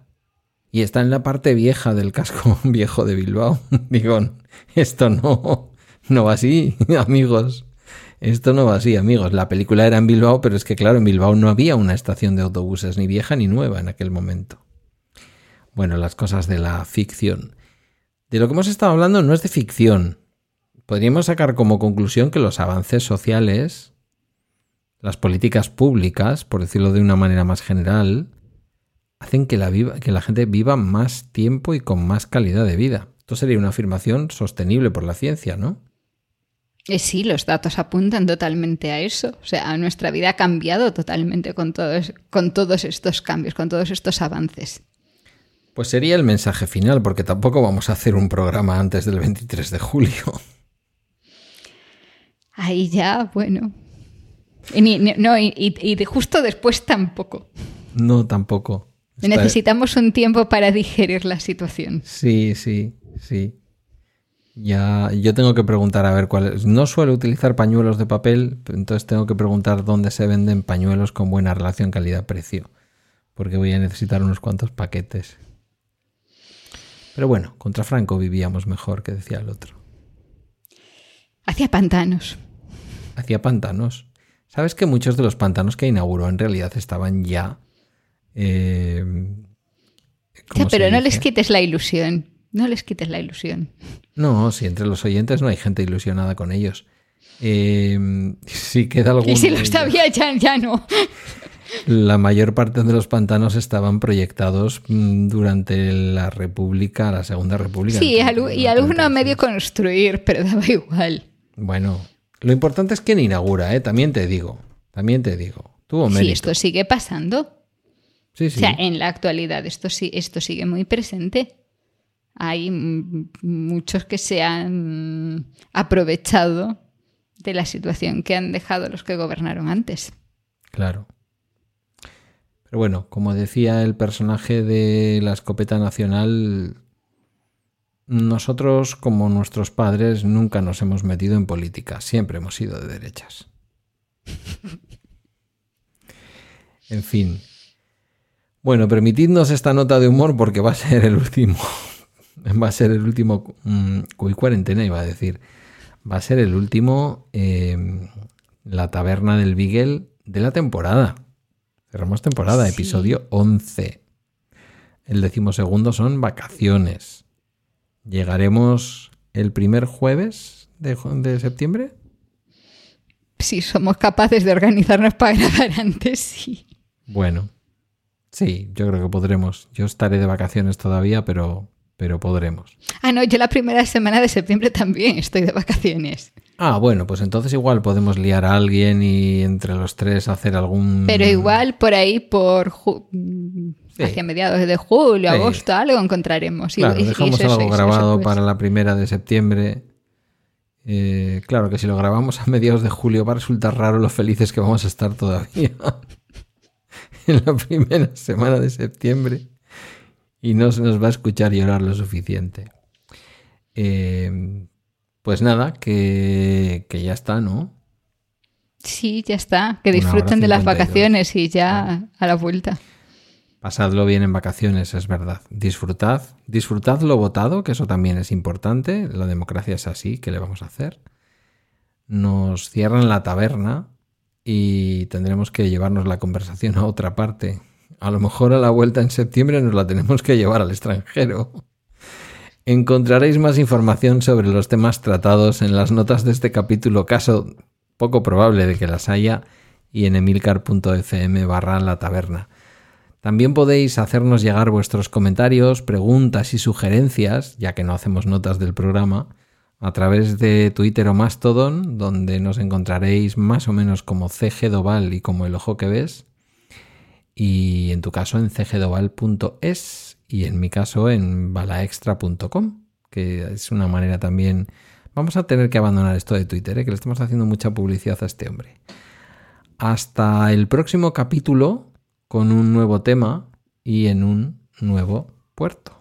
y está en la parte vieja del casco viejo de Bilbao. Digo, esto no, no va así, amigos. Esto no va así, amigos. La película era en Bilbao, pero es que claro, en Bilbao no había una estación de autobuses ni vieja ni nueva en aquel momento. Bueno, las cosas de la ficción. De lo que hemos estado hablando no es de ficción, podríamos sacar como conclusión que los avances sociales, las políticas públicas, por decirlo de una manera más general, hacen que la, que la gente viva más tiempo y con más calidad de vida. Esto sería una afirmación sostenible por la ciencia, ¿no? Eh, sí, los datos apuntan totalmente a eso. O sea, nuestra vida ha cambiado totalmente con todos, con todos estos cambios, con todos estos avances. Pues sería el mensaje final, porque tampoco vamos a hacer un programa antes del 23 de julio. Ahí ya, bueno. Y, no, y, justo después tampoco. No, tampoco. Necesitamos un tiempo para digerir la situación. Sí, sí, sí. Ya, yo tengo que preguntar a ver cuáles. No suelo utilizar pañuelos de papel, entonces tengo que preguntar dónde se venden pañuelos con buena relación calidad-precio, porque voy a necesitar unos cuantos paquetes. Pero bueno, contra Franco vivíamos mejor, que decía el otro. Hacía pantanos hacía pantanos. ¿Sabes que muchos de los pantanos que inauguró en realidad estaban ya... Eh, pero no les quites la ilusión. No les quites la ilusión. No, si entre los oyentes no hay gente ilusionada con ellos. Eh, si queda algún. Y si lo sabía, ya, ya no. La mayor parte de los pantanos estaban proyectados mm, durante la República, la Segunda República. Sí, y alguno medio construir, pero daba igual. Bueno, lo importante es quién inaugura, ¿eh? También te digo. También te digo. Tuvo mérito. Sí, esto sigue pasando. Sí, sí. O sea, en la actualidad esto, sí, esto sigue muy presente. Hay muchos que se han aprovechado de la situación que han dejado los que gobernaron antes. Claro. Pero bueno, como decía el personaje de la escopeta nacional, nosotros, como nuestros padres, nunca nos hemos metido en política, siempre hemos sido de derechas. en fin. Bueno, permitidnos esta nota de humor porque va a ser el último. va a ser el último. Um, cuarentena iba a decir. Va a ser el último. Em, la taberna del Beagle de la temporada. Cerramos temporada, episodio 11. El decimosegundo son vacaciones. ¿Llegaremos el primer jueves de, septiembre? Si somos capaces de organizarnos para grabar antes, sí. Bueno, sí, yo creo que podremos. Yo estaré de vacaciones todavía, pero, pero podremos. Ah, no, yo la primera semana de septiembre también estoy de vacaciones. Ah, bueno, pues entonces igual podemos liar a alguien y entre los tres hacer algún... Pero igual por ahí, por hacia mediados de julio, agosto, algo encontraremos. Claro, dejamos algo grabado para la primera de septiembre. Eh, claro que si lo grabamos a mediados de julio va a resultar raro lo felices que vamos a estar todavía en la primera semana de septiembre y no se nos va a escuchar llorar lo suficiente. Eh, pues nada, que, que, ya está, ¿no? Sí, ya está. Que disfruten de las vacaciones y ya a la vuelta. Pasadlo bien en vacaciones, es verdad. Disfrutad, disfrutad lo votado, que eso también es importante. La democracia es así, ¿qué le vamos a hacer? Nos cierran la taberna y tendremos que llevarnos la conversación a otra parte. A lo mejor a la vuelta en septiembre nos la tenemos que llevar al extranjero. Encontraréis más información sobre los temas tratados en las notas de este capítulo, caso poco probable de que las haya, y en emilcar.fm barra la taberna. También podéis hacernos llegar vuestros comentarios, preguntas y sugerencias, ya que no hacemos notas del programa, a través de Twitter o Mastodon, donde nos encontraréis más o menos como CG Doval y como el ojo que ves. Y en tu caso en cgdoval.es y en mi caso en balaextra.com, que es una manera también... Vamos a tener que abandonar esto de Twitter, ¿eh? que le estamos haciendo mucha publicidad a este hombre. Hasta el próximo capítulo con un nuevo tema y en un nuevo puerto.